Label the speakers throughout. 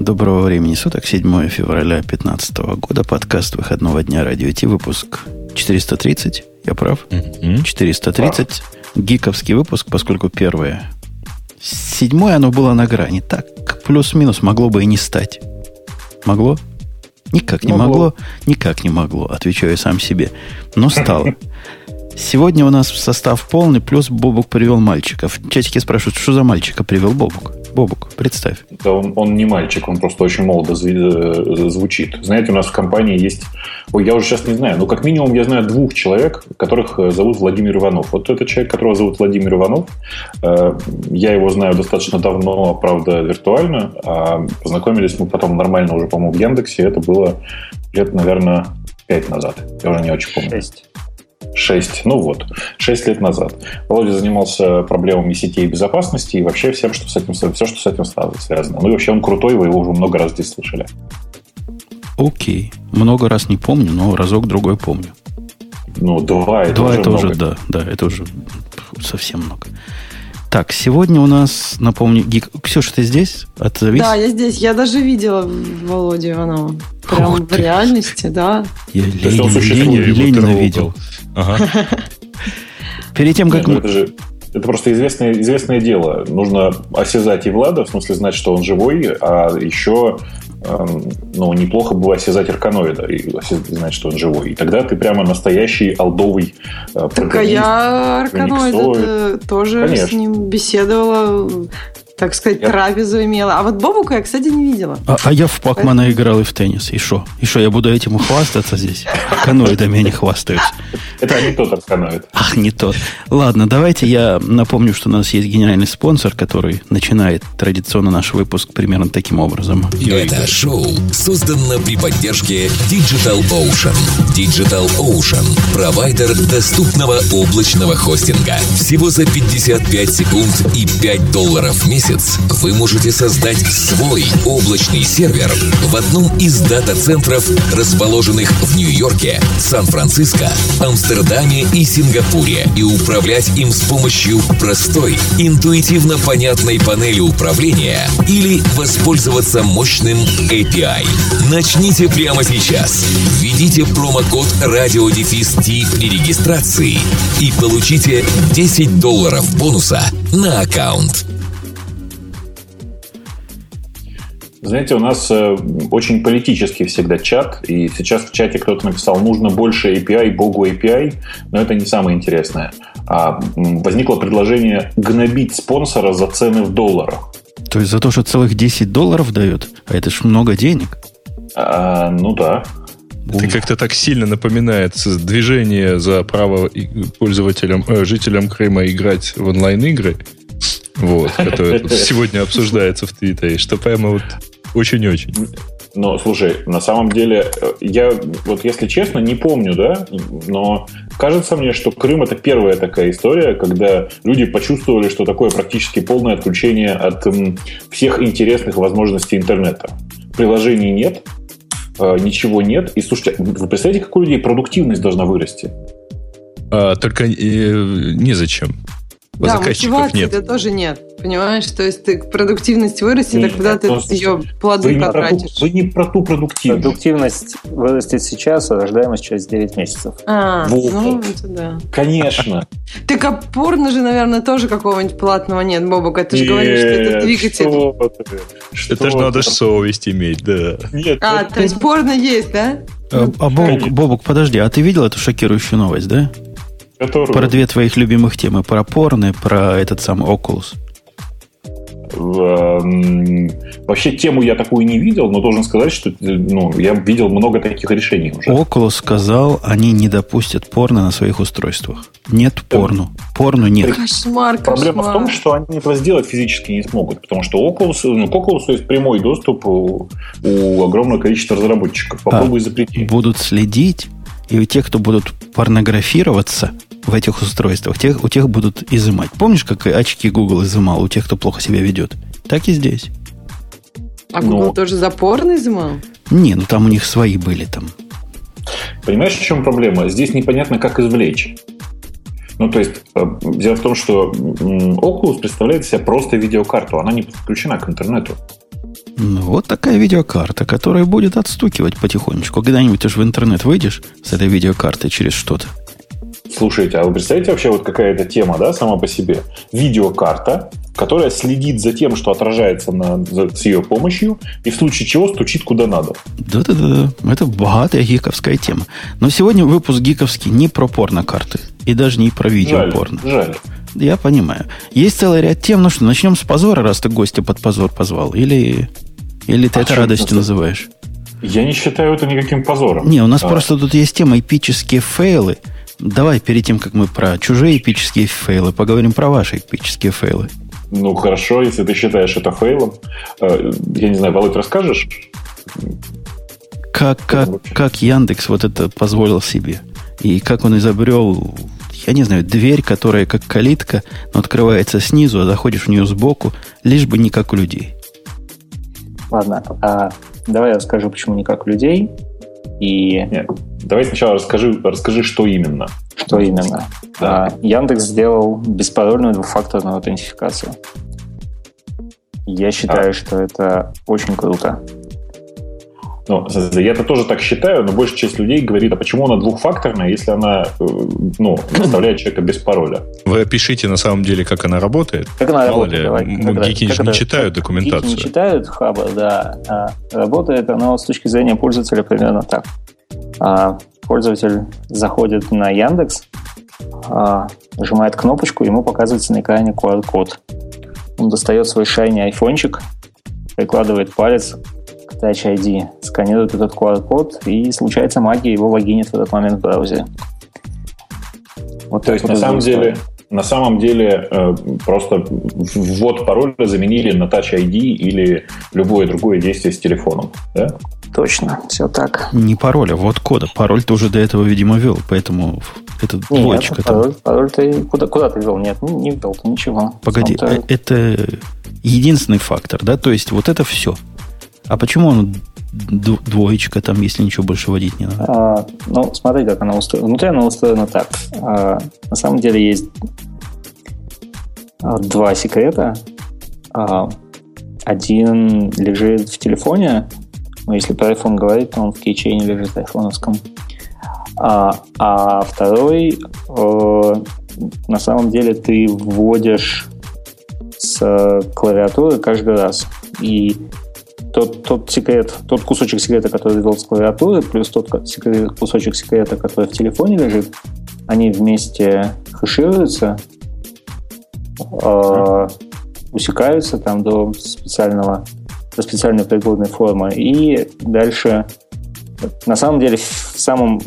Speaker 1: Доброго времени суток, 7 февраля 2015 года, подкаст выходного дня Радио Ти, выпуск 430, я прав? Mm-hmm. 430, прав. гиковский выпуск, поскольку первое. Седьмое оно было на грани, так, плюс-минус могло бы и не стать. Могло? Никак не могло. могло, никак не могло, отвечаю сам себе. Но стало. Сегодня у нас состав полный, плюс Бобук привел мальчика. В чатике спрашивают, что за мальчика привел Бобук? Бобук, представь.
Speaker 2: Да он, он не мальчик, он просто очень молодо э, звучит. Знаете, у нас в компании есть... Ой, я уже сейчас не знаю, но как минимум я знаю двух человек, которых э, зовут Владимир Иванов. Вот этот человек, которого зовут Владимир Иванов, э, я его знаю достаточно давно, правда, виртуально. А познакомились мы потом нормально уже, по-моему, в Яндексе. Это было лет, наверное, пять назад. Я уже не очень помню. Шесть. Шесть, ну вот, шесть лет назад. Володя занимался проблемами сетей безопасности и вообще всем, что с этим, все, что с этим связано. Ну и вообще он крутой, вы его уже много раз здесь слышали.
Speaker 1: Окей. Много раз не помню, но разок-другой помню.
Speaker 2: Ну, два
Speaker 1: это два уже это много. уже, да, да, это уже совсем много. Так, сегодня у нас, напомню, гик... Ксюша, ты здесь?
Speaker 3: Отзовись. Да, я здесь. Я даже видела Володю Иванова. Прям Ух в реальности, да.
Speaker 1: Я Ленин, Ленин, Ленина видел. Ага.
Speaker 2: Перед тем, как... Нет, ну, это, же, это просто известное, известное дело. Нужно осязать и Влада, в смысле знать, что он живой, а еще ну, неплохо было осязать арканоида и знать, что он живой. И тогда ты прямо настоящий алдовый
Speaker 3: э, Так а я арканоида тоже Конечно. с ним беседовала так сказать, я... трапезу имела. А вот Бобука я, кстати, не видела.
Speaker 1: А, а я в Пакмана Поэтому... играл и в теннис. И что? И что, я буду этим хвастаться здесь? Каноидами я не хвастаюсь.
Speaker 2: Это не тот арканоид.
Speaker 1: Ах, не тот. Ладно, давайте я напомню, что у нас есть генеральный спонсор, который начинает традиционно наш выпуск примерно таким образом.
Speaker 4: Это шоу создано при поддержке Digital Ocean. Digital Ocean – провайдер доступного облачного хостинга. Всего за 55 секунд и 5 долларов в месяц месяц вы можете создать свой облачный сервер в одном из дата-центров, расположенных в Нью-Йорке, Сан-Франциско, Амстердаме и Сингапуре, и управлять им с помощью простой, интуитивно понятной панели управления или воспользоваться мощным API. Начните прямо сейчас. Введите промокод RadioDefist при регистрации и получите 10 долларов бонуса на аккаунт.
Speaker 2: Знаете, у нас э, очень политический всегда чат, и сейчас в чате кто-то написал, нужно больше API, богу API, но это не самое интересное. А возникло предложение гнобить спонсора за цены в долларах.
Speaker 1: То есть за то, что целых 10 долларов дают? А это ж много денег.
Speaker 2: А, ну да.
Speaker 5: Это как-то так сильно напоминает движение за право пользователям, э, жителям Крыма играть в онлайн-игры, вот, которое сегодня обсуждается в Твиттере, что прямо вот очень-очень.
Speaker 2: Но, слушай, на самом деле, э, я вот если честно, не помню, да, но кажется мне, что Крым это первая такая история, когда люди почувствовали, что такое практически полное отключение от м, всех интересных возможностей интернета. Приложений нет, э, ничего нет. И слушайте, вы представляете, какой у людей продуктивность должна вырасти?
Speaker 5: А, только э, незачем.
Speaker 3: Да, мотивации нет. тоже нет. Понимаешь, то есть ты продуктивность вырастет, а когда ты ее плоды вы потратишь.
Speaker 2: Ту, вы не про ту продуктивность.
Speaker 6: Продуктивность вырастет сейчас, а рождаемость через 9 месяцев.
Speaker 3: А, вот. ну это да.
Speaker 2: Конечно.
Speaker 3: Так а порно же, наверное, тоже какого-нибудь платного нет, Бобок. Это же говоришь, что это двигатель.
Speaker 5: Это же надо совесть иметь, да.
Speaker 3: Нет. А, то есть порно есть, да?
Speaker 1: А, а Бобок, Бобок, подожди, а ты видел эту шокирующую новость, да? Которую... Про две твоих любимых темы, про порно, про этот самый Oculus.
Speaker 2: Вообще тему я такую не видел, но должен сказать, что ну, я видел много таких решений уже.
Speaker 1: Oculus сказал, они не допустят порно на своих устройствах. Нет порно. Порно нет.
Speaker 3: Кошмар, кошмар.
Speaker 2: Проблема в том, что они этого сделать физически не смогут, потому что Oculus, ну, к Oculus есть прямой доступ у, у огромного количества разработчиков. Попробуй а, запретить.
Speaker 1: Будут следить, и у тех, кто будут порнографироваться, в этих устройствах, тех, у тех будут изымать. Помнишь, как очки Google изымал у тех, кто плохо себя ведет? Так и здесь.
Speaker 3: А Google ну, тоже запорно изымал?
Speaker 1: Не, ну там у них свои были там.
Speaker 2: Понимаешь, в чем проблема? Здесь непонятно, как извлечь. Ну, то есть, э, дело в том, что Oculus представляет из себя просто видеокарту. Она не подключена к интернету.
Speaker 1: Ну, вот такая видеокарта, которая будет отстукивать потихонечку. Когда-нибудь ты же в интернет выйдешь с этой видеокартой через что-то.
Speaker 2: Слушайте, а вы представляете вообще вот какая это тема, да, сама по себе? Видеокарта, которая следит за тем, что отражается на, за, с ее помощью, и в случае чего стучит куда надо.
Speaker 1: Да-да-да, это богатая гиковская тема. Но сегодня выпуск гиковский не про порно-карты, и даже не про видео-порно.
Speaker 2: Жаль, жаль.
Speaker 1: Я понимаю. Есть целый ряд тем, ну что, начнем с позора, раз ты гостя под позор позвал, или, или ты а это радостью называешь?
Speaker 2: Я не считаю это никаким позором.
Speaker 1: Не, у нас а. просто тут есть тема эпические фейлы. Давай перед тем, как мы про чужие эпические фейлы, поговорим про ваши эпические фейлы.
Speaker 2: Ну, хорошо, если ты считаешь это фейлом. Э, я не знаю, Володь, расскажешь?
Speaker 1: Как, как, как Яндекс вот это позволил себе? И как он изобрел, я не знаю, дверь, которая как калитка, но открывается снизу, а заходишь в нее сбоку, лишь бы не как у людей.
Speaker 6: Ладно, а давай я расскажу, почему не как людей. И...
Speaker 2: Нет, давай сначала расскажи, расскажи, что именно.
Speaker 6: Что именно? Да. А, Яндекс сделал беспарольную двухфакторную аутентификацию. Я считаю, а. что это очень круто.
Speaker 2: Ну, я это тоже так считаю, но большая часть людей говорит, а почему она двухфакторная, если она э, ну, оставляет человека без пароля?
Speaker 5: Вы опишите на самом деле, как она работает.
Speaker 6: Как она Мало работает? Ли, давай,
Speaker 5: гики как не это, читают документацию.
Speaker 6: Гики не читают хаба, да. А работает она с точки зрения пользователя примерно так. А, пользователь заходит на Яндекс, а, нажимает кнопочку, ему показывается на экране QR-код. Он достает свой шайный айфончик, прикладывает палец Touch ID, сканирует этот QR-код, и случается магия, его логинит в этот момент в браузере.
Speaker 2: Вот То есть, на самом деле, на самом деле э, просто ввод пароля заменили на Touch ID или любое другое действие с телефоном, да?
Speaker 6: Точно, все так.
Speaker 1: Не пароль, а вот кода. Пароль ты уже до этого, видимо, вел, поэтому это Нет, двоечка
Speaker 6: пароль, там. Пароль ты куда, куда ты вел? Нет, не ввел ты ничего.
Speaker 1: Погоди, э, это единственный фактор, да? То есть вот это все. А почему он двоечка там, если ничего больше водить не надо?
Speaker 6: А, ну, смотри, как она устроена. Внутри она устроена так. А, на самом деле есть а, два секрета. А, один лежит в телефоне, ну, если про iPhone говорить, то он в кейчейне лежит айфоновском. А, а второй, э, на самом деле, ты вводишь с клавиатуры каждый раз. И тот, тот секрет, тот кусочек секрета, который ввел с клавиатуры, плюс тот секрет, кусочек секрета, который в телефоне лежит, они вместе хэшируются, э, усекаются там до специального, до специальной пригодной формы, и дальше на самом деле в самом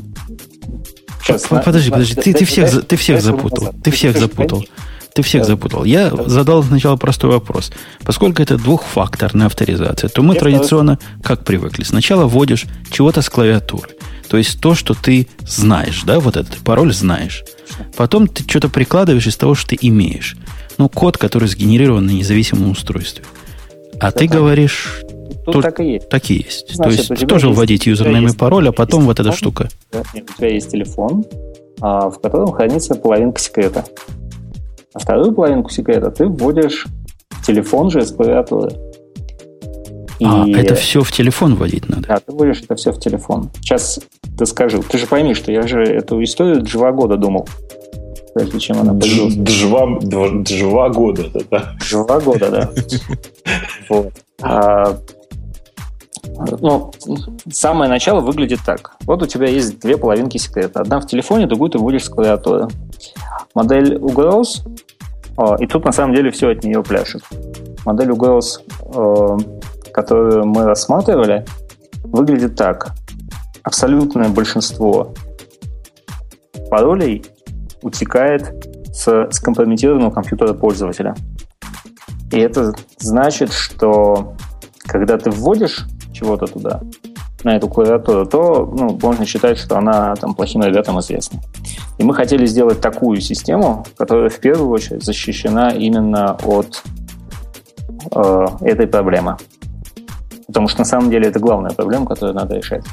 Speaker 1: Сейчас, подожди, подожди, ты, ты всех, ты всех запутал. Ты всех запутал. Ты всех запутал. Я задал сначала простой вопрос. Поскольку это двухфакторная авторизация, то мы традиционно как привыкли? Сначала вводишь чего-то с клавиатуры. То есть то, что ты знаешь, да, вот этот пароль знаешь. Потом ты что-то прикладываешь из того, что ты имеешь. Ну, код, который сгенерирован на независимом устройстве. А Все ты так. говоришь,
Speaker 6: Тут то, так и есть.
Speaker 1: Так и есть. Значит, То есть тоже есть, вводить юзернейм и пароль, а потом вот эта штука.
Speaker 6: Нет, у тебя есть телефон, а, в котором хранится половинка секрета. А вторую половинку секрета ты вводишь в телефон же с клавиатуры.
Speaker 1: И... А, это все в телефон вводить надо?
Speaker 6: Да, ты вводишь это все в телефон. Сейчас ты скажи. Ты же пойми, что я же эту историю два года думал. Прежде чем она появилась.
Speaker 2: Два, два года,
Speaker 6: да? Два года, да. Вот. А, ну, самое начало выглядит так. Вот у тебя есть две половинки секрета. Одна в телефоне, другую ты вводишь с клавиатуры модель угроз, а, и тут на самом деле все от нее пляшет. Модель угроз, э, которую мы рассматривали, выглядит так. Абсолютное большинство паролей утекает с скомпрометированного компьютера пользователя. И это значит, что когда ты вводишь чего-то туда, на эту клавиатуру, то ну, можно считать, что она там плохим ребятам известна. И мы хотели сделать такую систему, которая в первую очередь защищена именно от э, этой проблемы. Потому что на самом деле это главная проблема, которую надо решать.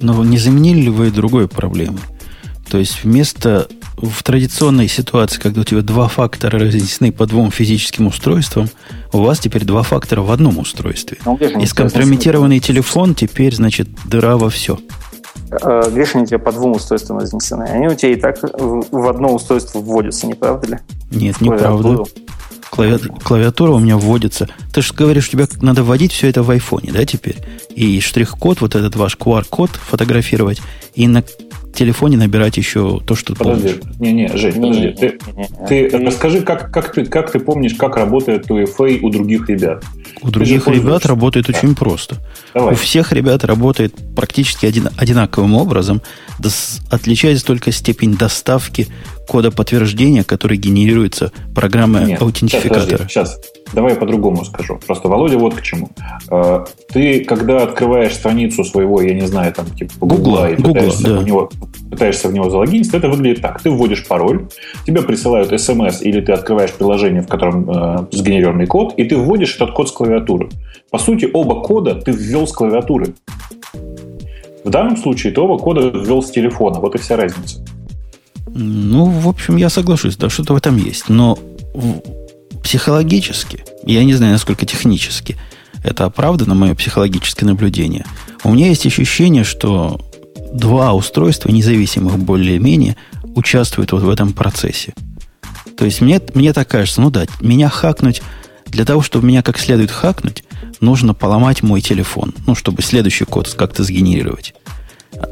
Speaker 1: Но не заменили ли вы другой проблемой? То есть вместо в традиционной ситуации, когда у тебя два фактора разнесены по двум физическим устройствам, у вас теперь два фактора в одном устройстве. Ну, И скомпрометированный телефон теперь, значит, дыра во все.
Speaker 6: Э, Гришин у тебя по двум устройствам разнесены. Они у тебя и так в одно устройство вводятся, не правда ли?
Speaker 1: Нет, неправда. Клави... Клавиатура у меня вводится. Ты же говоришь, тебе надо вводить все это в айфоне, да, теперь? И штрих-код, вот этот ваш QR-код фотографировать, и на телефоне набирать еще то, что
Speaker 2: подожди. помнишь. Не-не, Жень, подожди. Ты, ты, ты расскажи, как, как, ты, как ты помнишь, как работает UFA у других ребят?
Speaker 1: У других ребят работает да. очень просто. Давай. У всех ребят работает практически один, одинаковым образом. Отличается только степень доставки кода подтверждения, который генерируется программой Нет, аутентификатора.
Speaker 2: Сейчас, сейчас, давай я по-другому скажу. Просто, Володя, вот к чему. Э, ты, когда открываешь страницу своего, я не знаю, там, типа Гугла, и пытаешься, да. в него, пытаешься в него залогиниться, это выглядит так. Ты вводишь пароль, тебе присылают смс, или ты открываешь приложение, в котором э, сгенерированный код, и ты вводишь этот код с клавиатуры. По сути, оба кода ты ввел с клавиатуры. В данном случае ты оба кода ввел с телефона. Вот и вся разница.
Speaker 1: Ну, в общем, я соглашусь, да, что-то в этом есть. Но психологически, я не знаю, насколько технически, это оправдано, мое психологическое наблюдение. У меня есть ощущение, что два устройства, независимых более-менее, участвуют вот в этом процессе. То есть мне, мне так кажется, ну да, меня хакнуть, для того, чтобы меня как следует хакнуть, нужно поломать мой телефон, ну, чтобы следующий код как-то сгенерировать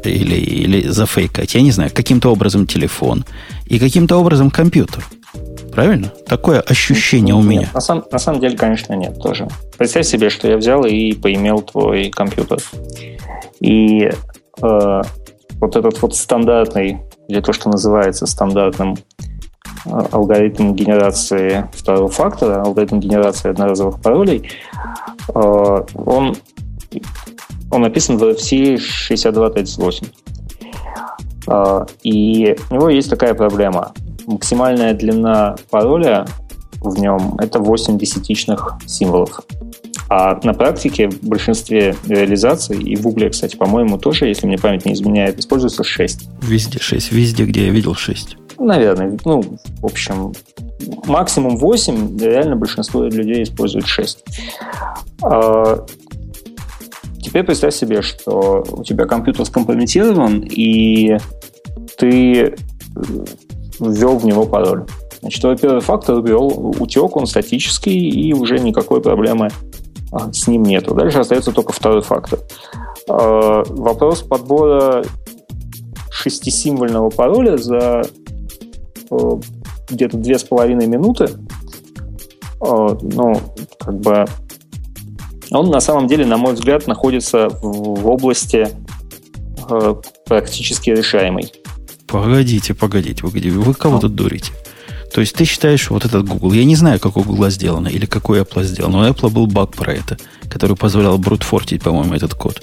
Speaker 1: или, или зафейкать, я не знаю, каким-то образом телефон и каким-то образом компьютер. Правильно? Такое ощущение
Speaker 6: нет,
Speaker 1: у меня.
Speaker 6: На, сам, на самом деле, конечно, нет тоже. Представь себе, что я взял и поимел твой компьютер. И э, вот этот вот стандартный, или то, что называется стандартным э, алгоритм генерации второго фактора, алгоритм генерации одноразовых паролей, э, он он написан в RFC 6238. И у него есть такая проблема. Максимальная длина пароля в нем это 8 десятичных символов. А на практике в большинстве реализаций, и в Google, кстати, по-моему, тоже, если мне память не изменяет, используется 6.
Speaker 1: Везде 6. Везде, где я видел 6.
Speaker 6: Наверное. Ну, в общем, максимум 8, реально большинство людей используют 6. Теперь представь себе, что у тебя компьютер скомпрометирован, и ты ввел в него пароль. Значит, первый фактор ввел утек, он статический, и уже никакой проблемы а, с ним нету. Дальше остается только второй фактор. А, вопрос подбора шестисимвольного пароля за э, где-то две с половиной минуты, а, ну, как бы он на самом деле, на мой взгляд, находится в области э, практически решаемой.
Speaker 1: Погодите, погодите, погодите. Вы кого тут дурите? То есть ты считаешь вот этот Google, я не знаю, как у Google сделано или какой Apple сделал, но у Apple был баг про это, который позволял брутфортить, по-моему, этот код.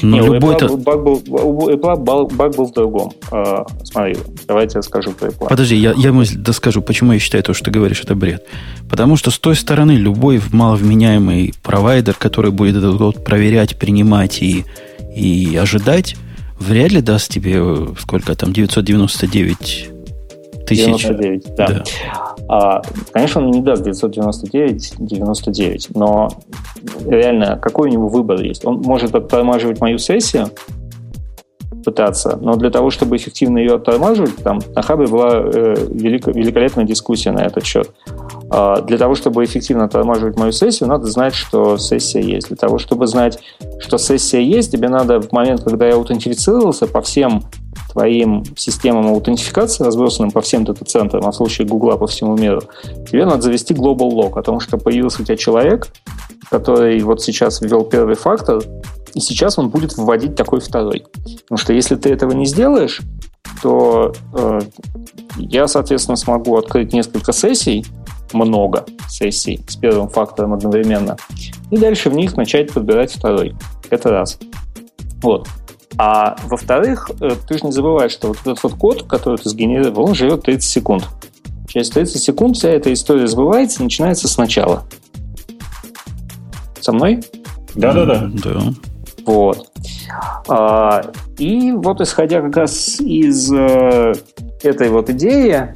Speaker 6: Но Не, любой Apple, баг, был, у Apple баг был в другом. А, смотри, давайте я скажу про Apple.
Speaker 1: Подожди, я, я мысль доскажу, почему я считаю то, что ты говоришь, это бред. Потому что с той стороны любой маловменяемый провайдер, который будет этот год проверять, принимать и, и ожидать, вряд ли даст тебе э, сколько там, 999 тысяч.
Speaker 6: 99, да. да. А, конечно, он не даст 999, 99, но реально, какой у него выбор есть? Он может оттормаживать мою сессию, пытаться, но для того, чтобы эффективно ее оттормаживать, там на хабе была э, велик, великолепная дискуссия на этот счет. А, для того, чтобы эффективно оттормаживать мою сессию, надо знать, что сессия есть. Для того, чтобы знать, что сессия есть, тебе надо в момент, когда я аутентифицировался по всем твоим системам аутентификации, разбросанным по всем дата-центрам, а в случае Гугла по всему миру, тебе надо завести global log о том, что появился у тебя человек, который вот сейчас ввел первый фактор, и сейчас он будет вводить такой второй. Потому что если ты этого не сделаешь, то э, я, соответственно, смогу открыть несколько сессий, много сессий с первым фактором одновременно, и дальше в них начать подбирать второй. Это раз. Вот. А во-вторых, э, ты же не забывай, что вот этот вот код, который ты сгенерировал, он живет 30 секунд. Через 30 секунд вся эта история сбывается и начинается сначала. Со мной?
Speaker 2: Да-да-да.
Speaker 1: Да.
Speaker 6: Вот. А, и вот исходя как раз из э, этой вот идеи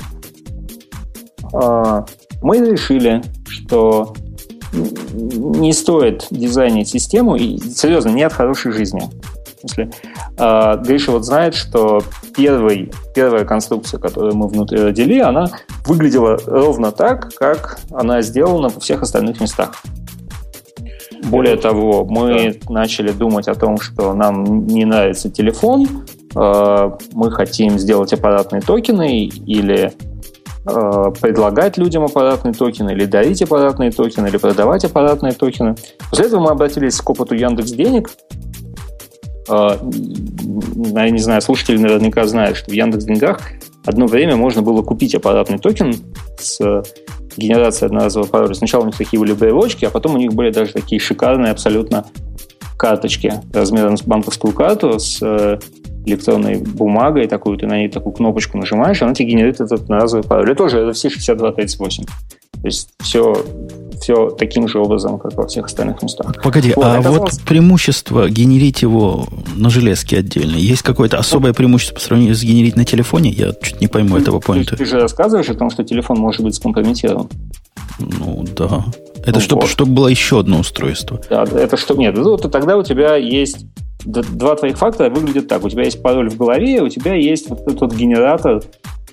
Speaker 6: э, мы решили, что не стоит дизайнить систему, и серьезно, не от хорошей жизни. Если э, Гриша вот знает, что первый, первая конструкция, которую мы внутри родили, она выглядела ровно так, как она сделана во всех остальных местах. Более того, мы да. начали думать о том, что нам не нравится телефон, э, мы хотим сделать аппаратные токены или э, предлагать людям аппаратные токены, или дарить аппаратные токены, или продавать аппаратные токены. После этого мы обратились к опыту Яндекс Денег. Э, я не знаю, слушатели наверняка знают, что в Яндекс Деньгах одно время можно было купить аппаратный токен с генерацией одноразового пароля. Сначала у них такие были брелочки, а потом у них были даже такие шикарные абсолютно карточки размером с банковскую карту с э, электронной бумагой такую, ты на ней такую кнопочку нажимаешь, она тебе генерирует этот одноразовый пароль. И тоже это все 6238. То есть все, все таким же образом, как во всех остальных местах.
Speaker 1: Погоди, вот, а вот преимущество генерить его на железке отдельно, есть какое-то особое преимущество по сравнению с генерить на телефоне? Я чуть не пойму этого поинта.
Speaker 6: Ты, ты же рассказываешь о том, что телефон может быть скомпрометирован.
Speaker 1: Ну да. Это ну, чтобы, вот. чтобы было еще одно устройство.
Speaker 6: Да, это что? Нет, ну, то тогда у тебя есть два твоих фактора выглядят так. У тебя есть пароль в голове, у тебя есть вот этот генератор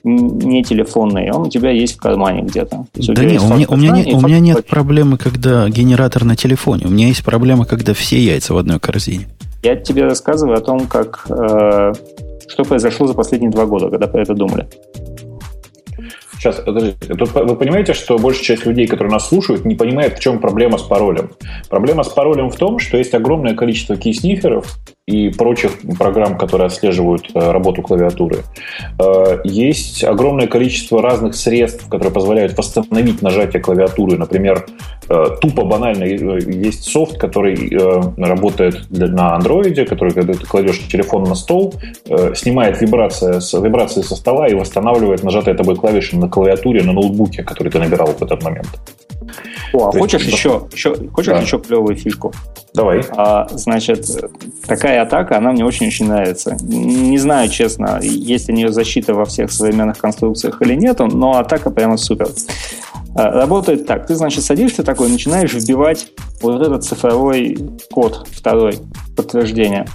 Speaker 6: не телефонный, он у тебя есть в кармане где-то.
Speaker 1: Да нет, у меня, у меня, не, у меня нет проблемы, когда генератор на телефоне. У меня есть проблема, когда все яйца в одной корзине.
Speaker 6: Я тебе рассказываю о том, как, э, что произошло за последние два года, когда про это думали.
Speaker 2: Сейчас, подождите. Тут вы понимаете, что большая часть людей, которые нас слушают, не понимает, в чем проблема с паролем. Проблема с паролем в том, что есть огромное количество кейсниферов, и прочих программ, которые отслеживают э, работу клавиатуры. Э, есть огромное количество разных средств, которые позволяют восстановить нажатие клавиатуры. Например, э, тупо банально есть софт, который работает на андроиде, который, когда ты кладешь телефон на стол, снимает вибрации, вибрации со стола и восстанавливает нажатые тобой клавиши на клавиатуре на ноутбуке, который ты набирал в этот момент.
Speaker 6: О, а хочешь еще, еще, хочешь да. еще клевую фишку?
Speaker 2: Давай.
Speaker 6: А, значит, такая атака, она мне очень-очень нравится. Не знаю, честно, есть у нее защита во всех современных конструкциях или нет, но атака прямо супер. А, работает так. Ты, значит, садишься такой, начинаешь вбивать вот этот цифровой код второй подтверждения.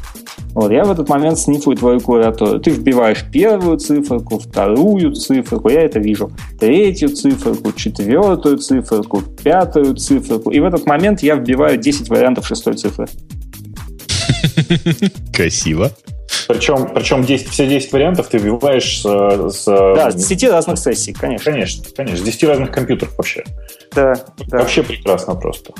Speaker 6: Вот, я в этот момент снифую твою клавиатуру. Ты вбиваешь первую циферку, вторую циферку, я это вижу, третью циферку, четвертую циферку, пятую циферку. И в этот момент я вбиваю 10 вариантов шестой цифры.
Speaker 5: Красиво.
Speaker 2: Причем, причем 10, все 10 вариантов ты вбиваешь с, с...
Speaker 6: Да, с 10 разных сессий, конечно.
Speaker 2: Конечно, конечно. С 10 разных компьютеров вообще.
Speaker 6: Да,
Speaker 2: да. Вообще прекрасно просто.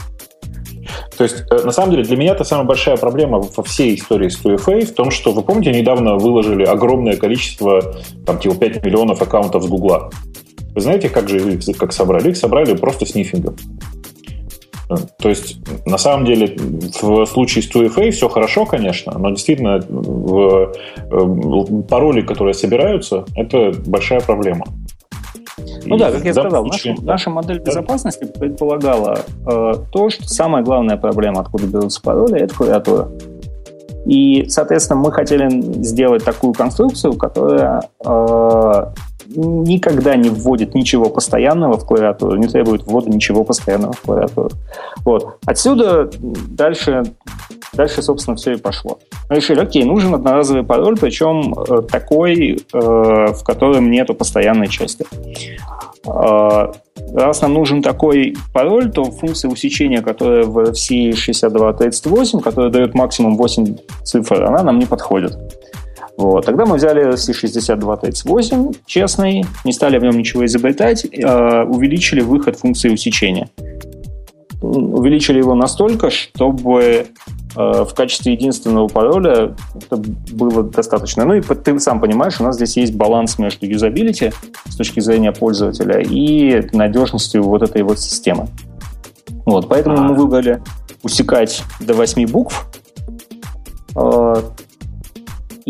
Speaker 2: То есть, э, на самом деле, для меня это самая большая проблема во всей истории с 2FA в том, что, вы помните, недавно выложили огромное количество, там, типа 5 миллионов аккаунтов с Гугла. Вы знаете, как же их как собрали? Их собрали просто снифингом. Э, то есть, на самом деле, в случае с 2FA все хорошо, конечно, но действительно в, в э, пароли, которые собираются, это большая проблема.
Speaker 6: Ну да, как я сказал, наша, наша модель безопасности предполагала э, то, что самая главная проблема, откуда берутся пароли, это клавиатура. И, соответственно, мы хотели сделать такую конструкцию, которая э, никогда не вводит ничего постоянного в клавиатуру, не требует ввода ничего постоянного в клавиатуру. Вот. Отсюда дальше, дальше, собственно, все и пошло. Мы решили, окей, нужен одноразовый пароль, причем э, такой, э, в котором нету постоянной части. Э, раз нам нужен такой пароль, то функция усечения, которая в RFC 6238, которая дает максимум 8 цифр, она нам не подходит. Вот. Тогда мы взяли C6238, честный, не стали в нем ничего изобретать, э, увеличили выход функции усечения. Увеличили его настолько, чтобы э, в качестве единственного пароля это было достаточно. Ну и ты сам понимаешь, у нас здесь есть баланс между юзабилити с точки зрения пользователя и надежностью вот этой вот системы. Вот, поэтому мы выбрали усекать до 8 букв.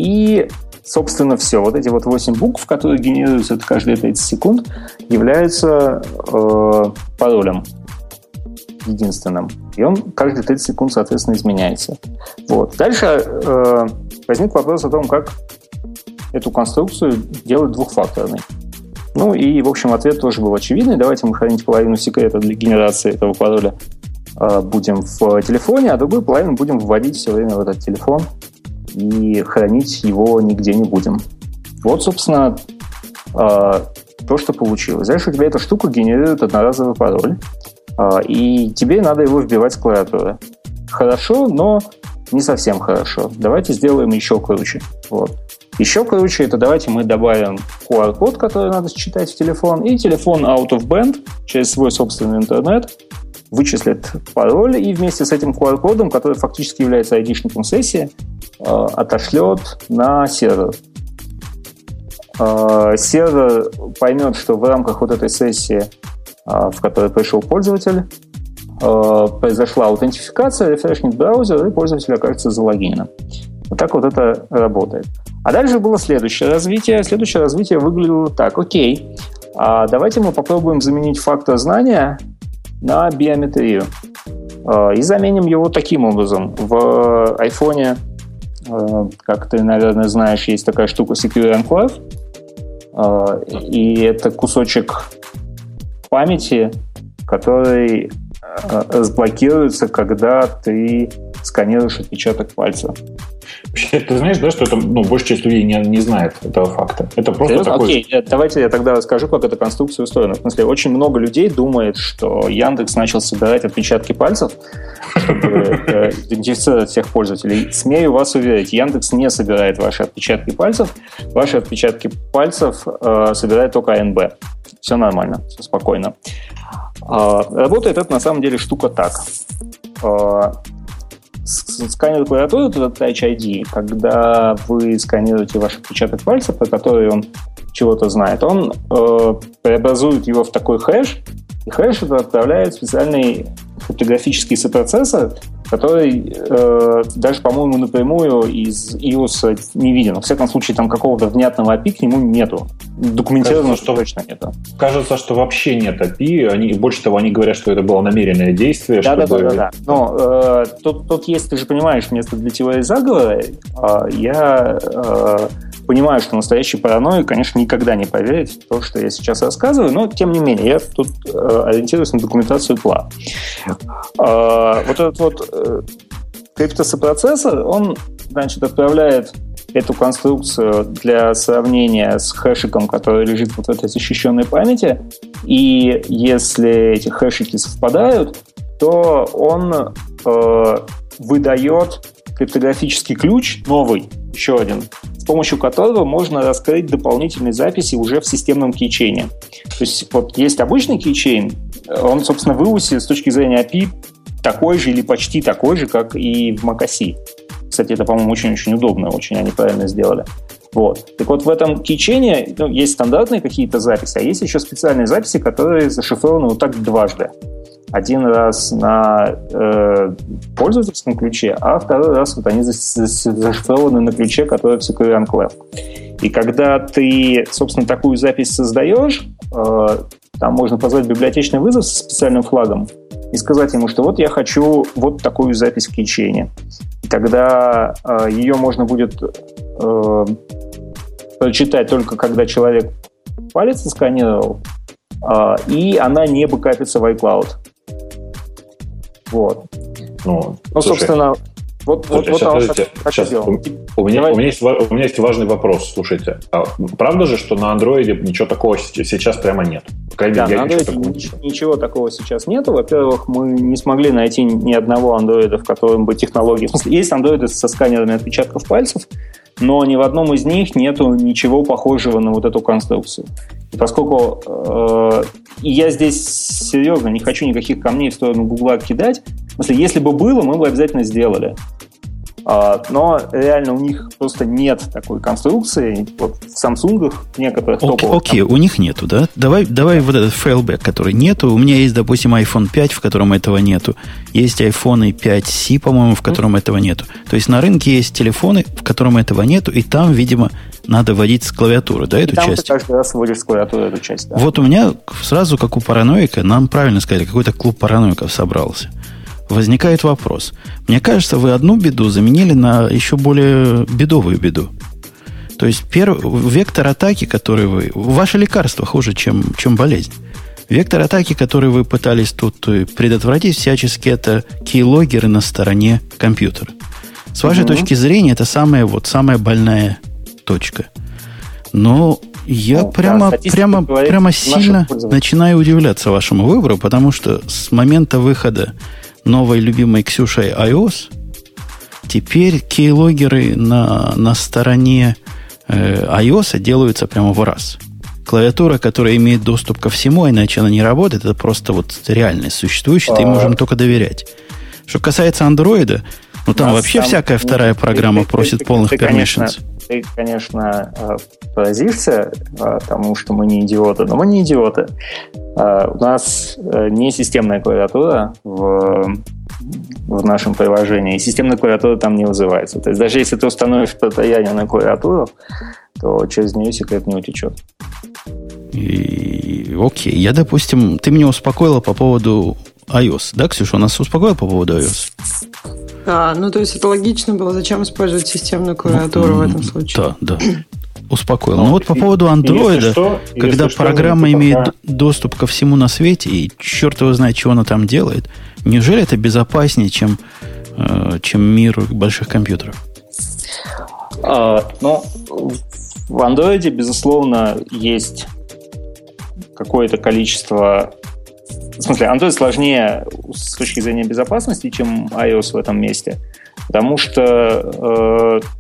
Speaker 6: И, собственно, все. Вот эти вот 8 букв, которые генерируются каждые 30 секунд, являются э, паролем единственным. И он каждые 30 секунд, соответственно, изменяется. Вот. Дальше э, возник вопрос о том, как эту конструкцию делать двухфакторной. Ну и, в общем, ответ тоже был очевидный. Давайте мы хранить половину секрета для генерации этого пароля э, будем в телефоне, а другую половину будем вводить все время в этот телефон и хранить его нигде не будем. Вот, собственно, э, то, что получилось. Дальше у тебя эта штука генерирует одноразовый пароль, э, и тебе надо его вбивать с клавиатуры. Хорошо, но не совсем хорошо. Давайте сделаем еще круче. Вот. Еще круче это давайте мы добавим QR-код, который надо считать в телефон, и телефон out of band через свой собственный интернет вычислит пароль и вместе с этим QR-кодом, который фактически является айдишником сессии, э, отошлет на сервер. Э, сервер поймет, что в рамках вот этой сессии, э, в которой пришел пользователь, произошла аутентификация, рефрешнет браузер, и пользователь окажется залогиненным. Вот так вот это работает. А дальше было следующее развитие. Следующее развитие выглядело так. Окей, а давайте мы попробуем заменить фактор знания на биометрию. А, и заменим его таким образом. В айфоне, а, как ты, наверное, знаешь, есть такая штука Secure Enclave. А, и это кусочек памяти, который разблокируется, когда ты сканируешь отпечаток пальца.
Speaker 2: Вообще, ты знаешь, да, что это, ну, большая часть людей не, не знает этого факта. Это просто Серьезно? такой...
Speaker 6: Окей, давайте я тогда расскажу, как эта конструкция устроена. В смысле, очень много людей думает, что Яндекс начал собирать отпечатки пальцев, чтобы э, идентифицировать всех пользователей. Смею вас уверить, Яндекс не собирает ваши отпечатки пальцев. Ваши отпечатки пальцев э, собирает только АНБ. Все нормально, все спокойно. Э, работает это на самом деле штука так. Сканер клавиатуры, этот Touch ID, когда вы сканируете ваш отпечаток пальца, по который он чего-то знает, он э, преобразует его в такой хэш, и хэш это отправляет в специальный криптографический сопроцессор, который э, даже, по-моему, напрямую из iOS не виден. Во всяком случае, там какого-то внятного API к нему нету. Документировано, кажется, что точно нету.
Speaker 2: Кажется, что вообще нет API. Они, больше того, они говорят, что это было намеренное действие.
Speaker 6: Да, чтобы... да, да, да, да. Но э, тут, тут есть, ты же понимаешь, место для теории заговора. Э, я э, понимаю, что настоящий параноик, конечно, никогда не поверит в то, что я сейчас рассказываю, но, тем не менее, я тут э, ориентируюсь на документацию ПЛА. Э, вот этот вот э, криптосопроцессор, он, значит, отправляет эту конструкцию для сравнения с хэшиком, который лежит вот в этой защищенной памяти, и если эти хэшики совпадают, то он э, выдает криптографический ключ новый, еще один, помощью которого можно раскрыть дополнительные записи уже в системном кейчейне. То есть вот есть обычный кейчейн, он, собственно, в iOS с точки зрения API такой же или почти такой же, как и в macOS. Кстати, это, по-моему, очень-очень удобно, очень они правильно сделали. Вот. Так вот, в этом кейчейне ну, есть стандартные какие-то записи, а есть еще специальные записи, которые зашифрованы вот так дважды один раз на э, пользовательском ключе, а второй раз вот они зашифрованы на ключе, который в Secure Enclave. И когда ты, собственно, такую запись создаешь, э, там можно позвать библиотечный вызов со специальным флагом и сказать ему, что вот я хочу вот такую запись в кейчейне. И тогда э, ее можно будет э, прочитать только когда человек палец сканировал, э, и она не бэкапится в iCloud. Вот. Ну, ну собственно, вот, вот, вот
Speaker 2: сейчас, вот сейчас, у, меня, у, меня есть, у меня есть важный вопрос. Слушайте, а правда же, что на андроиде ничего такого сейчас прямо нет?
Speaker 6: да, на андроиде такого ничего, ничего такого сейчас нету. Во-первых, мы не смогли найти ни одного андроида, в котором бы технологии... В смысле, есть андроиды со сканерами отпечатков пальцев, но ни в одном из них нету ничего похожего на вот эту конструкцию. И поскольку э, я здесь серьезно не хочу никаких камней в сторону Гугла кидать, в смысле, если бы было, мы бы обязательно сделали. А, но реально у них просто нет такой конструкции. Вот в Samsung некоторых
Speaker 1: okay, топовых... Окей, okay, у них нету, да? Давай, давай вот этот failback, который нету. У меня есть, допустим, iPhone 5, в котором этого нету. Есть iPhone 5C, по-моему, в котором mm-hmm. этого нету. То есть на рынке есть телефоны, в котором этого нету, и там, видимо, надо вводить с клавиатуры, да, эту и там часть?
Speaker 6: ты каждый раз вводишь с клавиатуры эту часть, да.
Speaker 1: Вот у меня сразу, как у параноика, нам правильно сказали, какой-то клуб параноиков собрался возникает вопрос. Мне кажется, вы одну беду заменили на еще более бедовую беду. То есть первый, вектор атаки, который вы... Ваше лекарство хуже, чем, чем болезнь. Вектор атаки, который вы пытались тут э, предотвратить, всячески это кейлогеры на стороне компьютера. С вашей угу. точки зрения, это самая, вот, самая больная точка. Но я ну, прямо, да, прямо, прямо сильно начинаю удивляться вашему выбору, потому что с момента выхода новой любимой Ксюшей iOS, теперь кейлогеры на, на стороне э, iOS делаются прямо в раз – клавиатура, которая имеет доступ ко всему, а иначе она не работает, это просто вот реальность существующая, а... и можем только доверять. Что касается андроида, ну там вообще всякая вторая программа просит полных permissions.
Speaker 6: Ты, конечно, э, поразишься, э, потому что мы не идиоты, но мы не идиоты. Э, у нас не системная клавиатура в, в нашем приложении, и системная клавиатура там не вызывается. То есть даже если ты установишь протаяние на клавиатуру, то через нее секрет не утечет.
Speaker 1: И, окей, я, допустим, ты меня успокоила по поводу iOS, да, Ксюша? У нас успокоила по поводу iOS?
Speaker 3: Да, ну то есть это логично было, зачем использовать системную клавиатуру ну, в этом случае?
Speaker 1: Да, да. Успокоил. Ну, ну вот по поводу андроида, что, когда программа что, имеет пока... доступ ко всему на свете, и черт его знает, чего она там делает, неужели это безопаснее, чем, э, чем мир больших компьютеров?
Speaker 6: А, ну, в андроиде, безусловно, есть какое-то количество... В смысле, Android сложнее с точки зрения безопасности, чем iOS в этом месте, потому что э,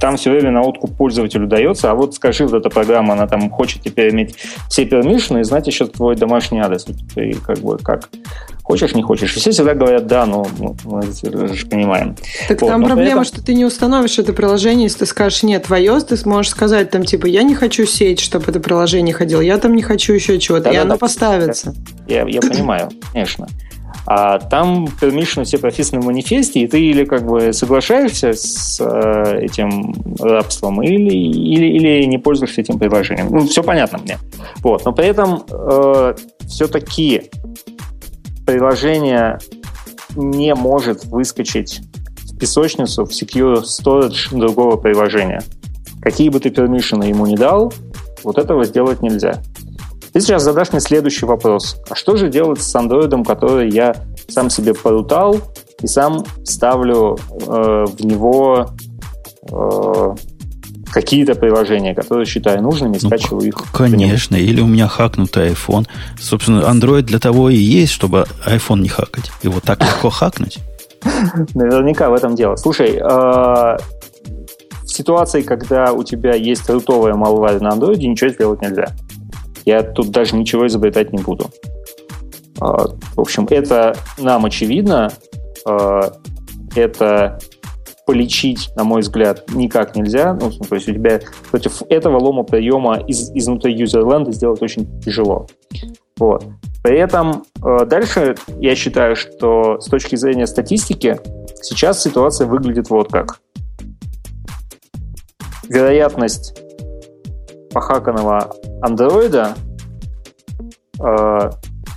Speaker 6: там все время на откуп пользователю дается, а вот скажи, вот эта программа, она там хочет теперь иметь все пермишины и знать еще твой домашний адрес. Ты как бы как Хочешь, не хочешь. все всегда говорят да, но ну, мы же понимаем.
Speaker 3: Так вот, там проблема, этом... что ты не установишь это приложение, если ты скажешь нет в iOS, ты сможешь сказать там типа я не хочу сеть, чтобы это приложение ходило, я там не хочу еще чего-то, да, и да, оно да, поставится.
Speaker 6: Я, я понимаю, конечно. А там permission все прописаны в манифесте, и ты или как бы соглашаешься с э, этим рабством, или, или, или не пользуешься этим приложением. Ну, все понятно мне. Вот. Но при этом э, все-таки приложение не может выскочить в песочницу в secure storage другого приложения. Какие бы ты пермишины ему не дал, вот этого сделать нельзя. Ты сейчас задашь мне следующий вопрос. А что же делать с андроидом, который я сам себе порутал и сам ставлю э, в него э, какие-то приложения, которые считаю нужными, ну, скачиваю их.
Speaker 1: Конечно, или у меня хакнутый iPhone. Собственно, Android для того и есть, чтобы iPhone не хакать. Его так легко хакнуть.
Speaker 6: Наверняка в этом дело. Слушай, э, в ситуации, когда у тебя есть рутовая малварь на Android, ничего сделать нельзя. Я тут даже ничего изобретать не буду. Э, в общем, это нам очевидно. Э, это полечить, на мой взгляд, никак нельзя. Ну, то есть у тебя против этого лома приема из, изнутри юзерленда сделать очень тяжело. Вот. При этом э, дальше я считаю, что с точки зрения статистики сейчас ситуация выглядит вот как. Вероятность похаканного андроида э,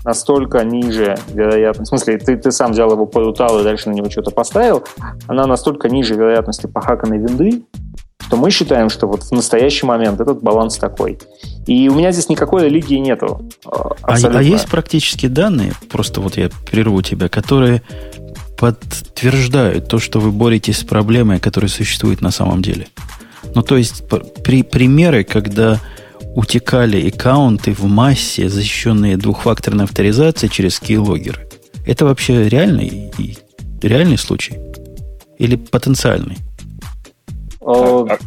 Speaker 6: настолько ниже вероятность, в смысле, ты, ты сам взял его, порутал и дальше на него что-то поставил, она настолько ниже вероятности похаканной винды, что мы считаем, что вот в настоящий момент этот баланс такой. И у меня здесь никакой религии нету.
Speaker 1: А, а есть практические данные, просто вот я прерву тебя, которые подтверждают то, что вы боретесь с проблемой, которая существует на самом деле? Ну, то есть при, примеры, когда утекали аккаунты в массе, защищенные двухфакторной авторизацией через кейлогеры. Это вообще реальный, реальный случай? Или потенциальный?
Speaker 2: А,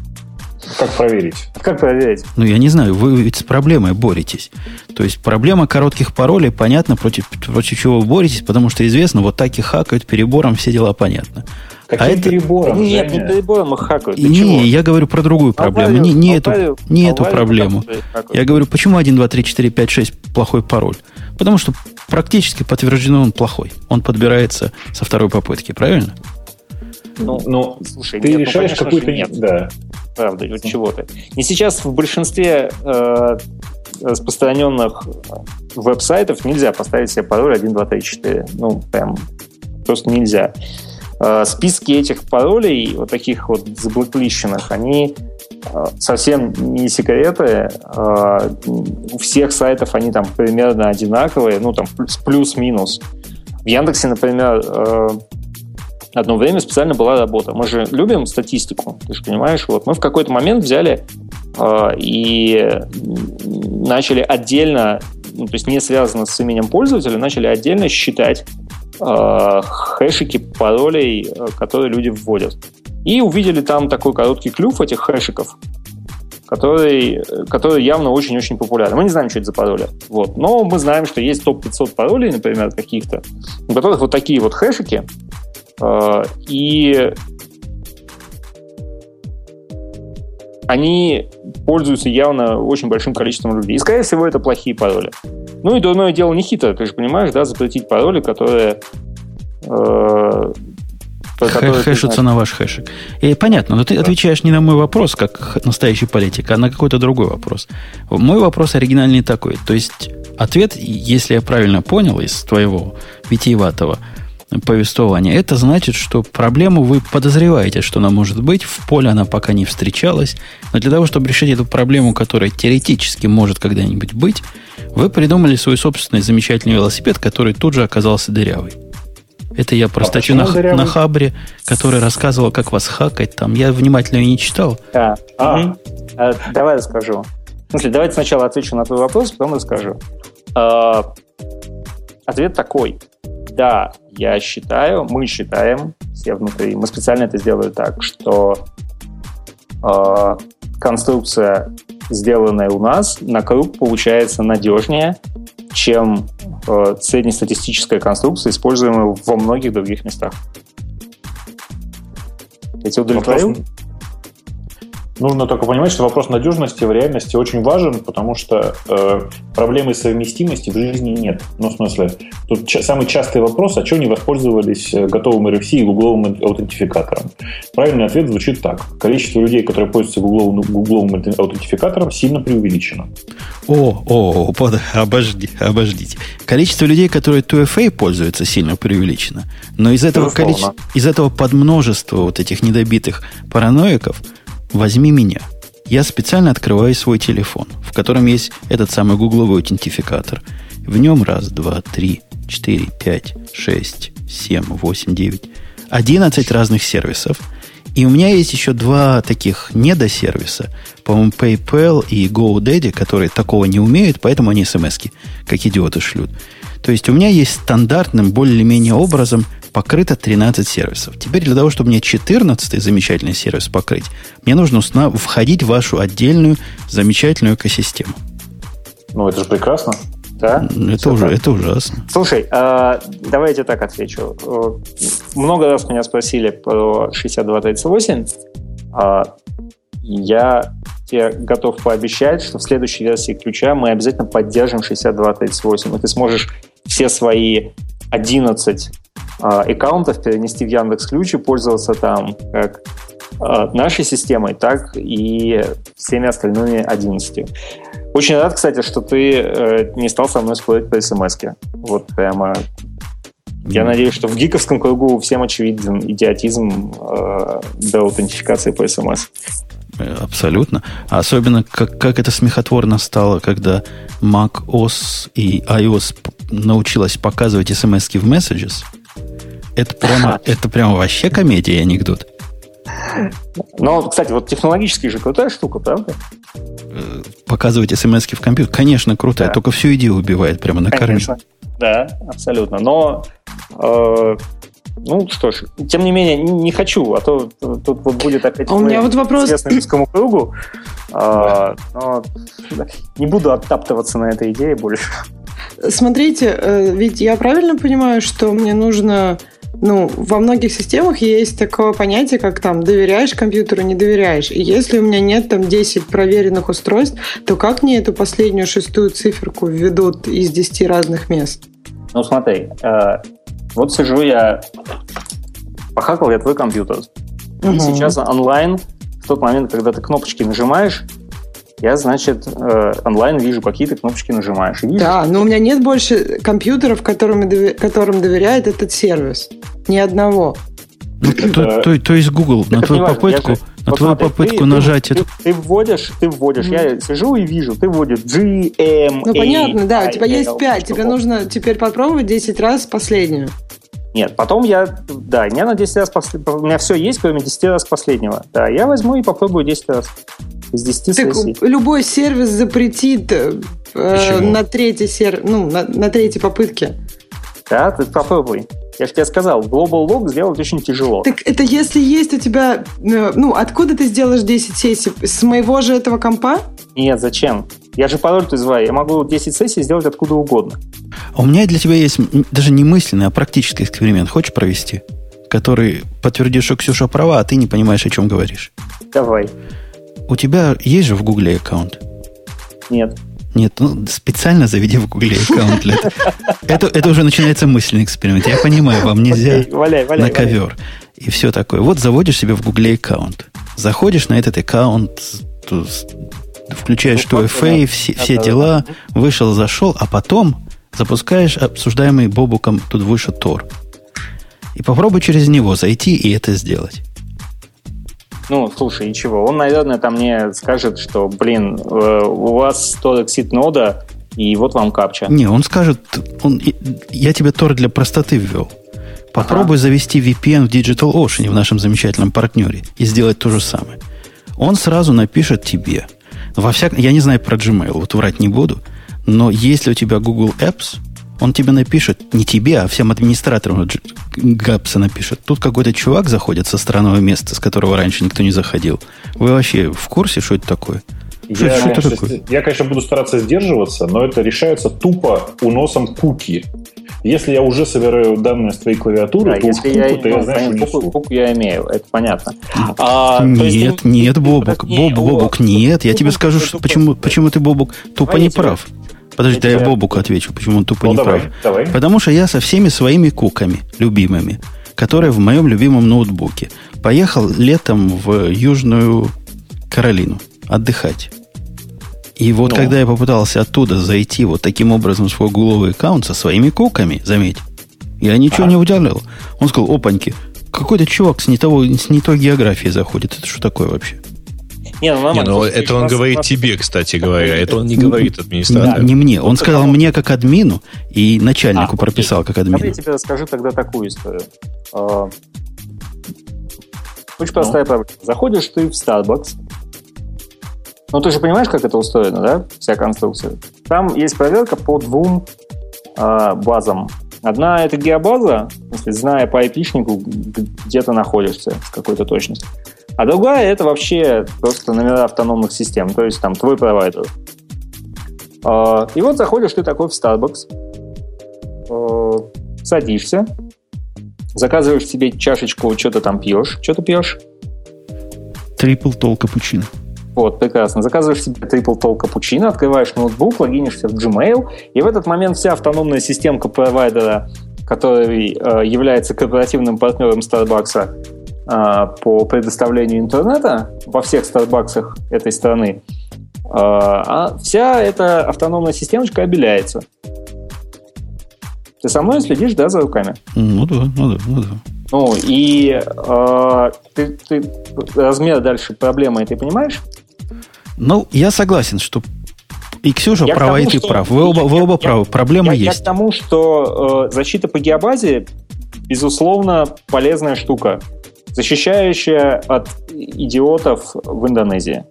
Speaker 2: как проверить?
Speaker 6: Как проверить?
Speaker 1: Ну, я не знаю, вы ведь с проблемой боретесь. То есть проблема коротких паролей, понятно, против, против чего вы боретесь, потому что известно, вот так и хакают перебором, все дела понятно.
Speaker 2: Каким а это... перебором?
Speaker 6: Нет, не перебором их хакают.
Speaker 1: не, чего? я говорю про другую проблему. Аварию, не не, аварию, эту, не аварию, эту проблему. Я говорю, почему 1, 2, 3, 4, 5, 6 плохой пароль? Потому что практически подтверждено он плохой. Он подбирается со второй попытки, правильно?
Speaker 2: Ну, ну слушай, ты нет, ну, решаешь ну, какую-то... Нет.
Speaker 6: Да. Правда, вот чего то Не сейчас в большинстве э, распространенных веб-сайтов нельзя поставить себе пароль 1, 2, 3, 4. Ну, прям просто нельзя. Э, списки этих паролей, вот таких вот заблоклищенных, они совсем не секреты. У всех сайтов они там примерно одинаковые, ну там плюс-минус. В Яндексе, например, одно время специально была работа. Мы же любим статистику, ты же понимаешь. Вот мы в какой-то момент взяли и начали отдельно, ну, то есть не связано с именем пользователя, начали отдельно считать хэшики паролей, которые люди вводят. И увидели там такой короткий клюв этих хэшиков, который, который явно очень-очень популярен. Мы не знаем, что это за пароли. Вот. Но мы знаем, что есть топ-500 паролей, например, каких-то, у которых вот такие вот хэшики. Э, и они пользуются явно очень большим количеством людей. И, скорее всего, это плохие пароли. Ну и дурное дело не хитро, ты же понимаешь, да, запретить пароли, которые э,
Speaker 1: Хэшутся на ваш хэшик. И понятно, но ты отвечаешь не на мой вопрос, как настоящий политик, а на какой-то другой вопрос. Мой вопрос оригинальный такой. То есть ответ, если я правильно понял из твоего витиеватого повествования, это значит, что проблему вы подозреваете, что она может быть, в поле она пока не встречалась, но для того, чтобы решить эту проблему, которая теоретически может когда-нибудь быть, вы придумали свой собственный замечательный велосипед, который тут же оказался дырявый. Это я про а статью на, на Хабре, который рассказывал, как вас хакать. Там я внимательно ее не читал.
Speaker 6: Да. А. Угу. А, давай расскажу. В смысле, давайте сначала отвечу на твой вопрос, потом расскажу. А, ответ такой. Да, я считаю, мы считаем, все внутри, мы специально это сделали так, что а, конструкция, сделанная у нас, на круг получается надежнее, чем э, среднестатистическая конструкция, используемая во многих других местах. Я тебя удовлетворил? Вопрос,
Speaker 2: Нужно только понимать, что вопрос надежности в реальности очень важен, потому что э, проблемы совместимости в жизни нет. Ну, в смысле, тут ча- самый частый вопрос, а что не воспользовались э, готовым RFC и гугловым аутентификатором? Правильный ответ звучит так. Количество людей, которые пользуются гугловым, гугловым аутентификатором, сильно преувеличено.
Speaker 1: О, о, под, обожди, обождите. Количество людей, которые 2FA пользуются, сильно преувеличено. Но из этого, количе... из этого подмножества вот этих недобитых параноиков – возьми меня. Я специально открываю свой телефон, в котором есть этот самый гугловый аутентификатор. В нем раз, два, три, четыре, пять, шесть, семь, восемь, девять, одиннадцать разных сервисов. И у меня есть еще два таких недосервиса, по-моему, PayPal и GoDaddy, которые такого не умеют, поэтому они смс как идиоты шлют. То есть у меня есть стандартным, более-менее образом покрыто 13 сервисов. Теперь для того, чтобы мне 14 замечательный сервис покрыть, мне нужно входить в вашу отдельную замечательную экосистему.
Speaker 2: Ну, это же прекрасно.
Speaker 1: Да? Это, уже, это ужасно.
Speaker 6: Слушай, э, давай я тебе так отвечу. Э, много раз меня спросили про 6238. Э, я тебе готов пообещать, что в следующей версии ключа мы обязательно поддержим 6238, и ты сможешь все свои 11 а, аккаунтов перенести в Яндекс Ключ и пользоваться там как а, нашей системой, так и всеми остальными 11. Очень рад, кстати, что ты э, не стал со мной спорить по смс -ке. Вот прямо я надеюсь, что в гиковском кругу всем очевиден идиотизм э, до аутентификации по смс.
Speaker 1: Э, абсолютно. Особенно, как, как это смехотворно стало, когда Mac OS и iOS научилась показывать смс в Messages – это прямо, это прямо вообще комедия и анекдот.
Speaker 6: Но, кстати, вот технологически же крутая штука, правда?
Speaker 1: Э, показывать смс в компьютер, конечно, крутая, да. только всю идею убивает прямо на корню.
Speaker 6: Да, абсолютно. Но э, ну что ж, тем не менее, не, хочу, а то тут вот будет опять
Speaker 3: а у меня вот вопрос...
Speaker 6: известному кругу. А, но не буду оттаптываться на этой идее больше.
Speaker 3: Смотрите, э, ведь я правильно понимаю, что мне нужно ну, во многих системах есть такое понятие, как там доверяешь компьютеру, не доверяешь. И если у меня нет там 10 проверенных устройств, то как мне эту последнюю шестую циферку введут из 10 разных мест?
Speaker 6: Ну, смотри, э, вот сижу я, похакал я твой компьютер. Угу. И сейчас онлайн, в тот момент, когда ты кнопочки нажимаешь, я, значит, э, онлайн вижу, какие ты кнопочки нажимаешь.
Speaker 3: Вижу. Да, но у меня нет больше компьютеров, которым, которым доверяет этот сервис. Ни одного.
Speaker 1: Ну, то, то, то есть Google на твою попытку, На вот твою смотри, попытку ты, нажать
Speaker 6: ты,
Speaker 1: это...
Speaker 6: Ты, ты вводишь, ты вводишь, mm-hmm. я сижу и вижу, ты вводишь G, M,
Speaker 3: Ну, понятно, да, у тебя есть 5, тебе нужно теперь попробовать 10 раз последнюю.
Speaker 6: Нет, потом я, да, у меня на 10 раз, посл... у меня все есть, кроме 10 раз последнего. Да, я возьму и попробую 10 раз. Из 10 так сессий.
Speaker 3: любой сервис запретит э, на третьей сер... ну, на, на третьей попытке.
Speaker 6: Да, ты попробуй. Я же тебе сказал, Global Log сделать очень тяжело.
Speaker 3: Так это если есть у тебя... Э, ну, откуда ты сделаешь 10 сессий? С моего же этого компа?
Speaker 6: Нет, зачем? Я же пароль называю. Я могу 10 сессий сделать откуда угодно.
Speaker 1: А у меня для тебя есть даже не мысленный, а практический эксперимент. Хочешь провести? Который подтвердит, что Ксюша права, а ты не понимаешь, о чем говоришь.
Speaker 6: Давай.
Speaker 1: У тебя есть же в Гугле аккаунт?
Speaker 6: Нет.
Speaker 1: Нет, ну специально заведи в Гугле аккаунт. Для это, это уже начинается мысленный эксперимент. Я понимаю, вам нельзя валяй, валяй, на ковер. Валяй. И все такое. Вот заводишь себе в Гугле аккаунт. Заходишь на этот аккаунт, включаешь ну, FA, все, все дела, вышел, зашел, а потом запускаешь обсуждаемый Бобуком тут выше Тор. И попробуй через него зайти и это сделать.
Speaker 6: Ну, слушай, ничего. Он, наверное, там мне скажет, что, блин, э, у вас 100 exit нода, и вот вам капча.
Speaker 1: Не, он скажет, он, я тебе Тор для простоты ввел. Попробуй ага. завести VPN в Digital Ocean в нашем замечательном партнере и сделать то же самое. Он сразу напишет тебе. Во всяком, я не знаю про Gmail, вот врать не буду, но если у тебя Google Apps, он тебе напишет, не тебе, а всем администраторам Гапса напишет. Тут какой-то чувак заходит со странного места, с которого раньше никто не заходил. Вы вообще в курсе, что это такое?
Speaker 2: Что, я, что конечно, это такое? я, конечно, буду стараться сдерживаться, но это решается тупо уносом куки. Если я уже собираю данные с твоей клавиатуры, да, то
Speaker 6: если
Speaker 2: уж
Speaker 6: я, куку, то я, знаю, что куку, куку я имею, это понятно.
Speaker 1: А, нет, есть, нет, Бобук, Боб, Бобук, нет. Я тебе скажу, что, почему, почему ты, Бобук, тупо не прав. Подожди, да я Бобуку отвечу, почему он тупо ну, не давай, прав. Давай. Потому что я со всеми своими куками, любимыми, которые в моем любимом ноутбуке, поехал летом в Южную Каролину отдыхать. И вот ну. когда я попытался оттуда зайти вот таким образом в свой гугловый аккаунт со своими куками, заметь, я ничего а. не уделял. Он сказал, опаньки, какой-то чувак с не, того, с не той географии заходит. Это что такое вообще?
Speaker 5: Не, ну, не, ну это он говорит тебе, кстати говоря. Это он не говорит администратору.
Speaker 1: Не, не мне. Он сказал мне как админу и начальнику а, прописал как админу.
Speaker 6: Я тебе расскажу тогда такую историю. А, очень простая ну. проблема. Заходишь ты в Starbucks, ну, ты же понимаешь, как это устроено, да? Вся конструкция. Там есть проверка по двум э, базам. Одна это геобаза, если зная по IP-шнику, где ты находишься с какой-то точностью. А другая это вообще просто номера автономных систем, то есть там твой провайдер. А, и вот заходишь ты такой в Starbucks, а, садишься, заказываешь себе чашечку, что то там пьешь. Что ты пьешь?
Speaker 1: Трипл тол капучино.
Speaker 6: Вот, прекрасно. Заказываешь себе трипл тол капучино, открываешь ноутбук, логинишься в Gmail, и в этот момент вся автономная системка провайдера, который э, является корпоративным партнером Starbucks, по предоставлению интернета во всех Старбаксах этой страны, а, а вся эта автономная системочка обеляется. Ты со мной следишь, да, за руками?
Speaker 1: Ну да, ну да, ну да.
Speaker 6: Ну, и э, ты, ты размер дальше проблемы ты понимаешь?
Speaker 1: Ну, я согласен, что и Ксюша я права, тому, и ты что... прав. Вы оба, вы оба я, правы. Проблема
Speaker 6: я,
Speaker 1: есть.
Speaker 6: Я к тому, что э, защита по геобазе, безусловно, полезная штука защищающая от идиотов в Индонезии.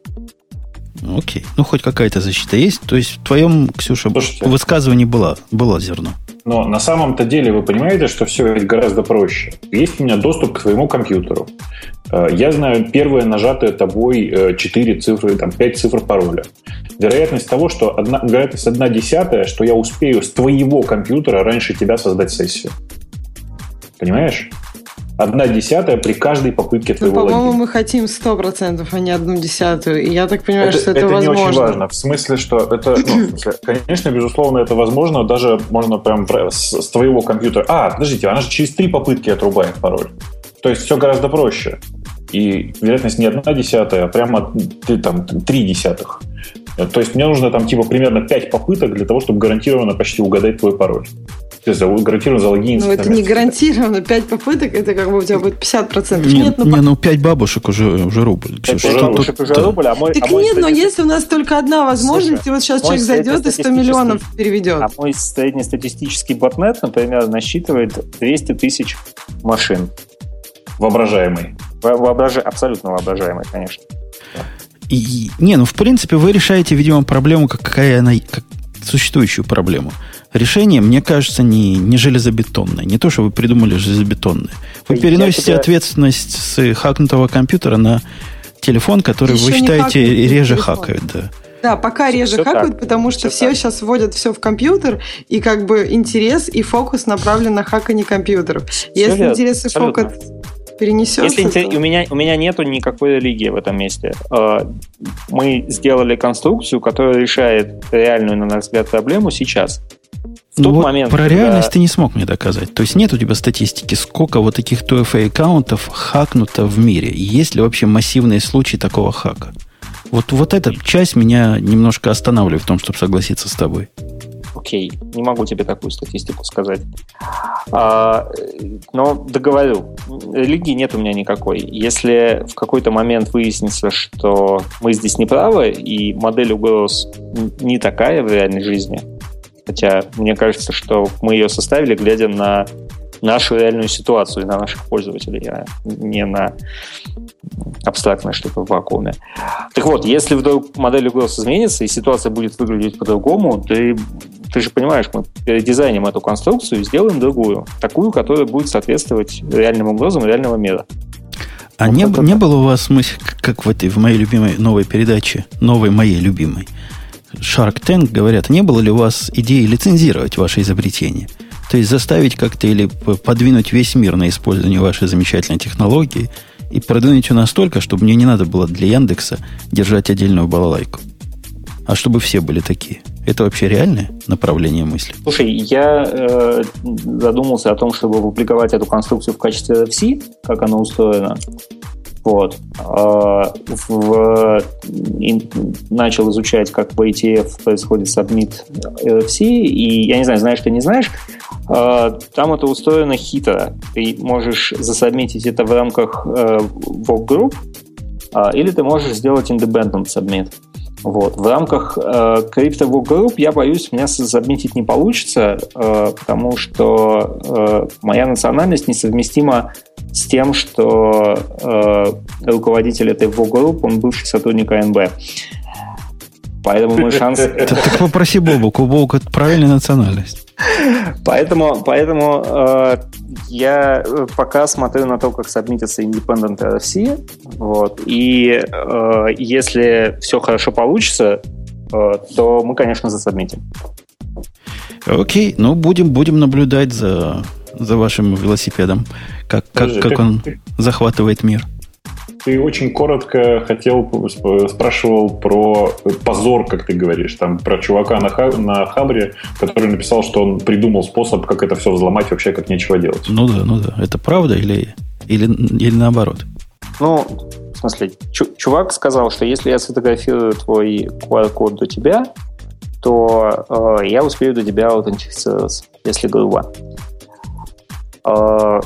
Speaker 1: Окей. Ну, хоть какая-то защита есть. То есть в твоем, Ксюша, Слушайте, высказывании было, было зерно.
Speaker 2: Но на самом-то деле вы понимаете, что все ведь гораздо проще. Есть у меня доступ к твоему компьютеру. Э, я знаю первое нажатое тобой 4 э, цифры, там 5 цифр пароля. Вероятность того, что одна, вероятность одна десятая, что я успею с твоего компьютера раньше тебя создать сессию. Понимаешь? Одна десятая при каждой попытке ну, твоего
Speaker 3: ну, по-моему,
Speaker 2: логина.
Speaker 3: мы хотим сто процентов, а не одну десятую. И я так понимаю, это, что это, это возможно.
Speaker 2: Это не очень важно. В смысле, что это... Ну, смысле, конечно, безусловно, это возможно. Даже можно прям с, с твоего компьютера... А, подождите, она же через три попытки отрубает пароль. То есть все гораздо проще. И вероятность не одна десятая, а прямо ты, там, три десятых. То есть мне нужно там типа примерно 5 попыток для того, чтобы гарантированно почти угадать твой пароль. То есть гарантированно залогиниться.
Speaker 3: Ну, это не гарантированно. 5 попыток, это как бы у тебя будет 50%.
Speaker 1: Не, нет, ну, не, ну 5 бабушек уже, уже рубль.
Speaker 6: 5 бабушек уже рубль, а мой...
Speaker 3: Так
Speaker 6: а мой
Speaker 3: нет, но если у нас только одна возможность, Слушай, и вот сейчас человек зайдет и 100 миллионов переведет.
Speaker 6: А мой среднестатистический ботнет, например, насчитывает 200 тысяч машин.
Speaker 2: Воображаемый.
Speaker 6: Воображ... Абсолютно воображаемый, конечно.
Speaker 1: И, не, ну в принципе вы решаете, видимо, проблему, какая она, как существующую проблему. Решение, мне кажется, не, не железобетонное. Не то, что вы придумали железобетонное. Вы переносите тебя... ответственность с хакнутого компьютера на телефон, который Еще вы считаете реже телефон. хакают. Да.
Speaker 3: Да, пока реже все хакают, так. потому что все, все сейчас вводят все в компьютер, и как бы интерес и фокус направлен на хакание компьютеров. Все Если верно. интерес и фокус перенесется. Если
Speaker 6: то... у меня у меня нету никакой религии в этом месте. А, мы сделали конструкцию, которая решает реальную, на наш взгляд, проблему сейчас.
Speaker 1: В тот ну момент, про когда... реальность ты не смог мне доказать. То есть нет у тебя статистики, сколько вот таких 2FA аккаунтов хакнуто в мире? есть ли вообще массивные случаи такого хака? Вот, вот эта часть меня немножко останавливает в том, чтобы согласиться с тобой.
Speaker 6: Окей, не могу тебе такую статистику сказать. А, но договорю, религии нет у меня никакой. Если в какой-то момент выяснится, что мы здесь не правы, и модель угроз не такая в реальной жизни, хотя мне кажется, что мы ее составили, глядя на нашу реальную ситуацию, на наших пользователей, а не на абстрактное что-то в вакууме. Так вот, если вдруг модель угроз изменится, и ситуация будет выглядеть по-другому, ты, ты же понимаешь, мы передизайним эту конструкцию и сделаем другую, такую, которая будет соответствовать реальным угрозам реального мира.
Speaker 1: А вот не, это... не было у вас мысль, как в этой, в моей любимой новой передаче, новой моей любимой, Shark Tank, говорят, не было ли у вас идеи лицензировать ваше изобретение? То есть заставить как-то или подвинуть весь мир на использование вашей замечательной технологии и продвинуть ее настолько, чтобы мне не надо было для Яндекса держать отдельную балалайку. А чтобы все были такие. Это вообще реальное направление мысли?
Speaker 6: Слушай, я э, задумался о том, чтобы публиковать эту конструкцию в качестве RFC, как она устроена. Вот. А, в, и начал изучать, как по ETF происходит сабмит RFC, и я не знаю, знаешь ты, не знаешь, а, там это устроено хитро. Ты можешь засабмитить это в рамках э, workgroup, а, или ты можешь сделать independent submit. Вот. В рамках э, Crypto Group я боюсь, меня забмитить не получится, э, потому что э, моя национальность несовместима с тем, что э, руководитель этой Group, он бывший сотрудник АНБ. Поэтому мой шанс...
Speaker 1: Так попроси Бобук, у Бобука правильная национальность.
Speaker 6: Поэтому, поэтому э, я пока смотрю на то, как сабмитится Independent RFC. Вот, и э, если все хорошо получится, э, то мы, конечно, засабмитим.
Speaker 1: Окей, ну будем, будем наблюдать за, за вашим велосипедом, как, как, Подожди, как он захватывает мир.
Speaker 2: Ты очень коротко хотел, спрашивал про позор, как ты говоришь, там про чувака на, ха, на Хабре, который написал, что он придумал способ, как это все взломать вообще, как нечего делать.
Speaker 1: Ну да, ну да. Это правда или, или, или наоборот?
Speaker 6: Ну, в смысле, чувак сказал, что если я сфотографирую твой QR-код до тебя, то э, я успею до тебя аутентифицироваться, если грубо. Э,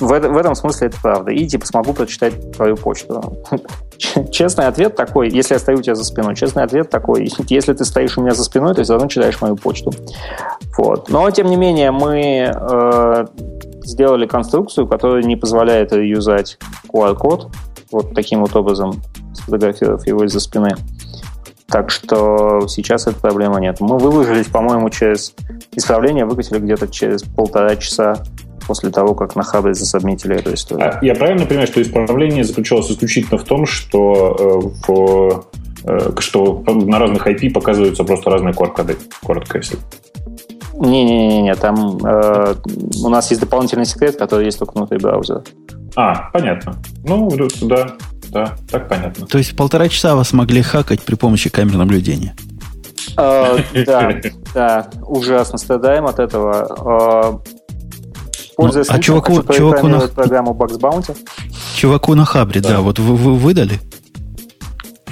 Speaker 6: в, в этом смысле это правда. И типа смогу прочитать твою почту. Честный ответ такой, если я стою у тебя за спиной, честный ответ такой, если ты стоишь у меня за спиной, то все равно читаешь мою почту. Вот. Но, тем не менее, мы э, сделали конструкцию, которая не позволяет юзать QR-код вот таким вот образом, сфотографировав его из-за спины. Так что сейчас этой проблемы нет. Мы выложились, по-моему, через исправление, выкатили где-то через полтора часа после того, как на хабре засобмитили эту историю.
Speaker 2: А я правильно понимаю, что исправление заключалось исключительно в том, что, э, в, э, что на разных IP показываются просто разные QR-коды, коротко если?
Speaker 6: Не-не-не, там э, у нас есть дополнительный секрет, который есть только внутри браузера.
Speaker 2: А, понятно. Ну, да, да, так понятно.
Speaker 1: То есть полтора часа вас могли хакать при помощи камер наблюдения?
Speaker 6: Да, да, ужасно страдаем от этого.
Speaker 1: Пользуясь ну, а чуваку, чуваку на...
Speaker 6: программу Bugs Bounty.
Speaker 1: Чуваку на Хабре, да, да вот вы, вы выдали?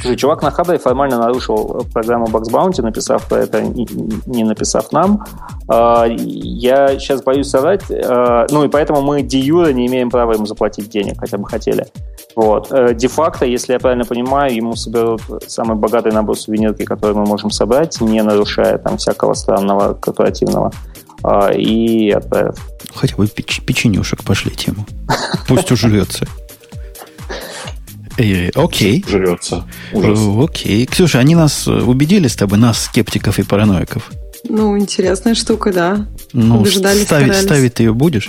Speaker 6: Слушай, чувак на Хабре формально нарушил программу Bugs Bounty, написав про это, не написав нам. А, я сейчас боюсь соврать, а, ну и поэтому мы де юра не имеем права ему заплатить денег, хотя бы хотели. Вот. Э, де-факто, если я правильно понимаю, ему соберут самый богатый набор сувенирки, который мы можем собрать, не нарушая там всякого странного корпоративного а, и отправят.
Speaker 1: Хотя бы печ- печенюшек пошлите ему. Пусть ужрется. Э, окей.
Speaker 2: Жрется.
Speaker 1: Ужас. Э, окей. Ксюша, они нас убедили с тобой, нас, скептиков и параноиков?
Speaker 3: Ну, интересная штука, да.
Speaker 1: Ну, ставить, ставить ты ее будешь?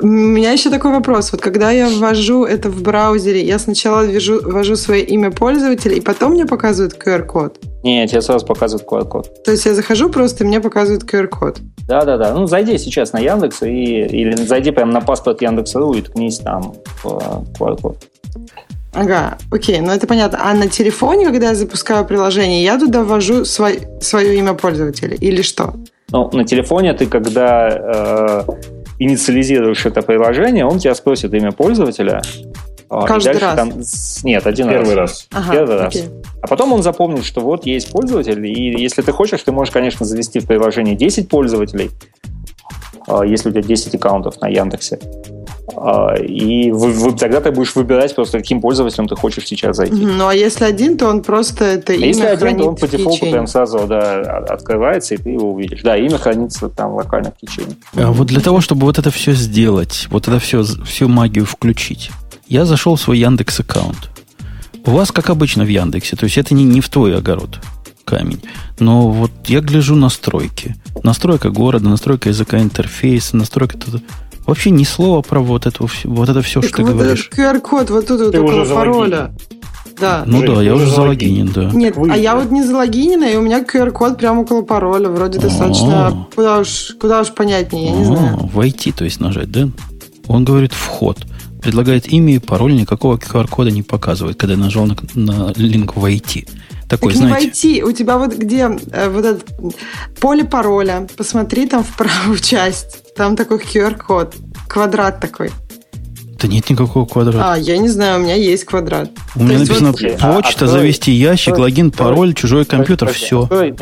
Speaker 3: У меня еще такой вопрос. Вот когда я ввожу это в браузере, я сначала ввожу, ввожу свое имя пользователя, и потом мне показывают QR-код?
Speaker 6: Нет, тебе сразу показывают QR-код.
Speaker 3: То есть я захожу просто, и мне показывают QR-код?
Speaker 6: Да-да-да. Ну, зайди сейчас на Яндекс, и, или зайди прямо на паспорт Яндекса.ру и ткнись там QR-код.
Speaker 3: Ага, окей, ну это понятно. А на телефоне, когда я запускаю приложение, я туда ввожу свой, свое имя пользователя или что?
Speaker 6: Ну, на телефоне ты, когда э, инициализируешь это приложение, он тебя спросит имя пользователя.
Speaker 3: А, Каждый раз? Там,
Speaker 6: нет, один
Speaker 2: Первый раз.
Speaker 6: раз. Ага, Первый окей. раз. А потом он запомнит, что вот есть пользователь, и если ты хочешь, ты можешь, конечно, завести в приложении 10 пользователей, а, если у тебя 10 аккаунтов на Яндексе. А, и вы, вы, тогда ты будешь выбирать просто, каким пользователем ты хочешь сейчас зайти.
Speaker 3: Ну, а если один, то он просто это а имя
Speaker 6: Если один, то он по дефолту прям сразу да, открывается, и ты его увидишь. Да, имя хранится там локально в течение.
Speaker 1: А вот для того, чтобы вот это все сделать, вот это все, всю магию включить, я зашел в свой Яндекс аккаунт. У вас, как обычно, в Яндексе, то есть это не, не в твой огород камень. Но вот я гляжу настройки. Настройка города, настройка языка интерфейса, настройка... Вообще ни слова про вот это, вот это все, так что
Speaker 3: вот
Speaker 1: ты говоришь.
Speaker 3: QR-код вот тут вот около пароля. Да.
Speaker 1: Ну Жень, да, я уже залогинен, да.
Speaker 3: Нет, Вы, а я вот не залогинена, и у меня QR-код прямо около пароля. Вроде А-а-а. достаточно... Куда уж, куда уж понятнее, я не знаю.
Speaker 1: Войти, то есть нажать, да? Он говорит вход. Предлагает имя и пароль, никакого QR-кода не показывает, когда я нажал на, на линк «Войти». Такой,
Speaker 3: так
Speaker 1: знаете...
Speaker 3: не войти. У тебя вот где э, вот это поле пароля. Посмотри там в правую часть. Там такой QR-код. Квадрат такой.
Speaker 1: Да нет никакого квадрата.
Speaker 3: А, я не знаю, у меня есть квадрат.
Speaker 1: У меня написано вот... почта, а, завести ящик, открой, логин, пароль, чужой компьютер, открой, все. Открой,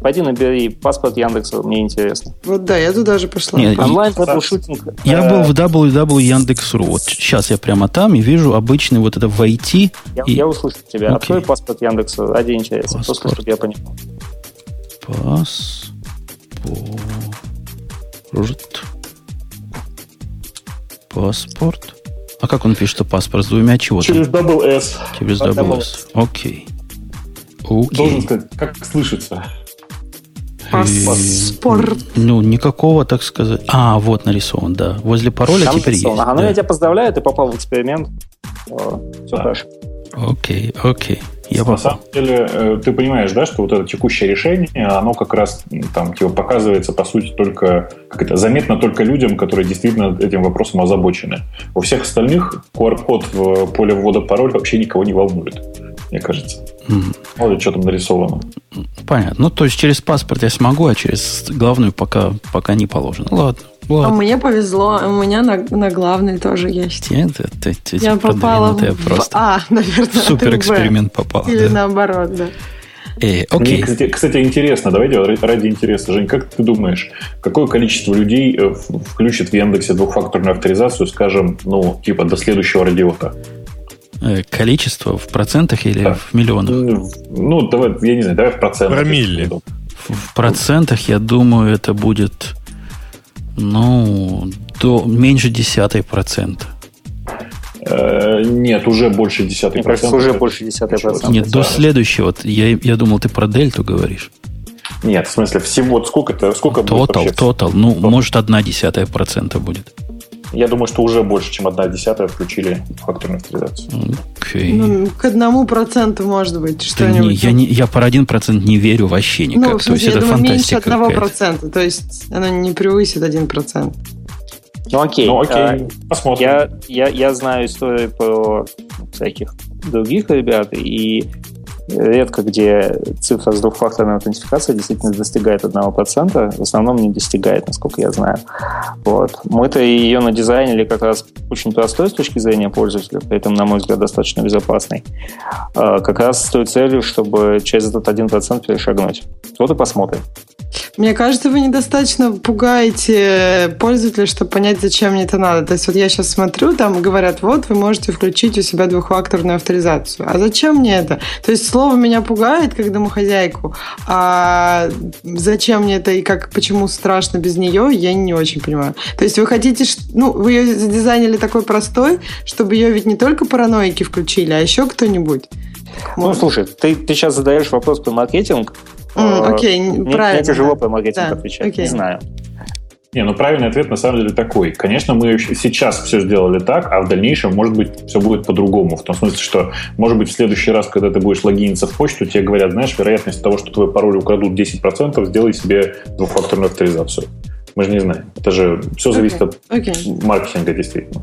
Speaker 6: пойди набери паспорт Яндекса, мне интересно.
Speaker 3: Вот да, я туда же пошла.
Speaker 1: Нет, Онлайн шутинг. Я был в www Яндекс.ру. Вот сейчас я прямо там и вижу обычный вот это войти.
Speaker 6: Я, и... я услышу тебя. Окей. Открой паспорт Яндекса ради интереса. Паспорт. Просто, чтобы я понимал.
Speaker 1: Паспорт. Паспорт. А как он пишет, что паспорт с двумя чего-то?
Speaker 2: Через double S.
Speaker 1: Через double S. Окей. Окей.
Speaker 2: Должен сказать, как слышится.
Speaker 3: Паспорт.
Speaker 1: Ну, никакого, так сказать. А, вот нарисован, да. Возле пароля Там теперь нарисован. есть.
Speaker 6: А, ну да. я тебя поздравляю, ты попал в эксперимент. Все да. хорошо.
Speaker 1: Окей, окей. Я
Speaker 2: На самом деле, э, ты понимаешь, да, что вот это текущее решение, оно как раз там типа, показывается, по сути, только, как это, заметно только людям, которые действительно этим вопросом озабочены. У всех остальных QR-код в поле ввода пароль вообще никого не волнует, мне кажется. Mm. Вот что там нарисовано.
Speaker 1: Понятно. Ну, то есть через паспорт я смогу, а через главную пока, пока не положено. Ладно.
Speaker 3: Вот. А мне повезло, у меня на, на главной тоже есть.
Speaker 1: Нет, это, это,
Speaker 3: я попала в... просто. А, наверное.
Speaker 1: Супер эксперимент попал.
Speaker 3: Или да. наоборот, да.
Speaker 1: Э, окей.
Speaker 2: Мне, кстати, кстати, интересно, давайте ради интереса, Жень, как ты думаешь, какое количество людей э, включит в Яндексе двухфакторную авторизацию, скажем, ну, типа до следующего радиота?
Speaker 1: Э, количество в процентах или да. в миллионах?
Speaker 2: Ну, ну, давай, я не знаю, давай в процентах.
Speaker 5: Промилле.
Speaker 1: В процентах, я думаю, это будет ну, до меньше десятой процента.
Speaker 2: Э, нет, уже больше десятой процента.
Speaker 6: уже больше десятой процента.
Speaker 1: Нет, до следующего. Я, я думал, ты про дельту говоришь.
Speaker 2: Нет, в смысле, всего сколько-то, сколько
Speaker 1: Total, будет total. Ну, total. может, одна десятая процента будет.
Speaker 2: Я думаю, что уже больше, чем одна десятая включили факторную авторизацию.
Speaker 1: Okay.
Speaker 3: Ну, к одному проценту, может быть, что-нибудь.
Speaker 1: Не, я, не, я про один процент не верю вообще никак. Ну, в смысле, то есть я это думаю, меньше
Speaker 3: одного процента, то есть оно не превысит один процент.
Speaker 6: Ну окей.
Speaker 2: Ну окей, а, посмотрим.
Speaker 6: Я, я, я знаю историю про всяких других ребят, и редко где цифра с двухфакторной аутентификацией действительно достигает 1%, в основном не достигает, насколько я знаю. Вот. Мы-то ее надизайнили как раз очень простой с точки зрения пользователя, при этом, на мой взгляд, достаточно безопасный. А, как раз с той целью, чтобы через этот 1% перешагнуть. Вот и посмотрим.
Speaker 3: Мне кажется, вы недостаточно пугаете пользователя, чтобы понять, зачем мне это надо. То есть вот я сейчас смотрю, там говорят, вот вы можете включить у себя двухфакторную авторизацию. А зачем мне это? То есть слово меня пугает как домохозяйку, а зачем мне это и как, почему страшно без нее, я не очень понимаю. То есть вы хотите, ну, вы ее задизайнили такой простой, чтобы ее ведь не только параноики включили, а еще кто-нибудь.
Speaker 6: Ну, слушай, ты, ты сейчас задаешь вопрос про маркетинг,
Speaker 3: Mm, окей, okay, правильно. Мне
Speaker 6: тяжело по маркетингу да, отвечать, okay. не знаю.
Speaker 2: Не, ну правильный ответ на самом деле такой. Конечно, мы сейчас все сделали так, а в дальнейшем, может быть, все будет по-другому. В том смысле, что, может быть, в следующий раз, когда ты будешь логиниться в почту, тебе говорят, знаешь, вероятность того, что твой пароль украдут 10%, сделай себе двухфакторную авторизацию. Мы же не знаем. Это же все зависит okay. от okay. маркетинга, действительно.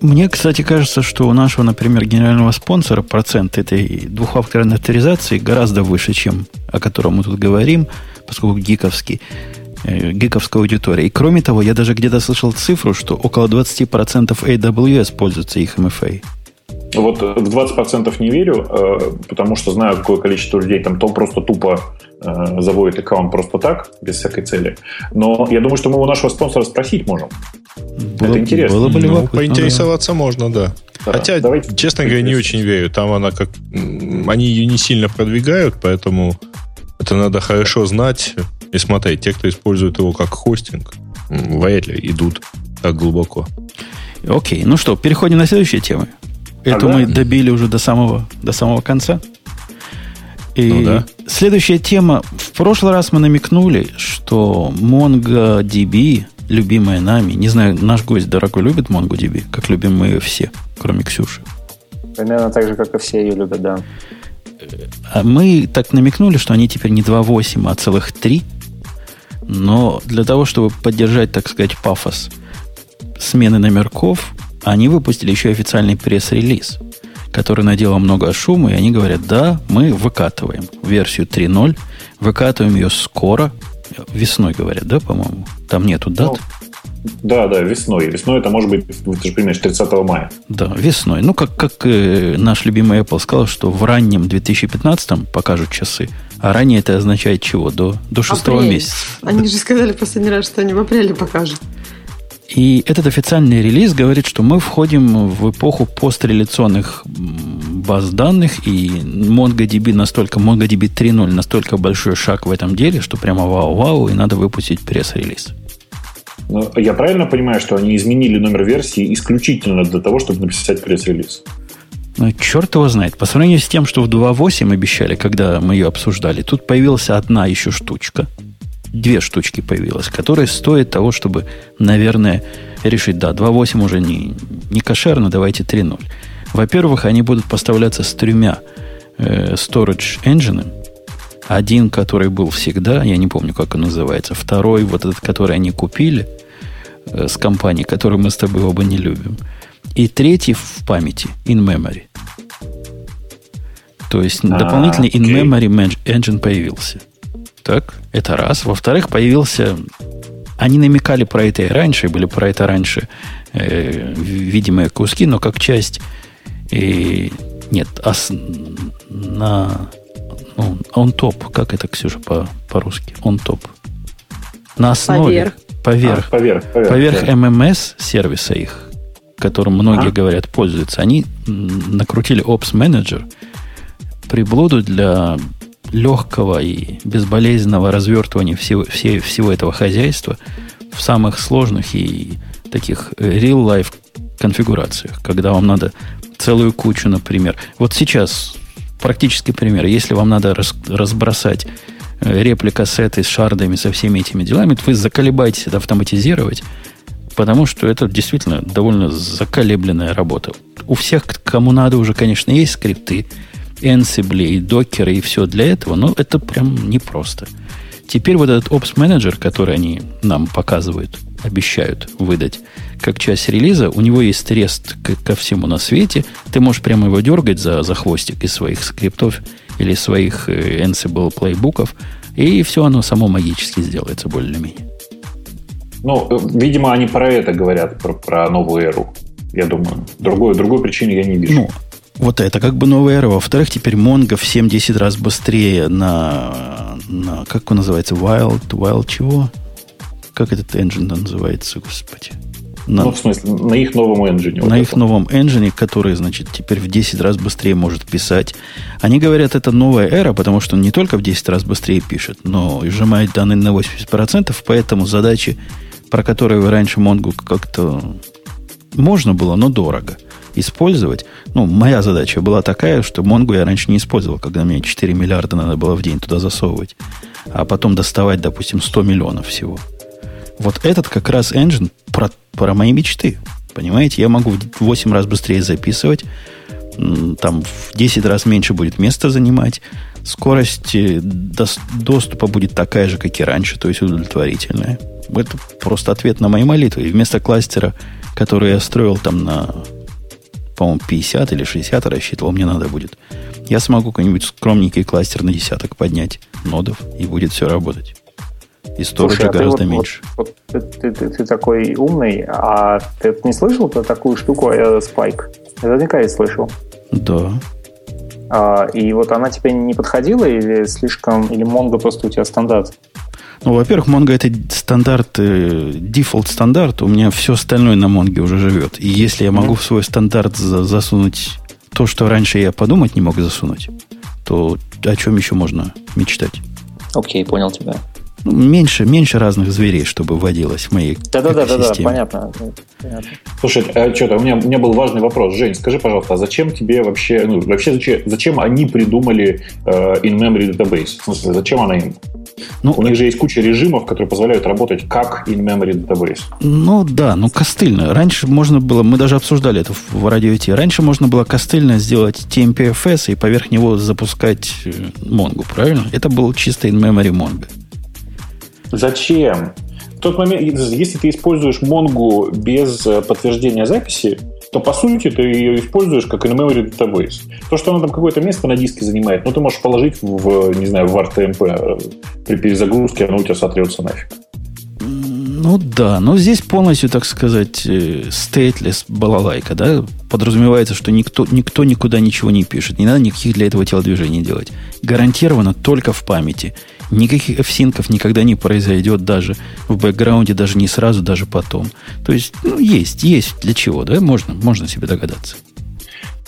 Speaker 1: Мне, кстати, кажется, что у нашего, например, генерального спонсора процент этой двухфакторной авторизации гораздо выше, чем о котором мы тут говорим, поскольку гиковский, э, гиковская аудитория. И кроме того, я даже где-то слышал цифру, что около 20% AWS пользуются их MFA.
Speaker 2: Вот в 20% не верю, э, потому что знаю, какое количество людей там то просто тупо э, заводит аккаунт просто так, без всякой цели. Но я думаю, что мы у нашего спонсора спросить можем.
Speaker 5: Было, Это интересно. Было бы ну, поинтересоваться да. можно, да. да. Хотя, Давайте честно говоря, не очень верю. Там она как... Они ее не сильно продвигают, поэтому это надо хорошо знать и смотреть. Те, кто использует его как хостинг, вряд ли идут так глубоко.
Speaker 1: Окей, ну что, переходим на следующие темы. Это ага. мы добили уже до самого, до самого конца. И ну, да. следующая тема. В прошлый раз мы намекнули, что MongoDB, любимая нами, не знаю, наш гость дорогой любит MongoDB, как любим мы ее все, кроме Ксюши.
Speaker 6: Примерно так же, как и все ее любят, да.
Speaker 1: А мы так намекнули, что они теперь не 2.8, а целых 3. Но для того, чтобы поддержать, так сказать, пафос смены номерков, они выпустили еще официальный пресс-релиз, который наделал много шума, и они говорят, да, мы выкатываем версию 3.0, выкатываем ее скоро, весной говорят, да, по-моему? Там нету дат. Ну,
Speaker 2: да, да, весной. Весной это может быть, ты же понимаешь, 30 мая.
Speaker 1: Да, весной. Ну, как, как э, наш любимый Apple сказал, что в раннем 2015 покажут часы, а ранее это означает чего? До, до шестого месяца.
Speaker 3: Они же сказали последний раз, что они в апреле покажут.
Speaker 1: И этот официальный релиз говорит, что мы входим в эпоху постреляционных баз данных, и MongoDB настолько, MongoDB 3.0 настолько большой шаг в этом деле, что прямо вау-вау, и надо выпустить пресс-релиз.
Speaker 2: Но я правильно понимаю, что они изменили номер версии исключительно для того, чтобы написать пресс-релиз?
Speaker 1: Ну, черт его знает. По сравнению с тем, что в 2.8 обещали, когда мы ее обсуждали, тут появилась одна еще штучка – две штучки появилось, которые стоят того, чтобы, наверное, решить, да, 2.8 уже не, не кошерно, давайте 3.0. Во-первых, они будут поставляться с тремя э, storage engine. Один, который был всегда, я не помню, как он называется. Второй, вот этот, который они купили э, с компанией, которую мы с тобой оба не любим. И третий в памяти, in memory. То есть а, дополнительный okay. in-memory engine появился. Так, это раз. Во-вторых, появился... Они намекали про это и раньше, были про это раньше э, видимые куски, но как часть... И, нет, ос, на... Ну, on top. Как это, Ксюша, по, по-русски? On top. На основе... Поверх. Поверх. А, поверх, поверх, поверх да. MMS сервиса их, которым многие а? говорят пользуются, они накрутили Ops Manager, приблуду для легкого и безболезненного развертывания всего, всего, всего этого хозяйства в самых сложных и таких э, real-life конфигурациях, когда вам надо целую кучу, например. Вот сейчас практический пример. Если вам надо раз, разбросать э, реплика сеты с шардами, со всеми этими делами, то вы заколебаетесь это автоматизировать, потому что это действительно довольно заколебленная работа. У всех, кому надо, уже, конечно, есть скрипты, Ansible и докеры и все для этого, но это прям непросто. Теперь вот этот Ops Manager, который они нам показывают, обещают выдать как часть релиза. У него есть рест ко всему на свете. Ты можешь прямо его дергать за, за хвостик из своих скриптов или своих э, Ansible плейбуков, и все оно само магически сделается более-менее.
Speaker 2: Ну, э, видимо, они про это говорят, про, про новую эру. Я думаю. Другой, другой причины я не вижу. Ну,
Speaker 1: вот это как бы новая эра. Во-вторых, теперь Mongo в 7-10 раз быстрее на, на... Как он называется? Wild? Wild чего? Как этот engine называется, господи?
Speaker 2: На, ну, в смысле, на их новом engine.
Speaker 1: На вот их новом engine, который, значит, теперь в 10 раз быстрее может писать. Они говорят, это новая эра, потому что он не только в 10 раз быстрее пишет, но и сжимает данные на 80%, поэтому задачи, про которые вы раньше Mongo как-то можно было, но дорого – использовать. Ну, моя задача была такая, что Mongo я раньше не использовал, когда мне 4 миллиарда надо было в день туда засовывать, а потом доставать, допустим, 100 миллионов всего. Вот этот как раз engine про, про мои мечты. Понимаете, я могу в 8 раз быстрее записывать, там в 10 раз меньше будет места занимать, скорость э, доступа будет такая же, как и раньше, то есть удовлетворительная. Это просто ответ на мои молитвы. И вместо кластера, который я строил там на по-моему, 50 или 60 рассчитывал, мне надо будет. Я смогу какой-нибудь скромненький кластер на десяток поднять нодов, и будет все работать. И storage а а гораздо вот, меньше.
Speaker 6: Вот, вот, ты, ты, ты такой умный, а ты не слышал про такую штуку Aerospike? Наверняка я слышал.
Speaker 1: Да.
Speaker 6: А, и вот она тебе не подходила или слишком, или Mongo просто у тебя стандарт?
Speaker 1: Ну, во-первых, Mongo это стандарт, э, дефолт стандарт. У меня все остальное на Mongo уже живет. И если я могу в свой стандарт за засунуть то, что раньше я подумать не мог засунуть, то о чем еще можно мечтать?
Speaker 6: Окей, okay, понял тебя.
Speaker 1: Ну, меньше, меньше разных зверей, чтобы вводилось в моей
Speaker 6: Да-да-да, да, понятно. понятно.
Speaker 2: Слушай, а что-то у меня, у меня был важный вопрос. Жень, скажи, пожалуйста, а зачем тебе вообще, ну, вообще зачем, зачем они придумали э, in-memory database? В смысле, зачем она им? Ну, У них же есть куча режимов, которые позволяют работать как in-memory database.
Speaker 1: Ну да, ну костыльно. Раньше можно было, мы даже обсуждали это в радио Ти, раньше можно было костыльно сделать TMPFS и поверх него запускать Mongo, э, правильно? Это был чисто in-memory Mongo.
Speaker 2: Зачем? В тот момент, если ты используешь Mongo без э, подтверждения записи, то по сути ты ее используешь как in-memory database. То, что она там какое-то место на диске занимает, ну ты можешь положить в, не знаю, в RTMP э, при перезагрузке, оно у тебя сотрется нафиг.
Speaker 1: Ну да, но здесь полностью, так сказать, stateless э, балалайка, да, подразумевается, что никто, никто никуда ничего не пишет, не надо никаких для этого телодвижений делать. Гарантированно только в памяти. Никаких f никогда не произойдет даже в бэкграунде, даже не сразу, даже потом. То есть, ну, есть, есть для чего, да, можно, можно себе догадаться.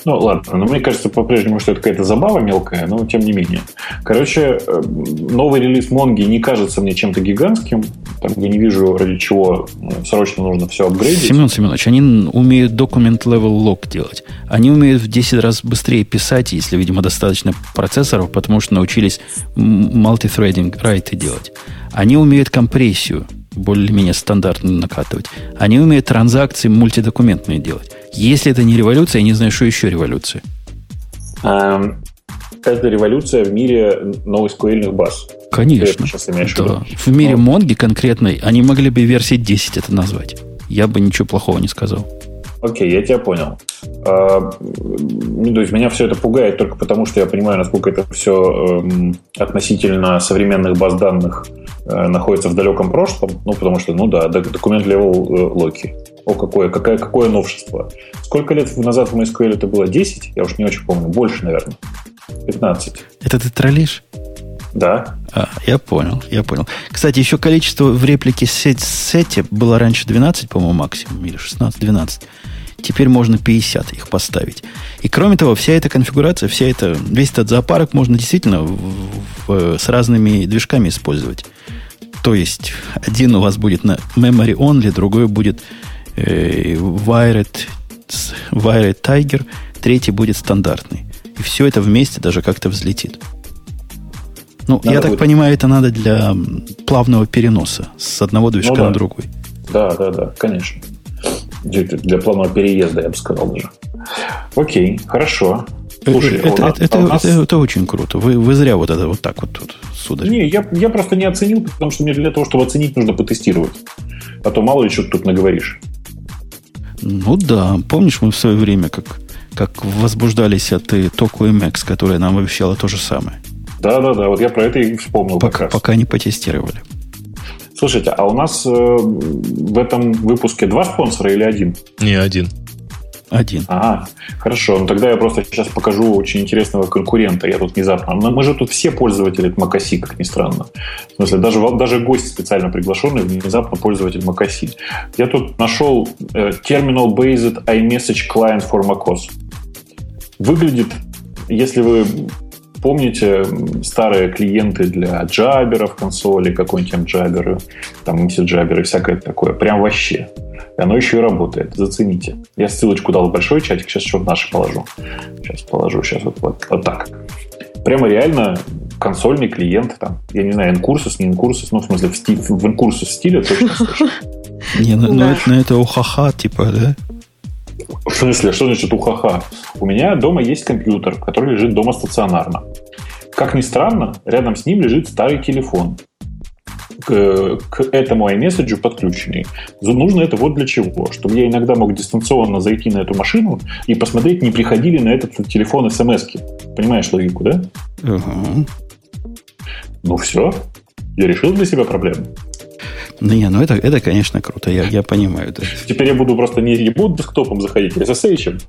Speaker 2: Ну, ладно, но мне кажется по-прежнему, что это какая-то забава мелкая, но тем не менее. Короче, э, новый релиз Монги не кажется мне чем-то гигантским. Там я не вижу, ради чего ну, срочно нужно все апгрейдить.
Speaker 1: Семен Семенович, они умеют документ level lock делать. Они умеют в 10 раз быстрее писать, если, видимо, достаточно процессоров, потому что научились мультithreading райты делать. Они умеют компрессию более-менее стандартно накатывать. Они умеют транзакции мультидокументные делать. Если это не революция, я не знаю, что еще революция.
Speaker 2: Эм, это революция в мире NoSQL баз.
Speaker 1: Конечно. Да. В мире Но... Монги конкретной они могли бы версии 10 это назвать. Я бы ничего плохого не сказал.
Speaker 2: Окей, я тебя понял. А, ну, то есть меня все это пугает только потому, что я понимаю, насколько это все эм, относительно современных баз данных э, находится в далеком прошлом. Ну, потому что, ну да, документ level э, локи. О, какое, какое, какое новшество. Сколько лет назад в MySQL это было? 10? Я уж не очень помню. Больше, наверное. 15.
Speaker 1: Это ты троллишь?
Speaker 2: Да.
Speaker 1: А, я понял, я понял. Кстати, еще количество в реплике сете было раньше 12, по-моему, максимум, или 16-12. Теперь можно 50 их поставить. И кроме того, вся эта конфигурация, вся эта, весь этот зоопарк можно действительно в, в, с разными движками использовать. То есть, один у вас будет на memory only, другой будет э, wired, wired Tiger, третий будет стандартный. И все это вместе даже как-то взлетит. Ну, надо я так будет. понимаю, это надо для плавного переноса с одного движка ну, да. на другой.
Speaker 2: Да, да, да, конечно. Для плавного переезда, я бы сказал даже. Окей, хорошо.
Speaker 1: Слушай, это, это, нас, это, нас... это, это очень круто. Вы, вы зря вот это вот так вот тут, сударь.
Speaker 2: Не, я, я просто не оценил, потому что мне для того, чтобы оценить, нужно потестировать. А то мало ли что тут наговоришь.
Speaker 1: Ну да, помнишь, мы в свое время как, как возбуждались от Току MX, которая нам обещала то же самое.
Speaker 2: Да, да, да, вот я про это и вспомнил.
Speaker 1: Пока, пока не потестировали.
Speaker 2: Слушайте, а у нас э, в этом выпуске два спонсора или один?
Speaker 5: Не, один.
Speaker 1: Один.
Speaker 2: Ага, хорошо. Ну тогда я просто сейчас покажу очень интересного конкурента. Я тут внезапно... Но мы же тут все пользователи Макаси, как ни странно. В смысле, даже, даже гость специально приглашенный внезапно пользователь Макаси. Я тут нашел э, Terminal Based iMessage Client for macOS. Выглядит, если вы помните старые клиенты для джаберов консоли, какой-нибудь джаберы, там Jabber ы, всякое такое. Прям вообще. И оно еще и работает. Зацените. Я ссылочку дал в большой чатик, сейчас еще в наш положу. Сейчас положу, сейчас вот, вот, вот так. Прямо реально консольный клиент, там, я не знаю, ncurses, не ncurses, ну, в смысле, в, стиль, в ncurses стиле точно слышно.
Speaker 1: Не, ну, ну это, ну это ухаха, типа, да?
Speaker 2: В смысле, что значит ухаха? У меня дома есть компьютер, который лежит дома стационарно. Как ни странно, рядом с ним лежит старый телефон к, к этому iMessage подключенный. Нужно это вот для чего? Чтобы я иногда мог дистанционно зайти на эту машину и посмотреть, не приходили на этот телефон смс -ки. Понимаешь логику, да?
Speaker 1: Угу.
Speaker 2: Ну все, я решил для себя проблему.
Speaker 1: Ну, не, ну это, это конечно, круто, я, я понимаю. Да.
Speaker 2: Теперь я буду просто не, не буду десктопом заходить, а SSH.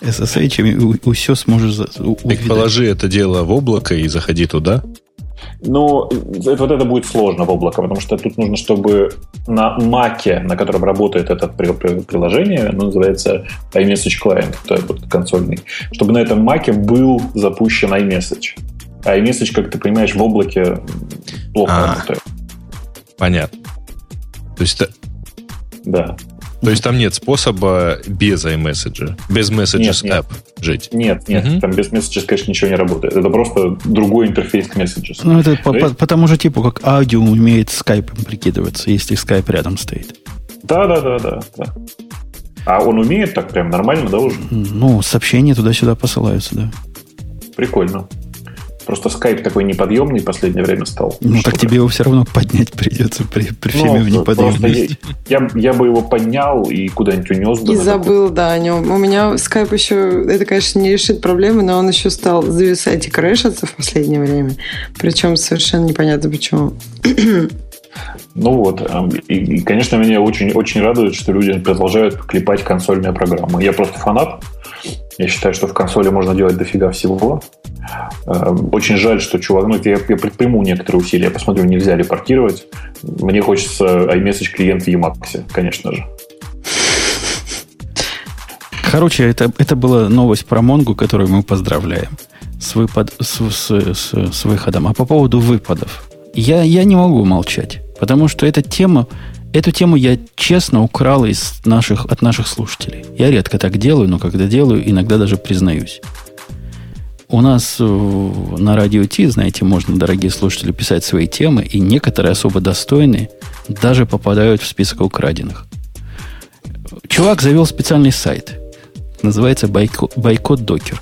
Speaker 1: SSH у, все сможешь
Speaker 5: увидеть. Так положи это дело в облако и заходи туда.
Speaker 2: Ну, это, вот это будет сложно в облако, потому что тут нужно, чтобы на маке, на котором работает это приложение, оно называется iMessage Client, это вот консольный, чтобы на этом маке был запущен iMessage. А iMessage, как ты понимаешь, в облаке плохо а, работает.
Speaker 5: Понятно. То есть...
Speaker 2: Да.
Speaker 5: То есть там нет способа без iMessage, без Messages нет, App
Speaker 2: нет.
Speaker 5: жить?
Speaker 2: Нет, нет, угу. там без Messages, конечно, ничего не работает. Это просто другой интерфейс к Messages.
Speaker 1: Ну, это по, по, по тому же типу, как аудио умеет Skype прикидываться, если Skype рядом стоит.
Speaker 2: Да, да, да, да, да. А он умеет так прям нормально, да, уже?
Speaker 1: Ну, сообщения туда-сюда посылаются, да.
Speaker 2: Прикольно. Просто скайп такой неподъемный в последнее время стал.
Speaker 1: Ну, так тебе его все равно поднять придется при, при ну, в неподъемности.
Speaker 2: Я, я, я бы его поднял и куда-нибудь унес бы.
Speaker 3: И забыл, такой. да, о нем. У меня скайп еще, это, конечно, не решит проблемы, но он еще стал зависать и крэшиться в последнее время. Причем совершенно непонятно почему.
Speaker 2: Ну вот, и, и, конечно, меня очень, очень радует, что люди продолжают клепать консольные программы. Я просто фанат. Я считаю, что в консоли можно делать дофига всего. Эм, очень жаль, что чувак, ну, я, я предприму некоторые усилия, я посмотрю, нельзя ли портировать. Мне хочется iMessage клиент в Emacs, конечно же.
Speaker 1: Короче, это, это была новость про Монгу, которую мы поздравляем с, выпад, с, с, с, с выходом. А по поводу выпадов, я, я не могу молчать, потому что эта тема, эту тему я честно украл из наших, от наших слушателей. Я редко так делаю, но когда делаю, иногда даже признаюсь. У нас э, на радио Ти, знаете, можно, дорогие слушатели, писать свои темы, и некоторые особо достойные даже попадают в список украденных. Чувак завел специальный сайт. Называется Бойкот, Бойкот Докер.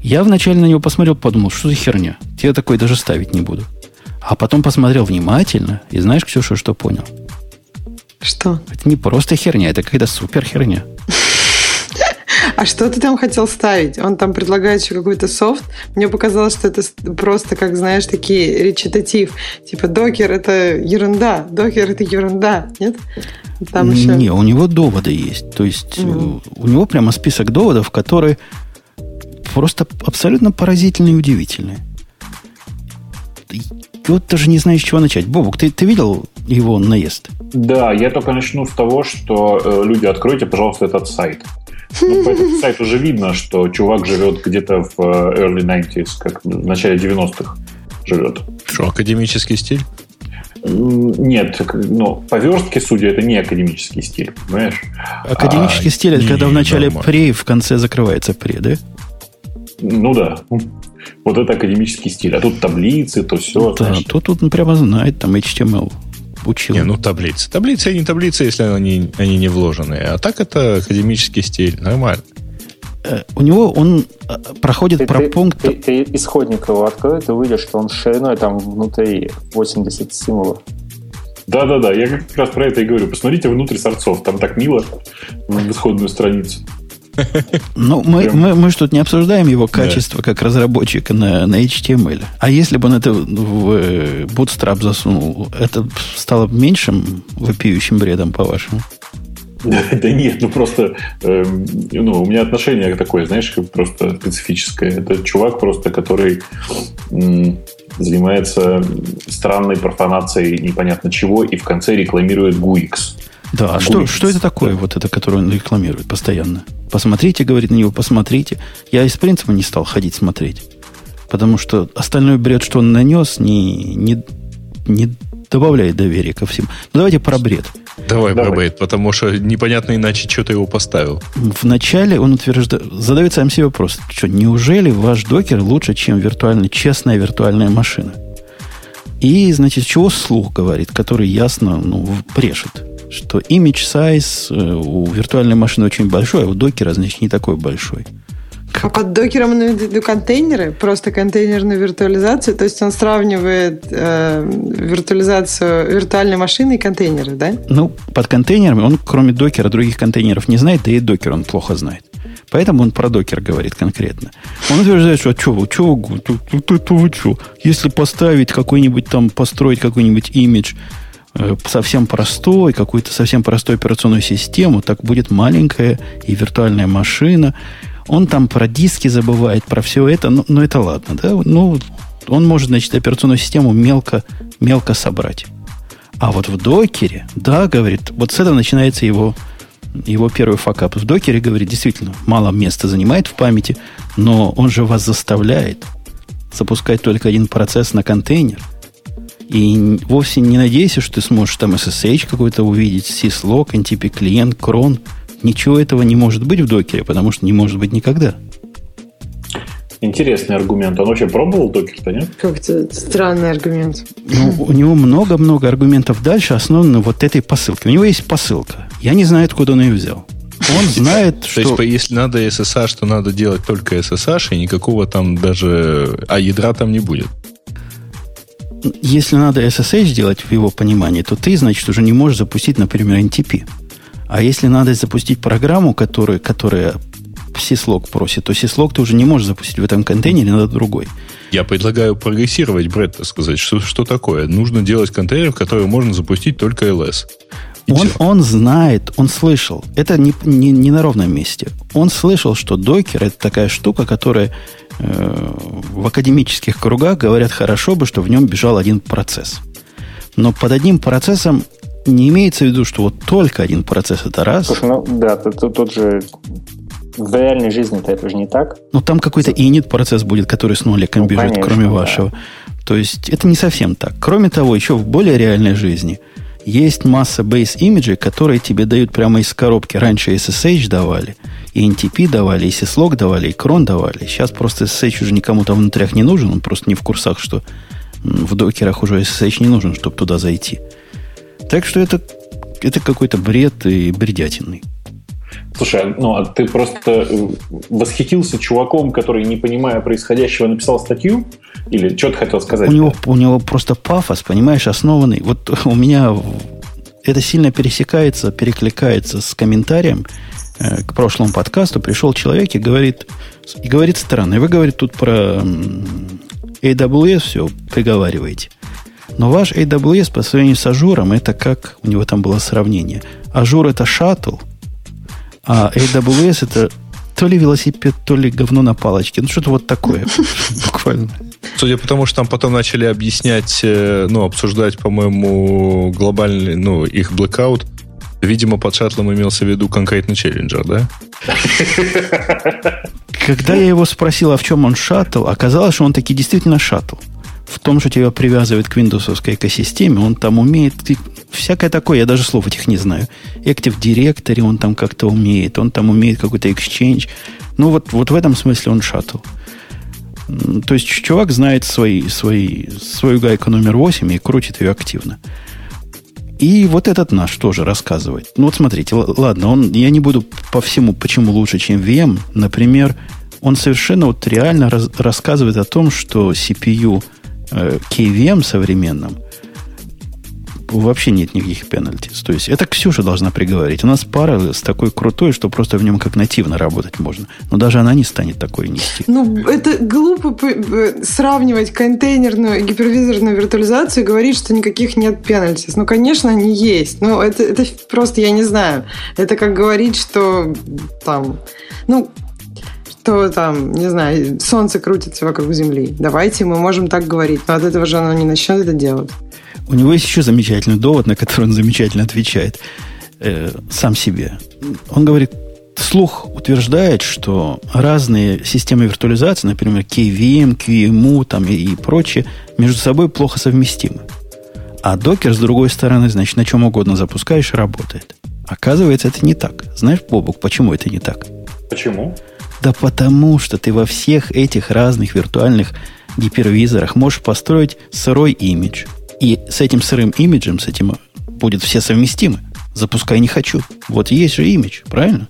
Speaker 1: Я вначале на него посмотрел, подумал, что за херня. Я такой даже ставить не буду. А потом посмотрел внимательно, и знаешь, Ксюша, что понял?
Speaker 3: Что?
Speaker 1: Это не просто херня, это какая-то супер херня.
Speaker 3: А что ты там хотел ставить? Он там предлагает еще какой-то софт. Мне показалось, что это просто, как знаешь, такие речитатив. Типа, докер – это ерунда, докер – это ерунда. Нет?
Speaker 1: Там еще... Не, у него доводы есть. То есть mm у него прямо список доводов, которые просто абсолютно поразительные и удивительные. И вот даже не знаешь, с чего начать. Бобук, ты, ты видел его наезд?
Speaker 2: Да, я только начну с того, что э, люди, откройте, пожалуйста, этот сайт. Ну, по этому сайту уже видно, что чувак живет где-то в э, early 90s, как в начале 90-х живет.
Speaker 5: Что, академический стиль?
Speaker 2: Нет, ну, по верстке, судя, это не академический стиль, понимаешь?
Speaker 1: Академический а, стиль это когда в начале нормально. пре, в конце закрывается пре, да?
Speaker 2: Ну да. Вот это академический стиль. А тут таблицы, то все.
Speaker 1: Да, тут, тут прямо знает, там HTML учил.
Speaker 5: Не, ну таблицы. Таблицы не таблицы, если они, они не вложенные. А так это академический стиль. Нормально.
Speaker 1: Э, у него он э, проходит ты, про
Speaker 6: ты,
Speaker 1: пункт...
Speaker 6: Ты, ты исходник его открой, ты увидишь, что он шириной там внутри 80 символов.
Speaker 2: Да-да-да, я как раз про это и говорю. Посмотрите внутрь сорцов, там так мило на исходную страницу.
Speaker 1: Ну, мы, мы, мы же тут не обсуждаем его качество да. как разработчика на, на HTML. А если бы он это в э, Bootstrap засунул, это стало меньшим вопиющим бредом, по-вашему?
Speaker 2: Да, да нет, ну просто э, ну, у меня отношение такое, знаешь, просто специфическое. Это чувак просто, который м, занимается странной профанацией непонятно чего и в конце рекламирует GUIX.
Speaker 1: Да, а что, что это такое, вот это, которое он рекламирует постоянно? Посмотрите, говорит на него, посмотрите. Я из принципа не стал ходить смотреть. Потому что остальной бред, что он нанес, не, не, не добавляет доверия ко всем. Ну, давайте про бред.
Speaker 5: Давай, Давай. про бред, потому что непонятно иначе, что ты его поставил.
Speaker 1: Вначале он утверждает, задает сам себе вопрос, что неужели ваш докер лучше, чем виртуальный, честная виртуальная машина? И, значит, чего слух говорит, который ясно ну, брешет что image size э, у виртуальной машины очень большой, а у докера, значит, не такой большой.
Speaker 3: Как? А под докером на виду контейнеры, просто контейнерную виртуализацию, то есть он сравнивает э, виртуализацию виртуальной машины и контейнеры, да?
Speaker 1: Ну, под контейнерами он, кроме докера, других контейнеров не знает, да и докер он плохо знает. Поэтому он про докер говорит конкретно. Он утверждает, что а что вы, что вы, это вы что? Если поставить какой-нибудь там, построить какой-нибудь имидж, Э, совсем простой, какую-то совсем простую операционную систему, так будет маленькая и виртуальная машина. Он там про диски забывает, про все это, ну, ну это ладно, да? Ну, он может, значит, операционную систему мелко, мелко собрать. А вот в докере, да, говорит, вот с этого начинается его, его первый факап. В докере, говорит, действительно, мало места занимает в памяти, но он же вас заставляет запускать только один процесс на контейнер – и вовсе не надейся, что ты сможешь там SSH какой-то увидеть, syslog, NTP клиент, крон. Ничего этого не может быть в докере, потому что не может быть никогда.
Speaker 2: Интересный аргумент. Он вообще пробовал докер-то, нет?
Speaker 3: Как-то странный аргумент.
Speaker 1: Ну, у него много-много аргументов дальше, основаны на вот этой посылке. У него есть посылка. Я не знаю, откуда он ее взял. Он знает, что...
Speaker 5: То есть, если надо SSH, то надо делать только SSH, и никакого там даже... А ядра там не будет
Speaker 1: если надо SSH делать в его понимании, то ты, значит, уже не можешь запустить, например, NTP. А если надо запустить программу, которая, которая syslog просит, то syslog ты уже не можешь запустить в этом контейнере, надо другой.
Speaker 5: Я предлагаю прогрессировать, Брэд, сказать, что, что такое. Нужно делать контейнер, в который можно запустить только LS.
Speaker 1: он, он знает, он слышал. Это не, не, не на ровном месте. Он слышал, что докер это такая штука, которая в академических кругах говорят хорошо бы, что в нем бежал один процесс. Но под одним процессом не имеется в виду, что вот только один процесс это раз.
Speaker 6: Слушай, ну да, тут, тут же в реальной жизни-то это же не так.
Speaker 1: Ну, там какой-то init процесс будет, который с нуликом ну, бежит, конечно, кроме да. вашего. То есть это не совсем так. Кроме того, еще в более реальной жизни есть масса base имиджей, которые тебе дают прямо из коробки. Раньше SSH давали – и NTP давали, и syslog давали, и крон давали. Сейчас просто SSH уже никому там внутрях не нужен, он просто не в курсах, что в докерах уже SSH не нужен, чтобы туда зайти. Так что это, это какой-то бред и бредятинный.
Speaker 2: Слушай, ну а ты просто э, восхитился чуваком, который, не понимая происходящего, написал статью? Или что ты хотел сказать?
Speaker 1: У него, у него просто пафос, понимаешь, основанный. Вот у меня это сильно пересекается, перекликается с комментарием, Э, к прошлому подкасту пришел человек и говорит, и говорит странно. И вы, говорит, тут про AWS все приговариваете. Но ваш AWS по сравнению с Azure ом, это как, у него там было сравнение. Azure это шаттл, а AWS это то ли велосипед, то ли говно на палочке. Ну, что-то вот такое буквально.
Speaker 5: Судя по тому, что там потом начали объяснять, э, ну, обсуждать, по-моему, глобальный, ну, их blackout, Видимо, под шаттлом имелся в виду конкретно Челленджер, да?
Speaker 1: Когда я его спросил, а в чем он шаттл, оказалось, что он таки действительно шаттл. В том, что тебя привязывает к виндовсовской экосистеме, он там умеет всякое такое, я даже слов этих не знаю. Active Directory он там как-то умеет, он там умеет какой-то Exchange. Ну, вот, вот в этом смысле он шаттл. То есть чувак знает свои, свои, свою гайку номер 8 и крутит ее активно. И вот этот наш тоже рассказывает. Ну вот смотрите, ладно, он, я не буду по всему, почему лучше, чем VM. Например, он совершенно вот реально раз, рассказывает о том, что CPU э, KVM современном вообще нет никаких пенальти. То есть это Ксюша должна приговорить. У нас пара с такой крутой, что просто в нем как нативно работать можно. Но даже она не станет такой нести.
Speaker 3: Ну, это глупо сравнивать контейнерную и гипервизорную виртуализацию и говорить, что никаких нет пенальти. Ну, конечно, они есть. Но это, это просто, я не знаю. Это как говорить, что там... Ну, что там, не знаю, солнце крутится вокруг Земли. Давайте мы можем так говорить. Но от этого же оно не начнет это делать.
Speaker 1: У него есть еще замечательный довод, на который он замечательно отвечает э, сам себе. Он говорит, слух утверждает, что разные системы виртуализации, например, KVM, QEMU там, и, и прочее, между собой плохо совместимы. А докер, с другой стороны, значит, на чем угодно запускаешь, работает. Оказывается, это не так. Знаешь, Бобук, почему это не так?
Speaker 2: Почему?
Speaker 1: Да потому что ты во всех этих разных виртуальных гипервизорах можешь построить сырой имидж – и с этим сырым имиджем, с этим будет все совместимы. Запускай не хочу. Вот есть же имидж, правильно?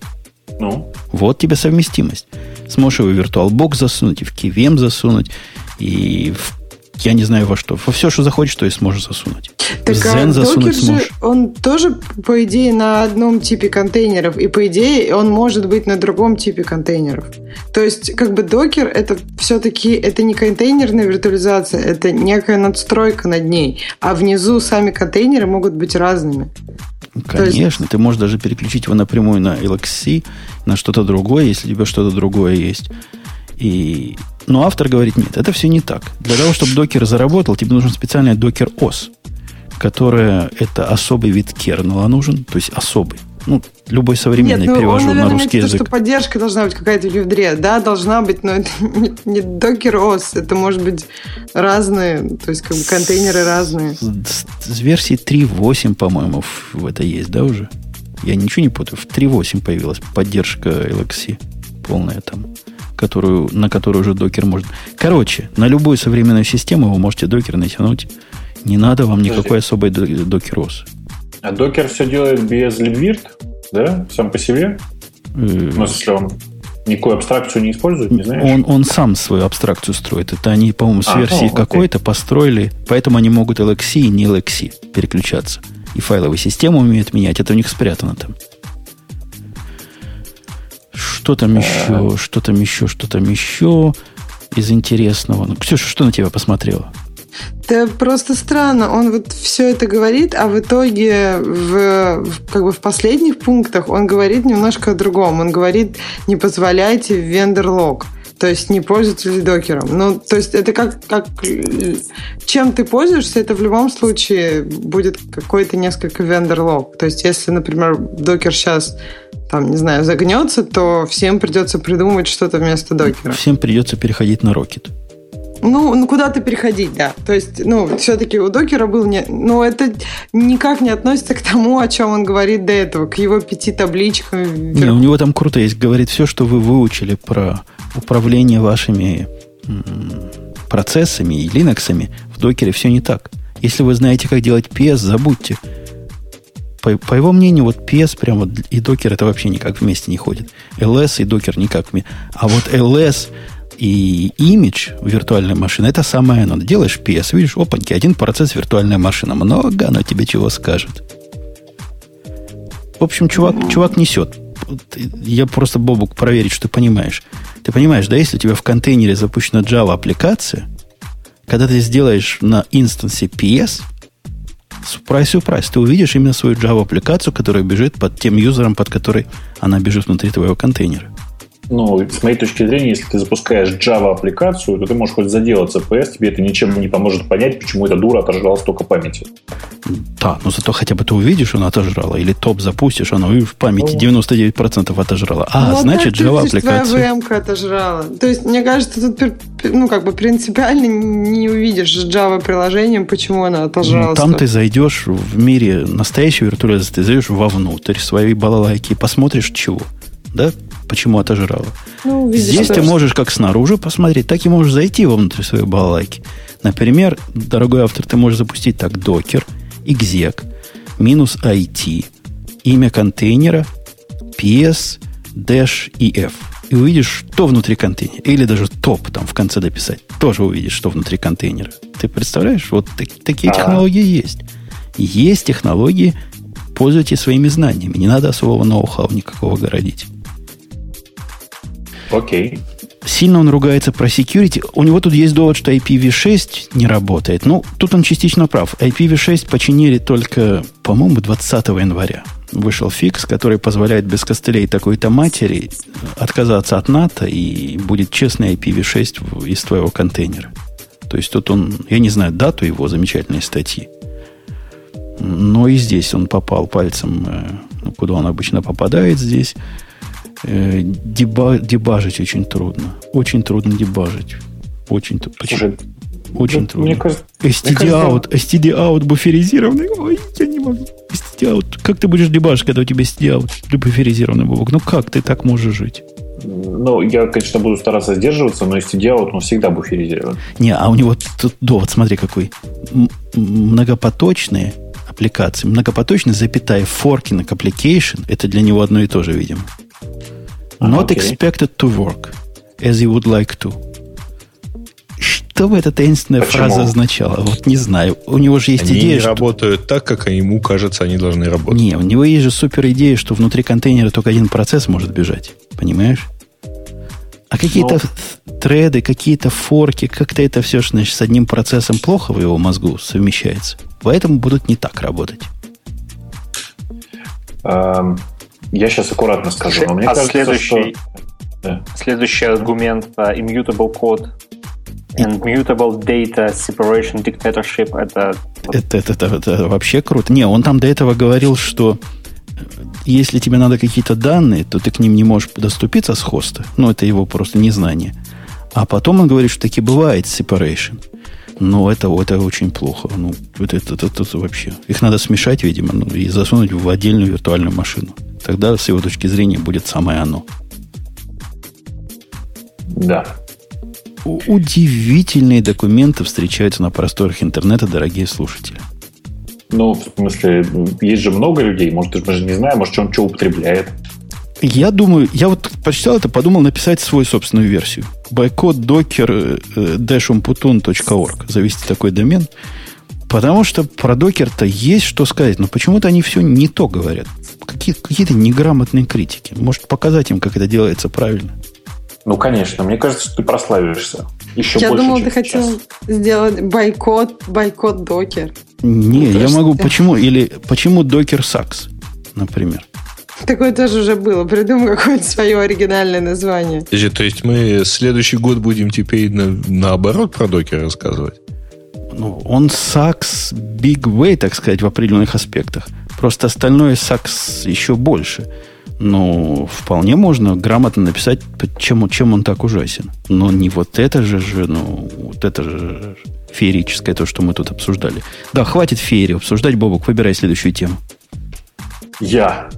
Speaker 2: Ну.
Speaker 1: Вот тебе совместимость. Сможешь его в VirtualBox засунуть, и в KVM засунуть, и в я не знаю во что. Во все, что захочешь, то и сможешь засунуть.
Speaker 3: Так, Zen а засунуть же, сможешь. он тоже, по идее, на одном типе контейнеров, и по идее он может быть на другом типе контейнеров. То есть, как бы докер это все-таки это не контейнерная виртуализация, это некая надстройка над ней, а внизу сами контейнеры могут быть разными.
Speaker 1: Конечно, есть... ты можешь даже переключить его напрямую на LXC, на что-то другое, если у тебя что-то другое есть. И... Но автор говорит, нет, это все не так. Для того, чтобы докер заработал, тебе нужен специальный докер OS, которая это особый вид кернела нужен, то есть особый. Ну, любой современный Нет, ну, перевожу он, наверное, на русский язык.
Speaker 3: что поддержка должна быть какая-то в ядре. Да, должна быть, но это не, не докер OS. Это может быть разные, то есть как бы контейнеры разные. С,
Speaker 1: с, с версии 3.8, по-моему, в это есть, да, уже? Я ничего не путаю. В 3.8 появилась поддержка LXC полная там которую, на которую уже докер может... Короче, на любую современную систему вы можете докер натянуть. Не надо вам Подожди. никакой особой докер-ос.
Speaker 2: А докер все делает без libvirt, да? Сам по себе? Э, ну, если он никакую абстракцию не использует, не знаешь?
Speaker 1: Он, он сам свою абстракцию строит. Это они, по-моему, с а, версии ну, какой-то построили, поэтому они могут LXC и не LXC переключаться. И файловую систему умеют менять. Это у них спрятано там. Что там еще? Что там еще? Что там еще из интересного? Ну, Ксюша, что на тебя посмотрела?
Speaker 3: Да просто странно. Он вот все это говорит, а в итоге в, как бы в последних пунктах он говорит немножко о другом. Он говорит, не позволяйте в вендор-лог. То есть не пользователь докером. Ну, то есть это как, как чем ты пользуешься, это в любом случае будет какой-то несколько вендор-лог. То есть если, например, докер сейчас там, не знаю, загнется, то всем придется придумать что-то вместо докера.
Speaker 1: Всем придется переходить на Rocket.
Speaker 3: Ну, ну куда-то переходить, да. То есть, ну, все-таки у докера был не... Ну, это никак не относится к тому, о чем он говорит до этого, к его пяти табличкам.
Speaker 1: Не, у него там круто есть. Говорит все, что вы выучили про управление вашими процессами и линоксами в докере все не так. Если вы знаете, как делать PS, забудьте. По, по его мнению, вот PS прямо и докер это вообще никак вместе не ходит. LS и докер никак вместе. А вот LS и имидж виртуальной машины, это самое оно. Делаешь PS, видишь, опаньки, один процесс виртуальная машина. Много она тебе чего скажет. В общем, чувак, чувак несет. Я просто, Бобук, проверить, что ты понимаешь. Ты понимаешь, да, если у тебя в контейнере запущена Java аппликация, когда ты сделаешь на инстансе PS, сюрприз, сюрприз, ты увидишь именно свою Java аппликацию, которая бежит под тем юзером, под который она бежит внутри твоего контейнера
Speaker 2: ну, с моей точки зрения, если ты запускаешь Java-аппликацию, то ты можешь хоть заделать CPS, тебе это ничем не поможет понять, почему эта дура отожрала столько памяти.
Speaker 1: Да, но зато хотя бы ты увидишь, она отожрала. Или топ запустишь, она в памяти 99% ну. отожрала. А, ну, значит, Java-аппликация.
Speaker 3: Твоя VM отожрала. То есть, мне кажется, тут ну, как бы принципиально не увидишь с Java-приложением, почему она отожрала. Ну,
Speaker 1: там ты зайдешь в мире настоящей виртуализации, ты зайдешь вовнутрь своей балалайки и посмотришь чего. Да? Почему отожрала. Ну, Здесь ты можешь как снаружи посмотреть, так и можешь зайти внутрь своей балалайки. Например, дорогой автор, ты можешь запустить так докер, exec, минус IT, имя контейнера, ps, dash и f. И увидишь, что внутри контейнера. Или даже топ там в конце дописать. Тоже увидишь, что внутри контейнера. Ты представляешь? Вот так, такие а. технологии есть. Есть технологии, пользуйтесь своими знаниями. Не надо особого ноу-хау никакого городить.
Speaker 2: Окей.
Speaker 1: Сильно он ругается про security. У него тут есть довод, что IPv6 не работает. Ну, тут он частично прав. IPv6 починили только, по-моему, 20 января. Вышел фикс, который позволяет без костылей такой-то матери отказаться от НАТО и будет честный IPv6 из твоего контейнера. То есть тут он, я не знаю дату его замечательной статьи, но и здесь он попал пальцем, э, ну, куда он обычно попадает здесь. Э, деба, дебажить очень трудно. Очень трудно дебажить. Очень, Слушай, очень трудно. Мне кажется, STD мне out, STD out буферизированный. Ой, я не могу. STD out. Как ты будешь дебажить, когда у тебя STD out буферизированный бубок? Ну как ты так можешь жить?
Speaker 2: Ну, я, конечно, буду стараться сдерживаться, но STD out, он всегда буферизирован.
Speaker 1: Не, а у него тут довод, смотри какой. Многопоточные аппликации. Многопоточный, запятая, forking application, это для него одно и то же, видимо. Not okay. expected to work as you would like to. Что бы эта таинственная Почему? фраза означала? Вот не знаю. У него же есть
Speaker 5: они
Speaker 1: идея,
Speaker 5: не что... работают так, как ему кажется, они должны работать.
Speaker 1: Не, у него есть же супер идея, что внутри контейнера только один процесс может бежать. Понимаешь? А какие-то Но... Ну. треды, какие-то форки, как-то это все, значит, с одним процессом плохо в его мозгу совмещается. Поэтому будут не так работать.
Speaker 2: Um, я сейчас аккуратно скажу, но мне а кажется,
Speaker 6: следующий, что... следующий аргумент про immutable код and mutable data separation dictatorship это...
Speaker 1: Это, это, это, это вообще круто. Не, он там до этого говорил, что если тебе надо какие-то данные, то ты к ним не можешь доступиться с хоста. Ну, это его просто незнание. А потом он говорит, что таки бывает separation. Но это, это очень плохо. Ну, это, это, это, это вообще. Их надо смешать, видимо, ну, и засунуть в отдельную виртуальную машину. Тогда, с его точки зрения, будет самое оно.
Speaker 2: Да.
Speaker 1: Удивительные документы встречаются на просторах интернета, дорогие слушатели.
Speaker 2: Ну, в смысле, есть же много людей, может, мы же не знаем, может, он что употребляет.
Speaker 1: Я думаю, я вот прочитал это, подумал написать свою собственную версию. Бойкот docker dashumputon.org. Завести такой домен. Потому что про докер-то есть что сказать, но почему-то они все не то говорят. Какие, какие-то неграмотные критики. Может, показать им, как это делается правильно.
Speaker 2: Ну, конечно. Мне кажется, что ты прославишься. Еще
Speaker 3: я
Speaker 2: больше,
Speaker 3: думал, ты хотел сделать бойкот, бойкот докер.
Speaker 1: Не, ну, я могу. Почему? Или почему докер сакс, например?
Speaker 3: Такое тоже уже было. Придумай какое-то свое оригинальное название.
Speaker 5: Подожди, то есть мы следующий год будем теперь на, наоборот про докер рассказывать?
Speaker 1: Ну, он сакс big way, так сказать, в определенных аспектах. Просто остальное сакс еще больше. Ну, вполне можно грамотно написать, чем, чем он так ужасен. Но не вот это же, же ну, вот это же феерическое, то, что мы тут обсуждали. Да, хватит феерию обсуждать, Бобок, выбирай следующую тему.
Speaker 2: Я.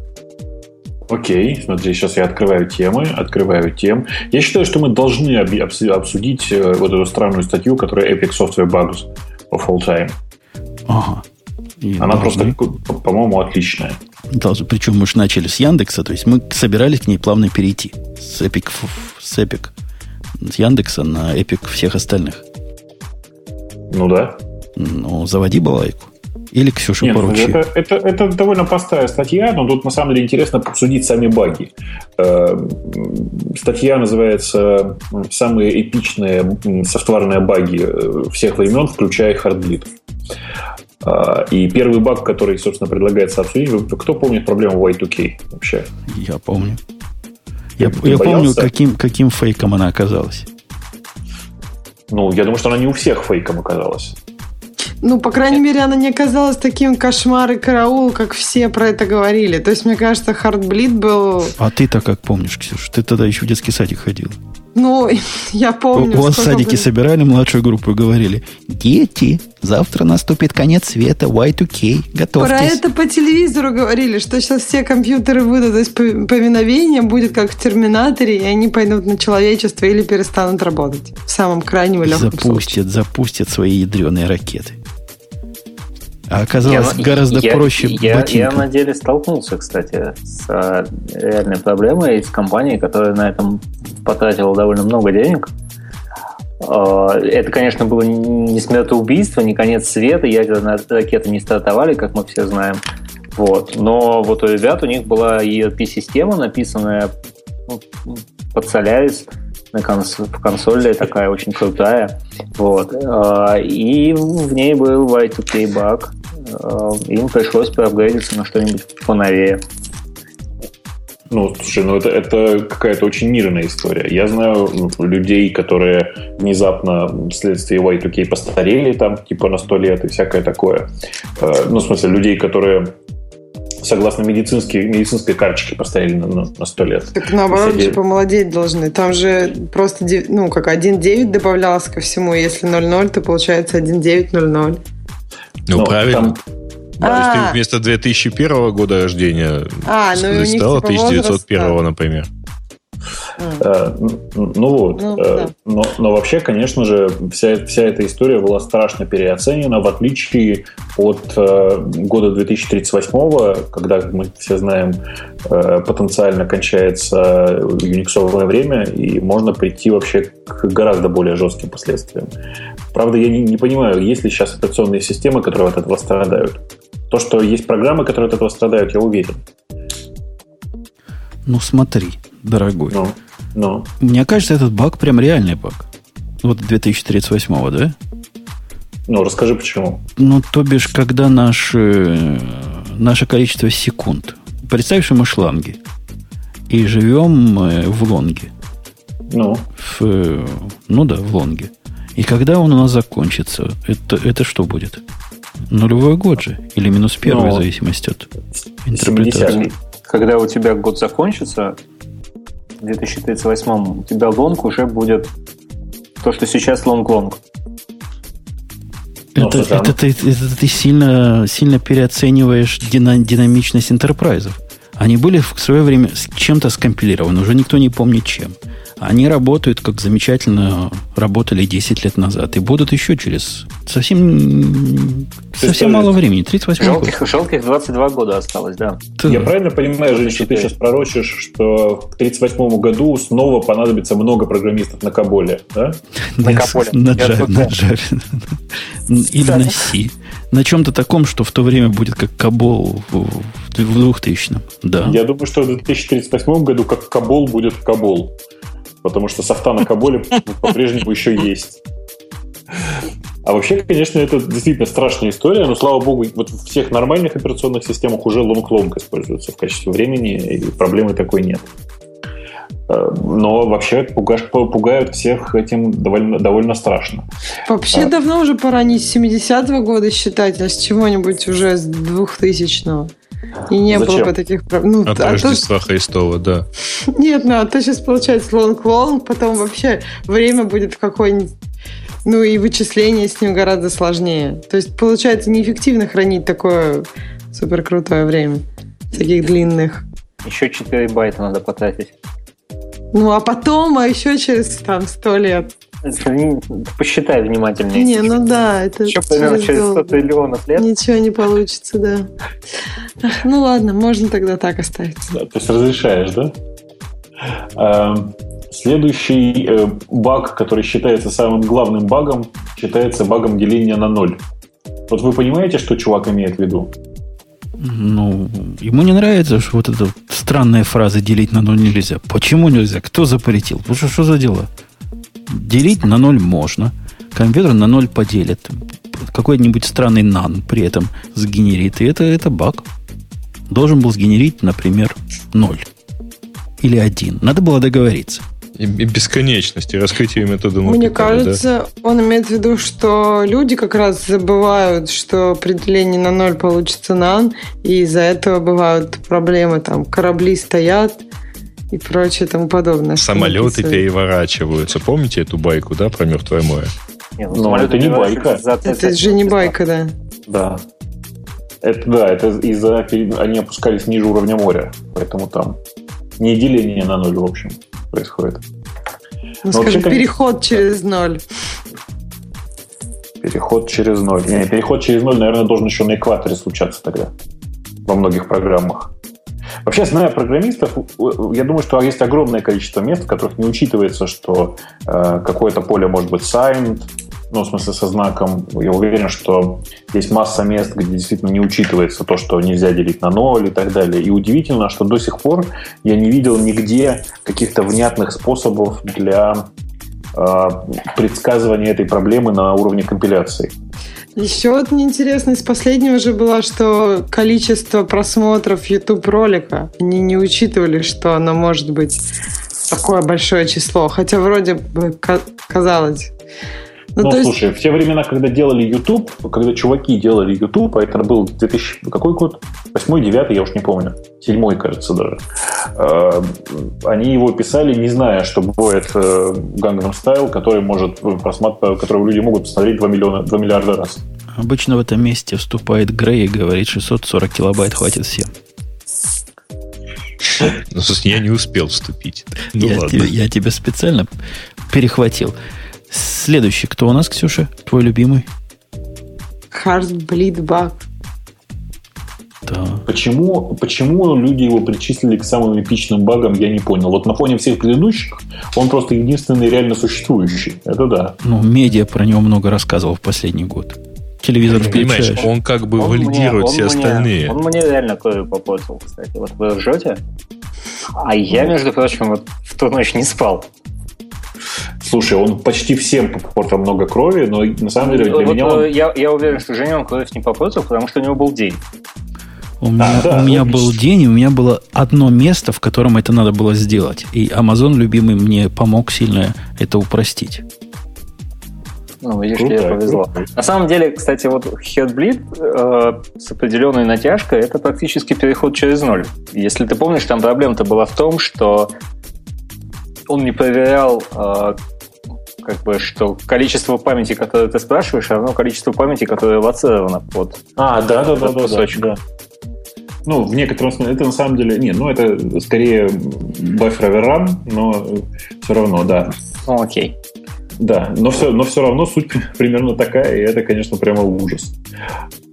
Speaker 2: Окей, смотри, сейчас я открываю темы, открываю тем. Я считаю, что мы должны обсудить э, вот эту странную статью, которая Epic Software Bugs of All Time.
Speaker 1: Ага.
Speaker 2: И Она должны. просто, по-моему, отличная.
Speaker 1: Должны. Причем мы же начали с Яндекса, то есть мы собирались к ней плавно перейти. С Epic, с Epic, с Яндекса на Epic всех остальных.
Speaker 2: Ну да.
Speaker 1: Ну, заводи балайку. Или Ксюша Нет, поручи.
Speaker 2: Это, это, это довольно простая статья, но тут на самом деле интересно обсудить сами баги. Э, статья называется «Самые эпичные софтварные баги э, всех времен, включая хардблит». А, и первый баг, который, собственно, предлагается обсудить, кто помнит проблему Y2K вообще?
Speaker 1: Я помню. Я, я помню, каким, каким фейком она оказалась.
Speaker 2: Ну, я думаю, что она не у всех фейком оказалась.
Speaker 3: Ну, по крайней мере, она не оказалась таким кошмар и караул, как все про это говорили. То есть, мне кажется, Хардблит был...
Speaker 1: А ты-то как помнишь, Ксюш? Ты тогда еще в детский садик ходил.
Speaker 3: Ну, я помню.
Speaker 1: У вас в садике собирали младшую группу и говорили, дети, завтра наступит конец света, Y2K, готовьтесь.
Speaker 3: Про это по телевизору говорили, что сейчас все компьютеры выдадут, повиновение будет как в Терминаторе, и они пойдут на человечество или перестанут работать. В самом крайнем легком
Speaker 1: запустят,
Speaker 3: случае.
Speaker 1: Запустят свои ядреные ракеты. А оказалось я, гораздо я, проще
Speaker 6: я, я на деле столкнулся, кстати, с а, реальной проблемой с компанией, которая на этом потратила довольно много денег. А, это, конечно, было не смертоубийство, не конец света, ядерные ракеты не стартовали, как мы все знаем. Вот. Но вот у ребят у них была ERP-система, написанная ну, под Solaris на конс в консоли, такая очень крутая. Вот. А, и в ней был Y2K баг. А, им пришлось проапгрейдиться на что-нибудь поновее.
Speaker 2: Ну, слушай, ну это, это какая-то очень мирная история. Я знаю людей, которые внезапно вследствие Y2K постарели там, типа на сто лет и всякое такое. Э, ну, в смысле, людей, которые согласно медицинской, медицинской карточке поставили на, на, на 100 лет.
Speaker 3: Так наоборот, Если... типа молодеть должны. Там же просто, ну, как 1.9 добавлялось ко всему. Если 0.0, то получается 1.9.00.
Speaker 5: Ну, ну, правильно. Там, а. То есть ты вместо 2001 года рождения а, ну, стало 1901, например.
Speaker 2: Э, ну вот. Ну, э, да. но, но вообще, конечно же, вся, вся эта история была страшно переоценена, в отличие от э, года 2038, когда, мы все знаем, потенциально кончается юниксовое время, и можно прийти вообще к гораздо более жестким последствиям. Правда, я не, не понимаю, есть ли сейчас операционные системы, которые от этого страдают. То, что есть программы, которые от этого страдают, я уверен.
Speaker 1: Ну, смотри, дорогой.
Speaker 2: Ну, ну.
Speaker 1: Мне кажется, этот баг прям реальный баг. Вот 2038, да?
Speaker 2: Ну, расскажи, почему.
Speaker 1: Ну, то бишь, когда наш, э, наше количество секунд. Представь, что мы шланги. И живем э, в лонге.
Speaker 2: Ну?
Speaker 1: В, э, ну да, в long е. И когда он у нас закончится, это, это что будет? Нулевой год же? Или минус первый, ну, в зависимости от интерпретации?
Speaker 6: Когда у тебя год закончится, в 2038 у тебя long уже будет то, что сейчас long long.
Speaker 1: Это, это, это, ты, это ты сильно, сильно переоцениваешь динамичность enterprise ов. Они были в свое время с чем-то скомпилированы, уже никто не помнит чем. Они работают, как замечательно работали 10 лет назад. И будут еще через совсем, совсем мало времени. 38
Speaker 6: жалких, год. Жалких 22 года осталось, да.
Speaker 2: да. Я правильно понимаю, Жень, что ты сейчас пророчишь, что к 38 году снова понадобится много программистов на Каболе, да?
Speaker 1: На Каболе. На Java. Или на C. На чем-то таком, что в то время будет как COBOL в 2000 Да.
Speaker 2: Я думаю, что в 2038 году как COBOL будет COBOL потому что софта на COBOL е по-прежнему еще есть. А вообще, конечно, это действительно страшная история, но, слава богу, вот в всех нормальных операционных системах уже long long используется в качестве времени, и проблемы такой нет. Э, но вообще пугают всех этим довольно, довольно страшно.
Speaker 3: Вообще а, давно уже пора не с 70-го года считать, а с чего-нибудь уже с 2000-го. И не Зачем? было бы таких проблем.
Speaker 5: Ну, От а Рождества то... Христова, да.
Speaker 3: Нет, ну а то сейчас получается long long, потом вообще время будет в какой-нибудь ну и вычисление с ним гораздо сложнее. То есть получается неэффективно хранить такое супер крутое время. Таких длинных.
Speaker 6: Еще 4 байта надо потратить.
Speaker 3: Ну, а потом, а еще через там сто лет.
Speaker 6: Посчитай внимательнее.
Speaker 3: Не, ну да, это
Speaker 6: Еще примерно через 100 триллионов лет.
Speaker 3: Ничего не получится, да. Ну ладно, можно тогда так оставить.
Speaker 2: Да, то есть разрешаешь, да? Эм, следующий э, баг, который считается самым главным багом, считается багом деления на ноль. Вот вы понимаете, что чувак имеет в виду?
Speaker 1: Ну, ему не нравится, что вот эта странная фраза «делить на ноль нельзя». Почему нельзя? Кто запретил? Ну, что, что за дела? Делить на ноль можно. Компьютер на ноль поделит. Какой-нибудь странный нан при этом сгенерит. И это, это баг. Должен был сгенерить, например, ноль. Или один. Надо было договориться
Speaker 5: и бесконечности, раскрытие метода
Speaker 3: Мне кажется, да? он имеет в виду, что люди как раз забывают, что определение на ноль получится нан, и из-за этого бывают проблемы, там корабли стоят и прочее тому подобное.
Speaker 5: Самолеты переворачиваются. Помните эту байку, да, про Мертвое море?
Speaker 2: Нет, ну, это не байка.
Speaker 3: Это же не байка, да.
Speaker 2: Да. Это да, это из-за они опускались ниже уровня моря, поэтому там не деление на ноль, в общем происходит.
Speaker 3: Ну, скажем, вообще, переход через ноль.
Speaker 2: Переход через ноль. Не, переход через ноль, наверное, должен еще на экваторе случаться тогда. Во многих программах. Вообще, зная программистов, я думаю, что есть огромное количество мест, в которых не учитывается, что э, какое-то поле может быть signed, ну, в смысле, со знаком. Я уверен, что есть масса мест, где действительно не учитывается то, что нельзя делить на ноль и так далее. И удивительно, что до сих пор я не видел нигде каких-то внятных способов для э, предсказывания этой проблемы на уровне компиляции.
Speaker 3: Еще одна интересность из последнего же была, что количество просмотров YouTube ролика, они не учитывали, что оно может быть такое большое число. Хотя вроде бы казалось.
Speaker 2: Ну, ну слушай, есть... в те времена, когда делали YouTube, когда чуваки делали YouTube, а это был 2000... Какой год? Восьмой, девятый, я уж не помню. Седьмой, кажется, даже. Э, они его писали, не зная, что бывает э, Gangnam Style, который может просматривать, которого люди могут посмотреть 2, миллиона, 2 миллиарда раз.
Speaker 1: Обычно в этом месте вступает Грей и говорит, 640 килобайт хватит всем.
Speaker 5: Ну, я не успел вступить.
Speaker 1: Ну, я, тебе, я тебя специально перехватил. Следующий, кто у нас, Ксюша? Твой любимый?
Speaker 3: Heartbleed Bug.
Speaker 2: Да. Почему, почему люди его причислили к самым эпичным багам, я не понял. Вот на фоне всех предыдущих он просто единственный реально существующий. Это да.
Speaker 1: Ну, медиа про него много рассказывал в последний год. Телевизор
Speaker 5: включаешь. Понимаешь, он как бы он валидирует мне, все мне, остальные.
Speaker 6: Он мне реально кое попортил, кстати. Вот вы ржете, а я, между прочим, вот в ту ночь не спал.
Speaker 2: Слушай, он почти всем попортил много крови, но на самом деле для вот, меня он...
Speaker 6: Я, я уверен, что Женя он кровь не попортил, потому что у него был день.
Speaker 1: У меня, а, да, у меня был день, и у меня было одно место, в котором это надо было сделать. И Amazon, любимый, мне помог сильно это упростить.
Speaker 6: Ну, видишь, круто, тебе повезло. Круто. На самом деле, кстати, вот Headbleed э, с определенной натяжкой это практически переход через ноль. Если ты помнишь, там проблема-то была в том, что он не проверял э, как бы, что количество памяти, которое ты спрашиваешь, равно количеству памяти, которое лоцировано под
Speaker 2: А, да, да, да, да, да. Ну, в некотором смысле, это на самом деле, не, ну, это скорее buffer overrun, но все равно, да.
Speaker 6: Ну, окей.
Speaker 2: Да, но все, но все равно суть примерно такая, и это, конечно, прямо ужас.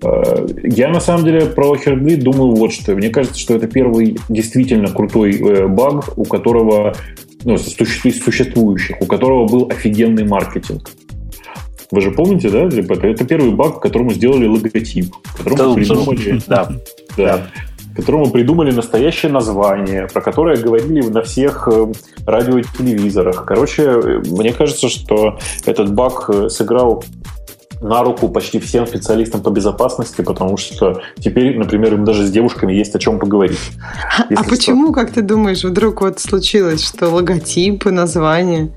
Speaker 2: Э, я на самом деле про Heartbleed думаю вот что. Мне кажется, что это первый действительно крутой э, баг, у которого ну, из существующих, у которого был офигенный маркетинг. Вы же помните, да, ребята? Это первый баг, которому сделали логотип, которому придумали, да, да, которому придумали настоящее название, про которое говорили на всех э, радио и телевизорах. Короче, э, мне кажется, что этот баг э, сыграл на руку почти всем специалистам по безопасности, потому что теперь, например, им даже с девушками есть о чем поговорить.
Speaker 3: А почему, что. как ты думаешь, вдруг вот случилось, что логотипы, названия?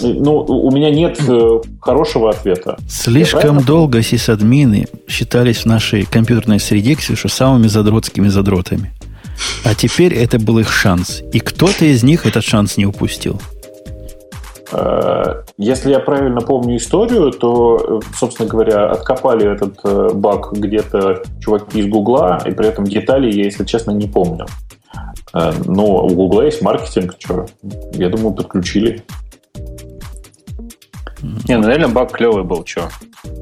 Speaker 2: Ну, у меня нет э, хорошего ответа.
Speaker 1: Слишком долго сисадмины считались в нашей компьютерной среде, Ксюша, самыми задротскими задротами. А теперь это был их шанс. И кто-то из них этот шанс не упустил.
Speaker 2: Э, если я правильно помню историю, то, собственно говоря, откопали этот э, баг где-то чуваки из Гугла, и при этом детали я, если честно, не помню. Э, но у Гугла есть маркетинг, что, я думаю, подключили.
Speaker 6: Не, ну реально баг клевый был, что?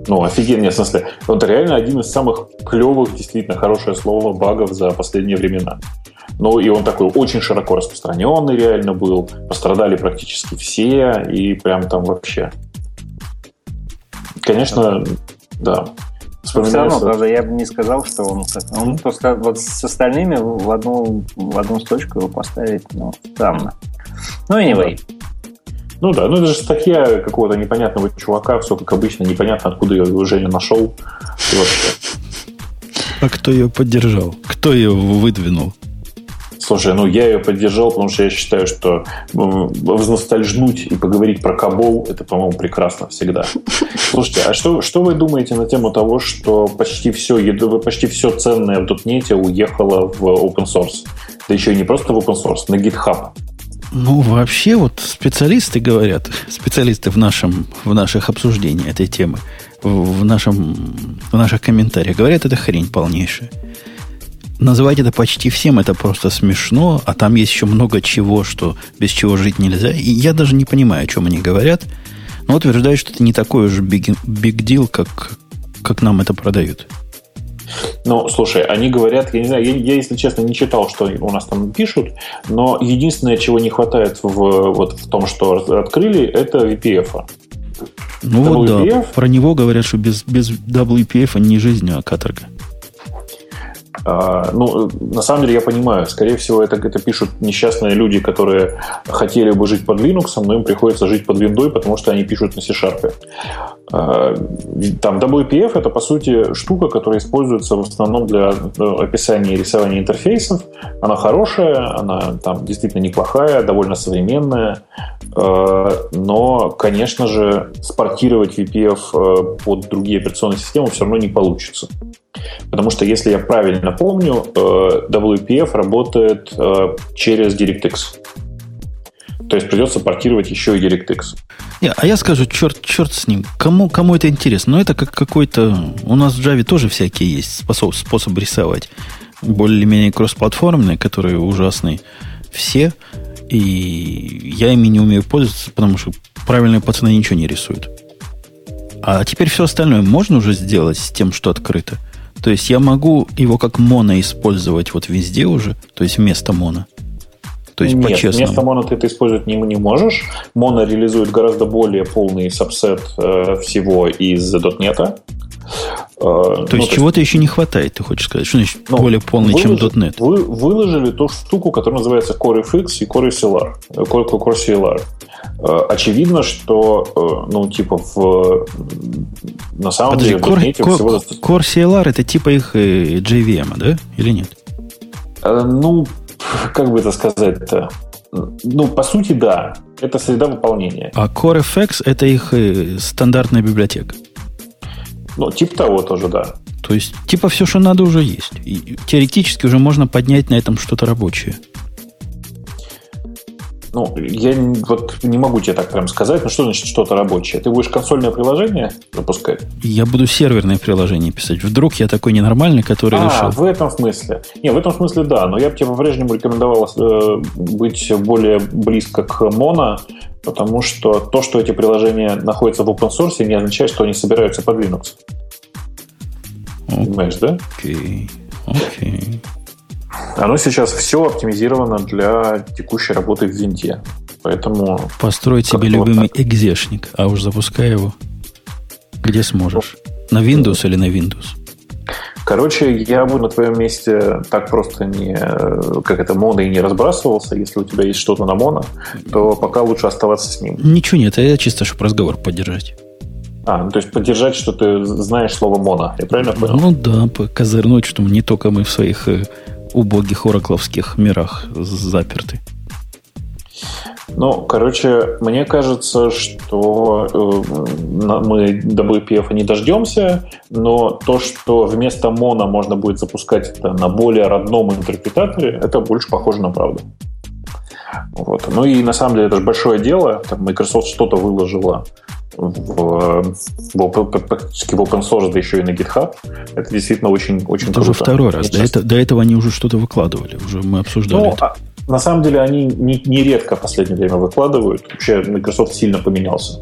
Speaker 2: Ну, офигенно, в смысле, это реально один из самых клевых, действительно, хорошее слово, багов за последние времена. Ну, и он такой очень широко распространенный реально был. Пострадали практически все, и прям там вообще. Конечно, да.
Speaker 6: Но все равно, правда, я бы не сказал, что он... Он просто вот с остальными в одну, в одну строчку его поставить, ну, странно. Ну, anyway.
Speaker 2: Ну да, ну это же статья какого-то непонятного чувака, все как обычно, непонятно, откуда ее Женя нашел. И вообще.
Speaker 1: А кто ее поддержал? Кто ее выдвинул?
Speaker 2: Слушай, ну я ее поддержал, потому что я считаю, что возностальжнуть и поговорить про Кабол, это, по-моему, прекрасно всегда. Слушайте, а что, что вы думаете на тему того, что почти все, почти все ценное в дотнете уехало в open source? Да еще и не просто в open source, на GitHub.
Speaker 1: Ну, вообще, вот специалисты говорят, специалисты в, нашем, в наших обсуждениях этой темы, в, нашем, в наших комментариях говорят, это хрень полнейшая называть это почти всем, это просто смешно, а там есть еще много чего, что без чего жить нельзя. И я даже не понимаю, о чем они говорят, но утверждают, что это не такой уж big, big deal, как, как нам это продают.
Speaker 2: Ну, слушай, они говорят, я не знаю, я, я, если честно, не читал, что у нас там пишут, но единственное, чего не хватает в, вот, в том, что открыли, это VPF.
Speaker 1: Ну WPF, вот да, про него говорят, что без, без WPF не жизнь, а каторга.
Speaker 2: А, ну, на самом деле я понимаю, скорее всего, это, это пишут несчастные люди, которые хотели бы жить под Linux, но им приходится жить под Windows, потому что они пишут на C-Sharp. А, там WPF это, по сути, штука, которая используется в основном для ну, описания и рисования интерфейсов. Она хорошая, она там действительно неплохая, довольно современная, а, но, конечно же, спортировать VPF под другие операционные системы все равно не получится. Потому что, если я правильно помню, э, WPF работает э, через DirectX. То есть придется портировать еще и DirectX.
Speaker 1: А я скажу, черт, черт с ним. Кому, кому это интересно? Но это как какой-то... У нас в Java тоже всякие есть способ, способ рисовать. Более-менее кроссплатформенные, которые ужасные. Все. И я ими не умею пользоваться, потому что правильные пацаны ничего не рисуют. А теперь все остальное можно уже сделать с тем, что открыто. То есть я могу его как моно использовать вот везде уже, то есть вместо моно.
Speaker 2: То есть Нет, по-честному. вместо моно ты это использовать не, не можешь. Моно реализует гораздо более полный сабсет э, всего из .NET. Э,
Speaker 1: то ну, есть то чего-то еще не хватает, ты хочешь сказать? Что значит ну, более полный, выложи, чем .NET?
Speaker 2: Вы выложили ту штуку, которая называется CoreFX и CoreCLR. Core, Core CLR. Э, очевидно, что, э, ну, типа, в, на самом Подожди, деле,
Speaker 1: Core, Core, всего... Core CLR это типа их э, JVM, да? Или нет?
Speaker 2: Ну, как бы это сказать-то? Ну, по сути, да. Это среда выполнения.
Speaker 1: А CoreFX это их стандартная библиотека?
Speaker 2: Ну, типа того тоже, да.
Speaker 1: То есть, типа все, что надо, уже есть. И теоретически уже можно поднять на этом что-то рабочее.
Speaker 2: Ну, я вот не могу тебе так прям сказать, ну что значит что-то рабочее? Ты будешь консольное приложение запускать?
Speaker 1: Я буду серверное приложение писать. Вдруг я такой ненормальный, который а, решил...
Speaker 2: в этом смысле. Не, в этом смысле да, но я бы тебе по-прежнему рекомендовал э, быть более близко к моно, потому что то, что эти приложения находятся в open source, не означает, что они собираются под Linux.
Speaker 1: Понимаешь, да? Окей, окей.
Speaker 2: Оно сейчас все оптимизировано для текущей работы в винте. Поэтому...
Speaker 1: Построить себе любимый так. экзешник, а уж запускай его где сможешь. На Windows или на Windows?
Speaker 2: Короче, я бы на твоем месте так просто не, как это, моно и не разбрасывался. Если у тебя есть что-то на моно, то пока лучше оставаться с ним.
Speaker 1: Ничего нет, я чисто, чтобы разговор поддержать.
Speaker 2: А, ну, то есть поддержать, что ты знаешь слово моно. Я правильно понял?
Speaker 1: Ну да, козырнуть, что не только мы в своих э, убогих оракловских мирах заперты.
Speaker 2: Ну, короче, мне кажется, что э, мы WPF не дождемся, но то, что вместо моно можно будет запускать это на более родном интерпретаторе, это больше похоже на правду. Вот. Ну и на самом деле это же большое дело. Там Microsoft что-то выложила в, в, практически в open source, да еще и на GitHub. Это действительно очень, очень
Speaker 1: это круто. уже второй раз. До, это, до этого они уже что-то выкладывали. Уже мы обсуждали ну, это.
Speaker 2: А, на самом деле они не, не редко в последнее время выкладывают. Вообще Microsoft сильно поменялся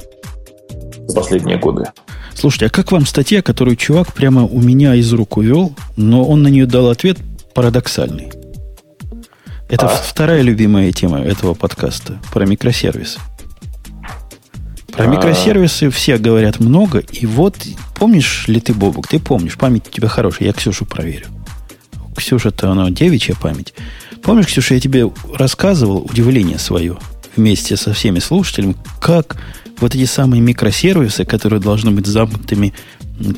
Speaker 2: за последние годы.
Speaker 1: Слушайте, а как вам статья, которую чувак прямо у меня из рук увел, но он на нее дал ответ парадоксальный? Это а? вторая любимая тема этого подкаста про микросервисы. Про а... микросервисы все говорят много, и вот помнишь ли ты, Бобук, ты помнишь, память у тебя хорошая, я Ксюшу проверю. Ксюша-то, она девичья память. Помнишь, Ксюша, я тебе рассказывал удивление свое вместе со всеми слушателями, как вот эти самые микросервисы, которые должны быть замкнутыми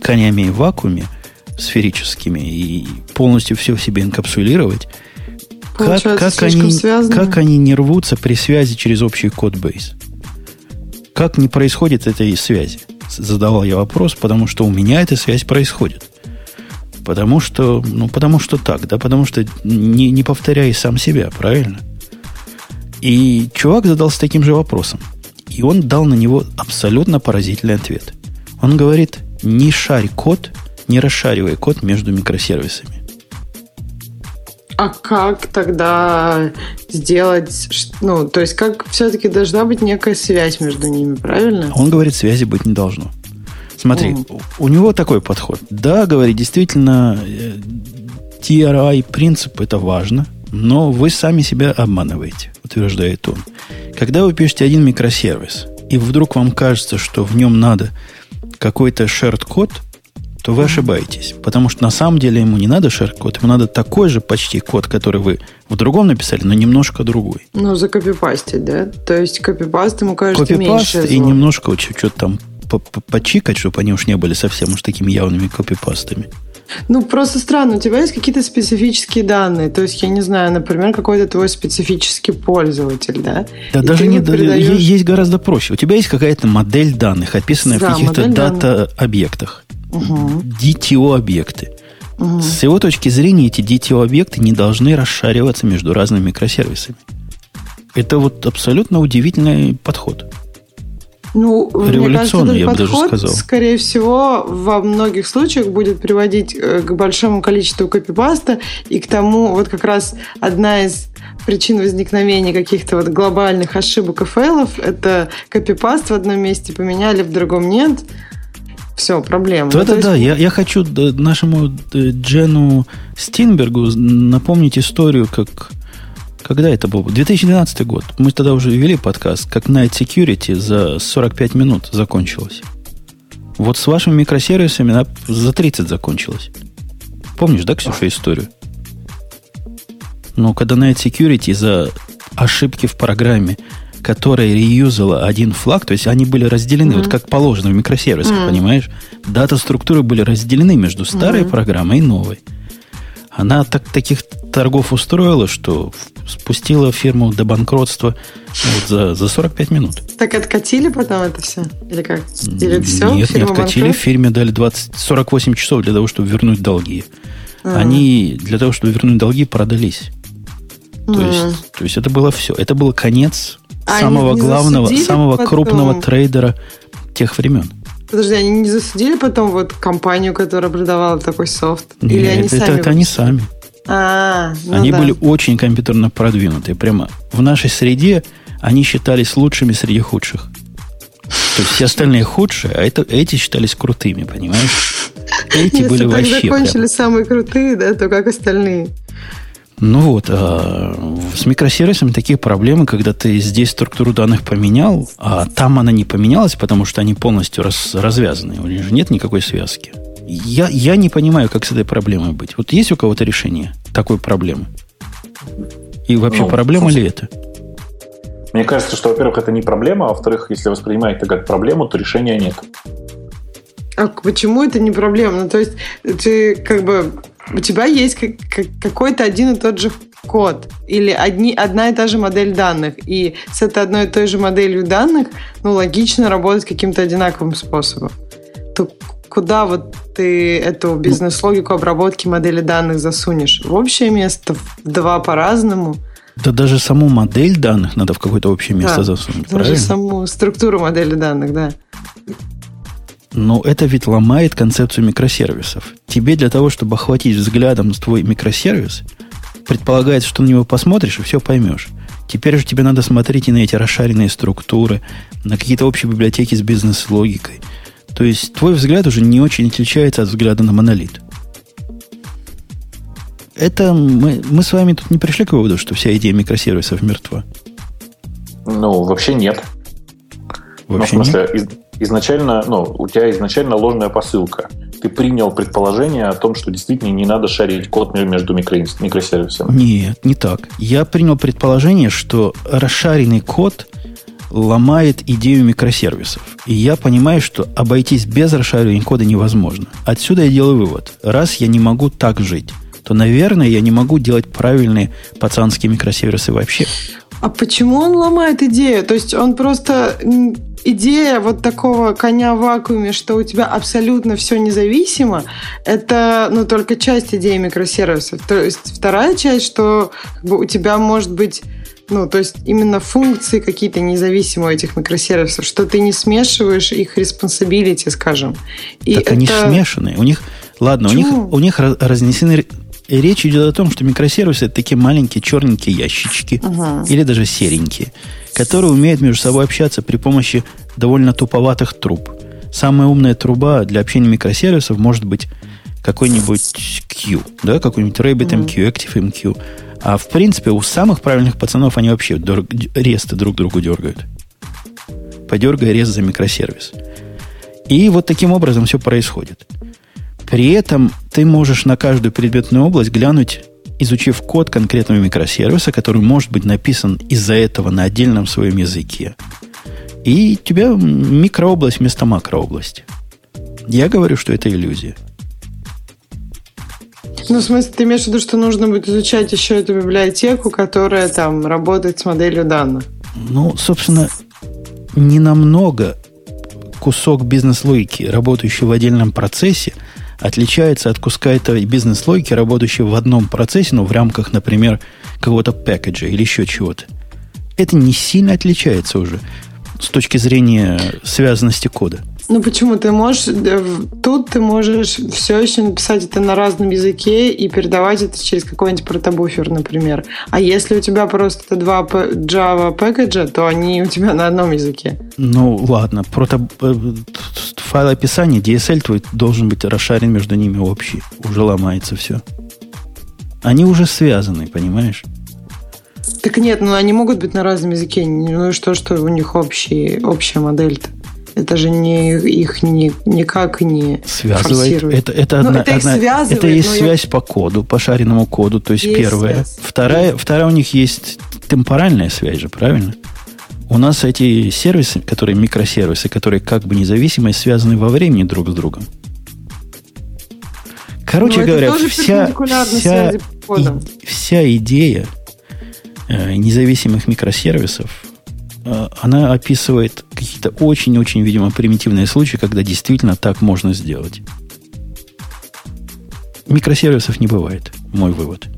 Speaker 1: конями в вакууме, сферическими, и полностью все в себе инкапсулировать, как, как, они, как они не рвутся при связи через общий код-бейс? Как не происходит этой связи? Задавал я вопрос, потому что у меня эта связь происходит. Потому что, ну, потому что так, да, потому что не, не повторяй сам себя, правильно? И чувак задался таким же вопросом. И он дал на него абсолютно поразительный ответ. Он говорит, не шарь код, не расшаривай код между микросервисами.
Speaker 3: А как тогда сделать, ну, то есть как все-таки должна быть некая связь между ними, правильно?
Speaker 1: Он говорит, связи быть не должно. Смотри, mm. у него такой подход. Да, говорит, действительно, э, TRI принцип это важно, но вы сами себя обманываете, утверждает он. Когда вы пишете один микросервис, и вдруг вам кажется, что в нем надо какой-то shared код, то вы ошибаетесь. Потому что на самом деле ему не надо shared код, ему надо такой же почти код, который вы в другом написали, но немножко другой.
Speaker 3: Ну, закопипастить, да? То есть копипаст ему кажется
Speaker 1: Копипаст
Speaker 3: меньше
Speaker 1: и немножко что-то там почикать, чтобы они уж не были совсем уж такими явными копипастами.
Speaker 3: Ну, просто странно, у тебя есть какие-то специфические данные. То есть, я не знаю, например, какой-то твой специфический пользователь, да?
Speaker 1: Да, и даже не передаешь... есть гораздо проще. У тебя есть какая-то модель данных, описанная да, в каких-то дата-объектах. Угу. DTO-объекты. Угу. С его точки зрения, эти DTO-объекты не должны расшариваться между разными микросервисами. Это вот абсолютно удивительный подход.
Speaker 3: Ну, Революционный, мне кажется, я бы даже сказал. Скорее всего, во многих случаях будет приводить э, к большому количеству копипаста и к тому, вот как раз одна из причин возникновения каких-то вот глобальных ошибок и фейлов – это копипаст в одном месте поменяли, в другом нет. Все, проблема.
Speaker 1: Да, да, да. Я, я хочу нашему э, Джену Стинбергу напомнить историю, как когда это был? 2012 год. Мы тогда уже вели подкаст, как Night Security за 45 минут закончилось. Вот с вашими микросервисами она за 30 закончилась. Помнишь, да, Ксюша, историю? Ну, когда Night Security за ошибки в программе, которая реюзала один флаг, то есть они были разделены, mm-hmm. вот как положено в микросервисах, mm-hmm. понимаешь? Дата структуры были разделены между старой mm-hmm. программой и новой. Она так, таких торгов устроила, что спустила фирму до банкротства вот за, за 45 минут.
Speaker 3: Так откатили потом это все? Или как? Или все?
Speaker 1: Нет, не откатили. Банкрот? Фирме дали 20, 48 часов для того, чтобы вернуть долги. А-а-а. Они для того, чтобы вернуть долги, продались. То, mm. есть, то есть это было все. Это был конец самого главного, самого потом? крупного трейдера тех времен.
Speaker 3: Подожди, они не засудили потом вот компанию, которая продавала такой софт?
Speaker 1: Нет, Или они это, сами? Это они сами.
Speaker 3: А, ну
Speaker 1: они
Speaker 3: да.
Speaker 1: были очень компьютерно продвинутые. Прямо в нашей среде они считались лучшими среди худших. То есть все остальные худшие, а это, эти считались крутыми, понимаешь? Эти
Speaker 3: Если
Speaker 1: были вообще.
Speaker 3: Если закончили прям... самые крутые, да, то как остальные?
Speaker 1: Ну вот, а с микросервисами такие проблемы, когда ты здесь структуру данных поменял, а там она не поменялась, потому что они полностью раз, развязаны. У них же нет никакой связки. Я, я не понимаю, как с этой проблемой быть. Вот есть у кого-то решение такой проблемы? И вообще, ну, проблема слушай, ли это?
Speaker 2: Мне кажется, что, во-первых, это не проблема, а во-вторых, если воспринимать это как проблему, то решения нет.
Speaker 3: А почему это не проблема? Ну, то есть ты как бы у тебя есть какой-то один и тот же код или одни, одна и та же модель данных. И с этой одной и той же моделью данных ну, логично работать каким-то одинаковым способом. То куда вот ты эту бизнес-логику обработки модели данных засунешь? В общее место, в два по-разному?
Speaker 1: Да даже саму модель данных надо в какое-то общее место да, засунуть, даже правильно?
Speaker 3: саму структуру модели данных, да.
Speaker 1: Но это ведь ломает концепцию микросервисов. Тебе для того, чтобы охватить взглядом твой микросервис, предполагается, что на него посмотришь и все поймешь. Теперь же тебе надо смотреть и на эти расшаренные структуры, на какие-то общие библиотеки с бизнес-логикой. То есть твой взгляд уже не очень отличается от взгляда на монолит. Это мы, мы с вами тут не пришли к выводу, что вся идея микросервисов мертва.
Speaker 2: Ну, вообще нет. Вообще ну, в смысле, нет? Изначально, ну, у тебя изначально ложная посылка. Ты принял предположение о том, что действительно не надо шарить код между микро, микросервисами.
Speaker 1: Нет, не так. Я принял предположение, что расшаренный код ломает идею микросервисов. И я понимаю, что обойтись без расшаривания кода невозможно. Отсюда я делаю вывод. Раз я не могу так жить, то, наверное, я не могу делать правильные пацанские микросервисы вообще.
Speaker 3: А почему он ломает идею? То есть он просто идея вот такого коня в вакууме, что у тебя абсолютно все независимо, это ну, только часть идеи микросервисов. То есть вторая часть, что как бы, у тебя может быть ну, то есть именно функции какие-то независимые у этих микросервисов, что ты не смешиваешь их responsibility, скажем.
Speaker 1: И так это... они смешанные. У них, ладно, у них, у них разнесены и речь идет о том, что микросервисы это такие маленькие черненькие ящички, uh-huh. или даже серенькие, которые умеют между собой общаться при помощи довольно туповатых труб. Самая умная труба для общения микросервисов может быть какой-нибудь Q, да, какой-нибудь RabbitMQ, ActiveMQ. А в принципе у самых правильных пацанов они вообще дор- ресты друг другу дергают. Подергая рест за микросервис. И вот таким образом все происходит. При этом ты можешь на каждую предметную область глянуть, изучив код конкретного микросервиса, который может быть написан из-за этого на отдельном своем языке. И у тебя микрообласть вместо макрообласти. Я говорю, что это иллюзия.
Speaker 3: Ну, в смысле, ты имеешь в виду, что нужно будет изучать еще эту библиотеку, которая там работает с моделью данных?
Speaker 1: Ну, собственно, не намного кусок бизнес-логики, работающий в отдельном процессе, отличается от куска этой бизнес-логики, работающей в одном процессе, но в рамках, например, какого-то пэкэджа или еще чего-то. Это не сильно отличается уже с точки зрения связанности кода.
Speaker 3: Ну почему? Ты можешь, тут ты можешь все еще написать это на разном языке и передавать это через какой-нибудь протобуфер, например. А если у тебя просто два Java пэкэджа, то они у тебя на одном языке.
Speaker 1: Ну ладно, прото... Э, файл описания DSL твой должен быть расшарен между ними общий. Уже ломается все. Они уже связаны, понимаешь?
Speaker 3: Так нет, ну они могут быть на разном языке. Ну и что, что у них общий, общая модель-то? Это же не их ни, никак не
Speaker 1: связывает. Форсирует. Это, это, ну, одна, это, одна, это есть связь я... по коду, по шаренному коду. То есть, есть первая. Связь. Вторая, есть. вторая у них есть темпоральная связь же, правильно? У нас эти сервисы, которые микросервисы, которые как бы независимые, связаны во времени друг с другом. Короче Но говоря, вся, вся, и, вся идея э, независимых микросервисов она описывает какие-то очень-очень, видимо, примитивные случаи, когда действительно так можно сделать. Микросервисов не бывает, мой вывод.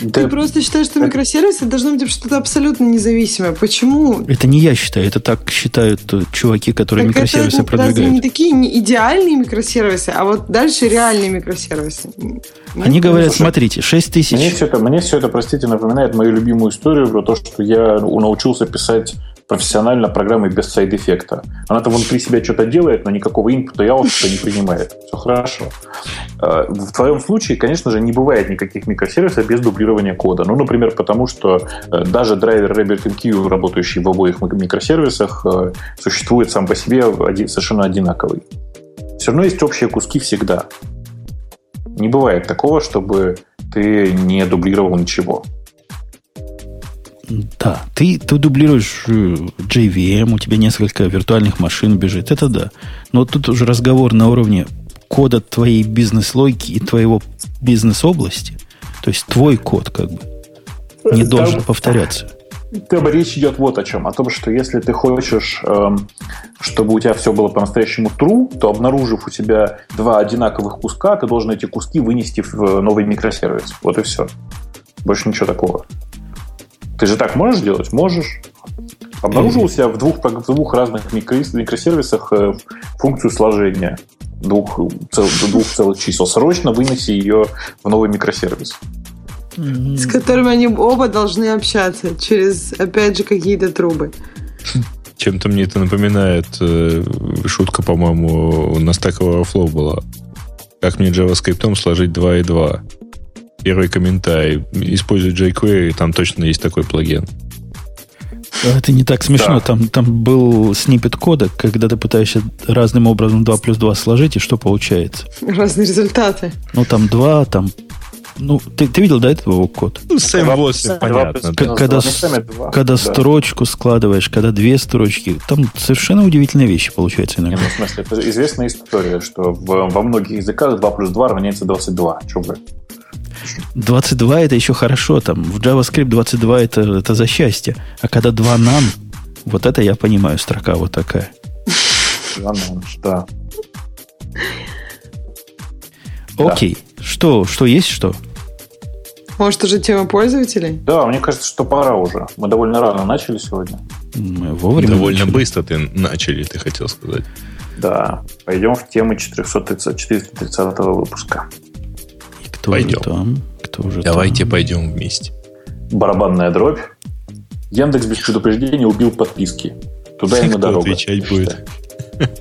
Speaker 3: Ты да. просто считаешь, что микросервисы должны быть что-то абсолютно независимое. Почему?
Speaker 1: Это не я считаю, это так считают э, чуваки, которые так микросервисы это, продвигают.
Speaker 3: Разве не такие не идеальные микросервисы, а вот дальше реальные микросервисы?
Speaker 1: Нет? Они говорят, смотрите, 6 тысяч...
Speaker 2: Мне все, это, мне все это, простите, напоминает мою любимую историю про то, что я научился писать профессионально программой без side effect а. Она-то внутри себя что-то делает, но никакого input а и output а не принимает. Все хорошо. Э, в твоем случае, конечно же, не бывает никаких микросервисов без дублирования кода. Ну, например, потому что э, даже драйвер RabbitMQ, работающий в обоих микросервисах, э, существует сам по себе совершенно одинаковый. Все равно есть общие куски всегда. Не бывает такого, чтобы ты не дублировал ничего.
Speaker 1: Да, ты, ты дублируешь э, JVM, у тебя несколько виртуальных машин бежит, это да. Но тут уже разговор на уровне кода твоей бизнес-логики и твоего бизнес-области. То есть твой код как бы не Там, должен повторяться.
Speaker 2: Там речь идет вот о чем. О том, что если ты хочешь, эм, чтобы у тебя все было по-настоящему true, то обнаружив у тебя два одинаковых куска, ты должен эти куски вынести в э, новый микросервис. Вот и все. Больше ничего такого. Ты же так можешь делать? Можешь. Обнаружил у себя в двух, в двух разных микросервисах э, функцию сложения двух, цел, двух целых чисел. Срочно выноси ее в новый микросервис.
Speaker 3: С которыми они оба должны общаться через, опять же, какие-то трубы.
Speaker 5: Чем-то мне это напоминает э, шутка, по-моему, на Stack Overflow была. Как мне JavaScript сложить 2 и 2? Первый комментарий. Используй jQuery, там точно есть такой плагин.
Speaker 1: Это не так смешно. Да. Там, там был снипет кода, когда ты пытаешься разным образом 2 плюс 2 сложить, и что получается?
Speaker 3: Разные результаты.
Speaker 1: Ну, там 2, там... Ну, ты, ты видел, да, этого код?
Speaker 5: Ну, 7-8, понятно.
Speaker 1: Как, когда да. когда да. строчку складываешь, когда две строчки, там совершенно удивительные вещи получаются иногда.
Speaker 2: Нет, ну, в смысле, это известная история, что в, во многих языках 2 плюс 2 равняется 22. Что вы?
Speaker 1: 22 это еще хорошо, там в JavaScript 22 это, это за счастье. А когда 2 нам, вот это я понимаю, строка вот такая.
Speaker 2: 2 нам, да.
Speaker 1: Окей. Что, что есть что?
Speaker 3: Может, уже тема пользователей?
Speaker 2: Да, мне кажется, что пора уже. Мы довольно рано начали сегодня.
Speaker 5: Мы вовремя Довольно начали. быстро ты начали, ты хотел сказать.
Speaker 2: Да. Пойдем в тему 430, 430 выпуска.
Speaker 1: Кто пойдем. там?
Speaker 5: Кто же Давайте там? пойдем вместе.
Speaker 2: Барабанная дробь. Яндекс без предупреждения убил подписки. Туда ему дорога.
Speaker 5: отвечать будет?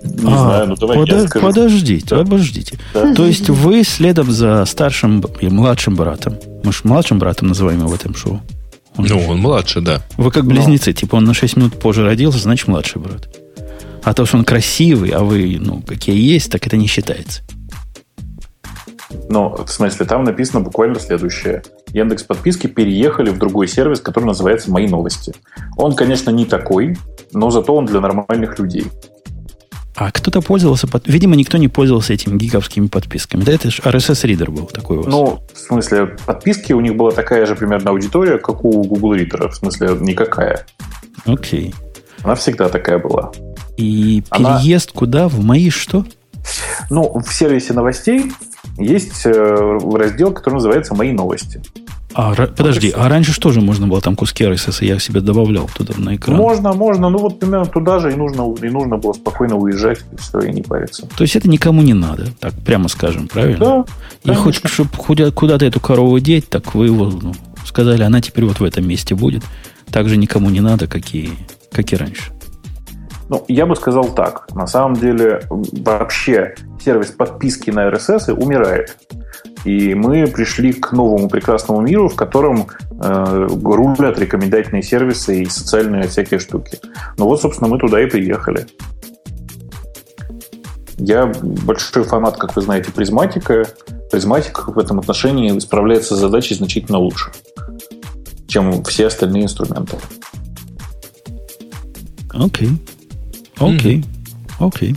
Speaker 1: Не а, знаю, ну давай подо- я скажу. Подождите, да. подождите. Да. То есть вы следом за старшим и младшим братом, мы же младшим братом называем его в этом шоу.
Speaker 5: Он ну, он младше, да.
Speaker 1: Вы как близнецы, Но. типа он на 6 минут позже родился, значит младший брат. А то, что он красивый, а вы, ну, какие есть, так это не считается.
Speaker 2: Ну, в смысле, там написано буквально следующее. Яндекс подписки переехали в другой сервис, который называется «Мои новости». Он, конечно, не такой, но зато он для нормальных людей.
Speaker 1: А кто-то пользовался, под... видимо, никто не пользовался этими гиговскими подписками. Да, это же RSS-ридер был такой у вас.
Speaker 2: Ну, в смысле, подписки у них была такая же примерно аудитория, как у Google Reader. В смысле, никакая.
Speaker 1: Окей.
Speaker 2: Она всегда такая была.
Speaker 1: И переезд Она... куда? В мои что?
Speaker 2: Ну, в сервисе новостей есть э, раздел, который называется «Мои новости».
Speaker 1: А, подожди, а раньше что же можно было там куски RSS я себе добавлял туда на экран?
Speaker 2: Можно, можно. Ну вот примерно туда же и нужно, и нужно было спокойно уезжать, и все, и не париться.
Speaker 1: То есть это никому не надо, так прямо скажем, правильно? Да. И хоть, чтобы куда-то эту корову деть, так вы его ну, сказали, она теперь вот в этом месте будет. Так же никому не надо, как и, как и раньше.
Speaker 2: Ну, я бы сказал так. На самом деле, вообще сервис подписки на RSS умирает. И мы пришли к новому прекрасному миру, в котором э, рулят рекомендательные сервисы и социальные всякие штуки. Ну вот, собственно, мы туда и приехали. Я большой фанат, как вы знаете, призматика. Призматика в этом отношении справляется с задачей значительно лучше, чем все остальные инструменты.
Speaker 1: Окей. Okay. Окей. Окей.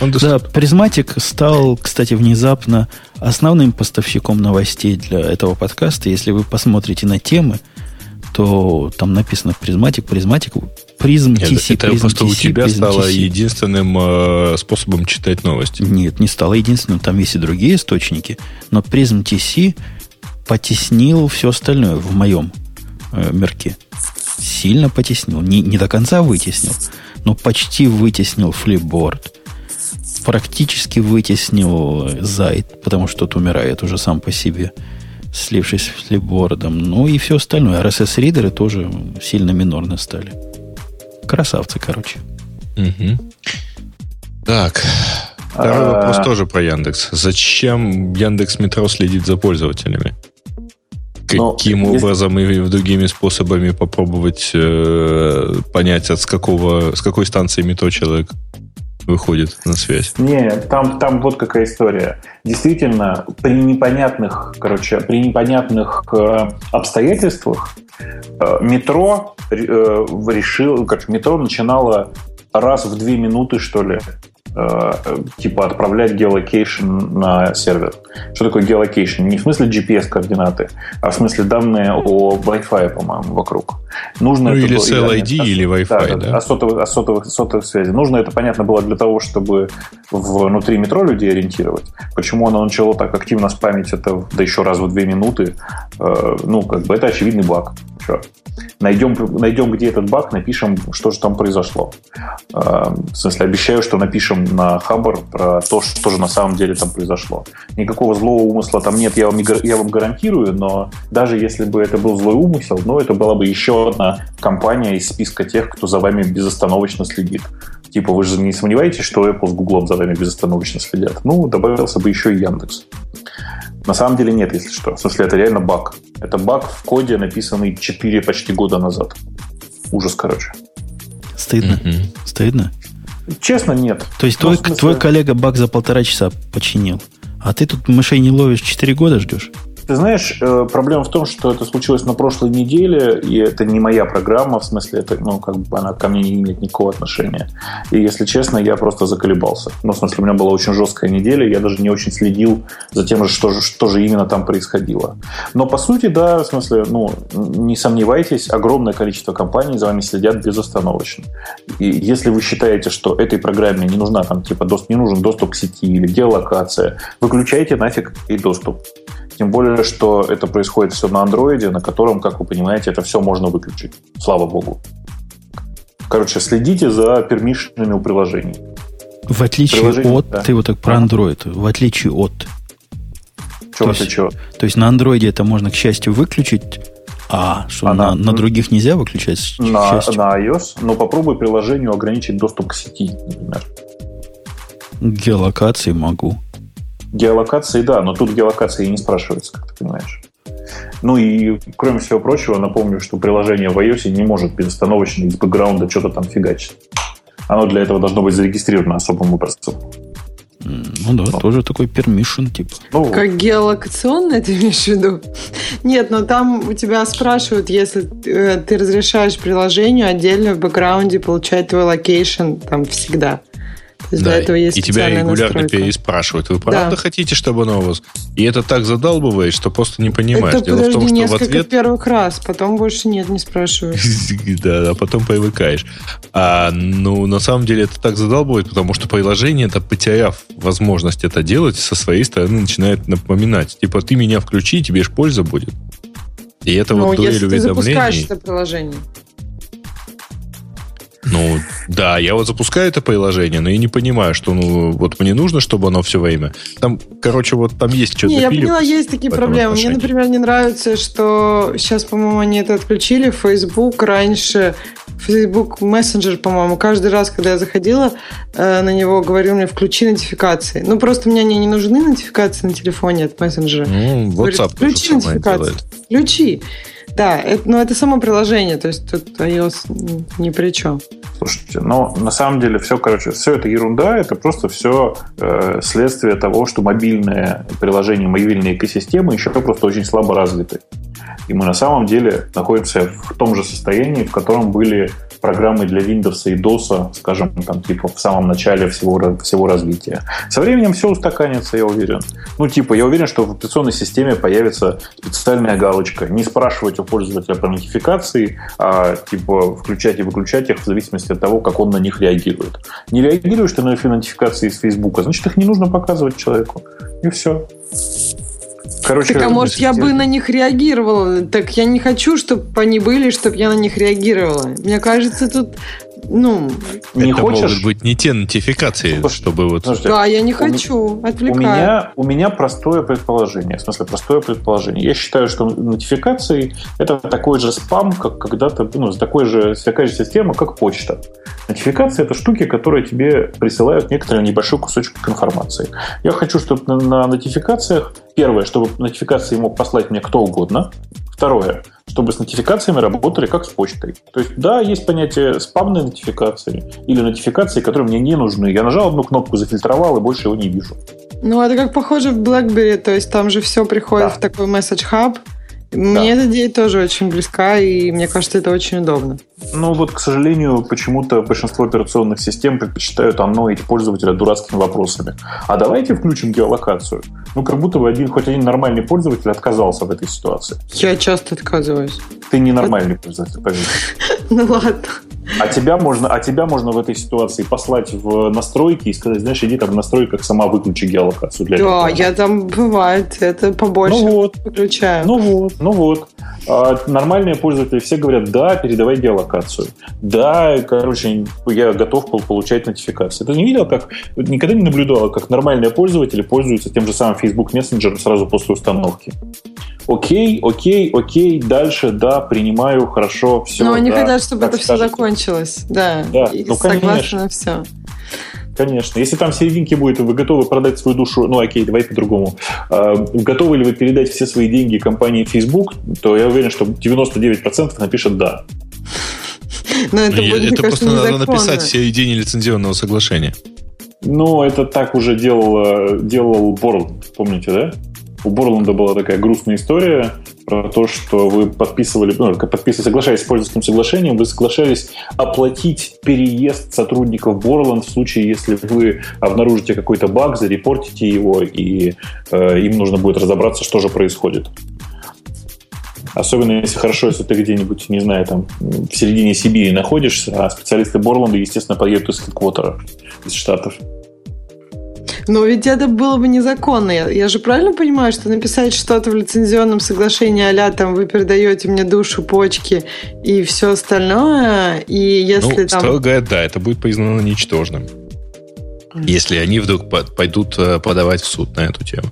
Speaker 1: Да, Призматик стал, кстати, внезапно основным поставщиком новостей для этого подкаста. Если вы посмотрите на темы, то там написано Призматик, Призматик, Призм TC,
Speaker 5: Это
Speaker 1: Призм
Speaker 5: просто TC, у тебя Призм стало TC. единственным э, способом читать новости.
Speaker 1: Нет, не стало единственным. Там есть и другие источники. Но Призм TC потеснил все остальное в моем э, мерке. Сильно потеснил. Не, не до конца вытеснил но почти вытеснил флипборд. Практически вытеснил Зайд, потому что тот умирает уже сам по себе, слившись с флипбордом. Ну и все остальное. RSS-ридеры тоже сильно минорно стали. Красавцы, короче.
Speaker 5: Угу. Так, Второй вопрос тоже про Яндекс. Зачем Яндекс Метро следит за пользователями? Каким Но образом если... и другими способами попробовать э, понять, от с какого, с какой станции метро человек выходит на связь?
Speaker 2: Не, там, там вот какая история. Действительно, при непонятных, короче, при непонятных э, обстоятельствах э, метро э, решил, короче, метро начинало раз в две минуты, что ли, типа отправлять geolocation на сервер. Что такое geolocation? Не в смысле GPS-координаты, а в смысле данные о Wi-Fi, по-моему, вокруг.
Speaker 5: Нужно ну, это или было, CLID, или, или Wi-Fi, да? да?
Speaker 2: О, сотовых, о сотовых, сотовых связи. Нужно это, понятно, было для того, чтобы внутри метро людей ориентировать. Почему оно начало так активно спамить это, да еще раз в две минуты, э, ну, как бы это очевидный баг. Все. Найдем, найдем, где этот баг, напишем, что же там произошло. Э, в смысле, обещаю, что напишем на Хабар про то, что же на самом деле там произошло. Никакого злого умысла там нет, я вам, я вам гарантирую, но даже если бы это был злой умысел, ну, это была бы еще одна компания из списка тех, кто за вами безостановочно следит. Типа, вы же не сомневаетесь, что Apple с Google за вами безостановочно следят? Ну, добавился бы еще и Яндекс. На самом деле нет, если что. В смысле, это реально баг. Это баг в коде, написанный 4 почти года назад. Ужас, короче.
Speaker 1: Стыдно. Mm-hmm. Стыдно?
Speaker 2: Честно, нет.
Speaker 1: То есть твой, смысле... твой коллега баг за полтора часа починил, а ты тут мышей не ловишь 4 года ждешь?
Speaker 2: Ты знаешь, э, проблема в том, что это случилось на прошлой неделе, и это не моя программа, в смысле, это, ну, как бы она ко мне не имеет никакого отношения. И, если честно, я просто заколебался. Ну, в смысле, у меня была очень жесткая неделя, я даже не очень следил за тем, что же, что же именно там происходило. Но, по сути, да, в смысле, ну, не сомневайтесь, огромное количество компаний за вами следят безостановочно. И если вы считаете, что этой программе не нужна, там, типа, не нужен доступ к сети или геолокация, выключайте нафиг и доступ. Тем более, что это происходит все на андроиде, на котором, как вы понимаете, это все можно выключить. Слава богу. Короче, следите за пермишенами у приложений.
Speaker 1: В отличие Приложение, от, да. ты вот так про Android, в отличие от.
Speaker 2: Что то, есть, то
Speaker 1: есть на андроиде это можно, к счастью, выключить, а что а на, на, на других нельзя выключать?
Speaker 2: На, на iOS, но попробуй приложению ограничить доступ к сети, например.
Speaker 1: Геолокации могу.
Speaker 2: Геолокации, да, но тут геолокации не спрашивается, как ты понимаешь. Ну и, кроме всего прочего, напомню, что приложение в iOS не может безостановочно из бэкграунда что-то там фигачить. Оно для этого должно быть зарегистрировано особым образом.
Speaker 1: Ну да, ну. тоже такой permission типа.
Speaker 3: Ну, как геолокационное ты имеешь в виду? Нет, но там у тебя спрашивают, если э, ты разрешаешь приложению отдельно в бэкграунде получать твой location там всегда
Speaker 5: есть да, для этого есть и тебя регулярно настройка. переспрашивают. Вы правда да. хотите, чтобы оно у вас? И это так задалбывает, что просто не понимаешь. Это,
Speaker 3: Дело подожди, в том, что несколько в ответ... первых раз, потом больше нет, не спрашивают.
Speaker 5: да, а потом привыкаешь. А, ну, на самом деле это так задалбывает, потому что приложение, это потеряв возможность это делать, со своей стороны начинает напоминать. Типа, ты меня включи, тебе ж польза будет. И это ну, вот дуэль
Speaker 3: уведомлений. если ты запускаешь это приложение.
Speaker 5: Ну, да, я вот запускаю это приложение, но я не понимаю, что, ну, вот мне нужно, чтобы оно все время. Там, короче, вот там есть что-то.
Speaker 3: Не, я поняла, есть такие проблемы. Отношении. Мне, например, не нравится, что сейчас, по-моему, они это отключили. Facebook раньше, Facebook Messenger, по-моему, каждый раз, когда я заходила э, на него, говорил мне, включи нотификации. Ну, просто мне они не нужны нотификации на телефоне от мессенджера.
Speaker 5: Ну, WhatsApp Говорит,
Speaker 3: включи нотификации. Включи. Да, это, но это само приложение, то есть тут iOS ни при чем.
Speaker 2: Слушайте, ну, на самом деле все, короче, все это ерунда, это просто все э, следствие того, что мобильные приложения, мобильные экосистемы еще просто очень слабо развиты. И мы на самом деле находимся в том же состоянии, в котором были программы для Windows и DOS, скажем, там, типа, в самом начале всего, всего развития. Со временем все устаканится, я уверен. Ну, типа, я уверен, что в операционной системе появится специальная галочка. Не спрашивать у пользователя про нотификации, а, типа, включать и выключать их в зависимости от того, как он на них реагирует. Не реагируешь ты на нотификации из Фейсбука, значит, их не нужно показывать человеку. И все.
Speaker 3: Короче, так, а может, я бы на них реагировала? Так я не хочу, чтобы они были, чтобы я на них реагировала. Мне кажется, тут ну,
Speaker 5: не это хочешь? могут быть не те нотификации, Слушай, чтобы вот...
Speaker 3: Подожди, да, я не хочу, отвлекаю.
Speaker 2: У меня, у меня простое предположение, в смысле простое предположение. Я считаю, что нотификации это такой же спам, как когда-то, ну, такой же, такая же система, как почта. Нотификации это штуки, которые тебе присылают некоторый небольшой кусочек информации. Я хочу, чтобы на, на нотификациях, первое, чтобы нотификации мог послать мне кто угодно, Второе, чтобы с нотификациями работали как с почтой. То есть, да, есть понятие спамной нотификации или нотификации, которые мне не нужны. Я нажал одну кнопку, зафильтровал и больше его не вижу.
Speaker 3: Ну, это как похоже в BlackBerry, то есть там же все приходит да. в такой message hub, мне да. эта идея тоже очень близка, и мне кажется, это очень удобно.
Speaker 2: Ну вот, к сожалению, почему-то большинство операционных систем предпочитают анноить пользователя дурацкими вопросами. А давайте включим геолокацию. Ну, как будто бы один, хоть один нормальный пользователь отказался в этой ситуации.
Speaker 3: Я часто отказываюсь.
Speaker 2: Ты ненормальный пользователь, поверь.
Speaker 3: Ну ладно.
Speaker 2: А тебя можно, а тебя можно в этой ситуации послать в настройки и сказать, знаешь, иди там в настройках сама выключи геолокацию для
Speaker 3: Да, я там бывает, это побольше ну вот, выключаю.
Speaker 2: Ну вот, ну вот. А нормальные пользователи все говорят, да, передавай геолокацию. Да, короче, я готов получать нотификации. Ты не видел, как, никогда не наблюдал, как нормальные пользователи пользуются тем же самым Facebook Messenger сразу после установки окей, окей, окей, дальше, да, принимаю, хорошо, все.
Speaker 3: Но они
Speaker 2: да,
Speaker 3: хотят, чтобы это все закончилось, да.
Speaker 2: Да, и ну,
Speaker 3: согласна на все.
Speaker 2: Конечно. Если там в серединке будет, вы готовы продать свою душу, ну окей, давай по-другому. А, готовы ли вы передать все свои деньги компании Facebook, то я уверен, что 99% напишет «да».
Speaker 5: Но это, будет, это просто надо написать в середине лицензионного соглашения.
Speaker 2: Ну, это так уже делал, делал Борл, помните, да? у Борланда была такая грустная история про то, что вы подписывали, ну, подписывали, соглашаясь с пользовательским соглашением, вы соглашались оплатить переезд сотрудников Борланд в случае, если вы обнаружите какой-то баг, зарепортите его, и э, им нужно будет разобраться, что же происходит. Особенно если хорошо, если ты где-нибудь, не знаю, там в середине Сибири находишься, а специалисты Борланда, естественно, поедут из хедквотера, из Штатов.
Speaker 3: Но ведь это было бы незаконно. Я, я же правильно понимаю, что написать что-то в лицензионном соглашении а там вы передаете мне душу, почки и все остальное, и если ну, там...
Speaker 5: строго говоря, да, это будет признано ничтожным. Если они вдруг пойдут э, подавать в суд на эту тему.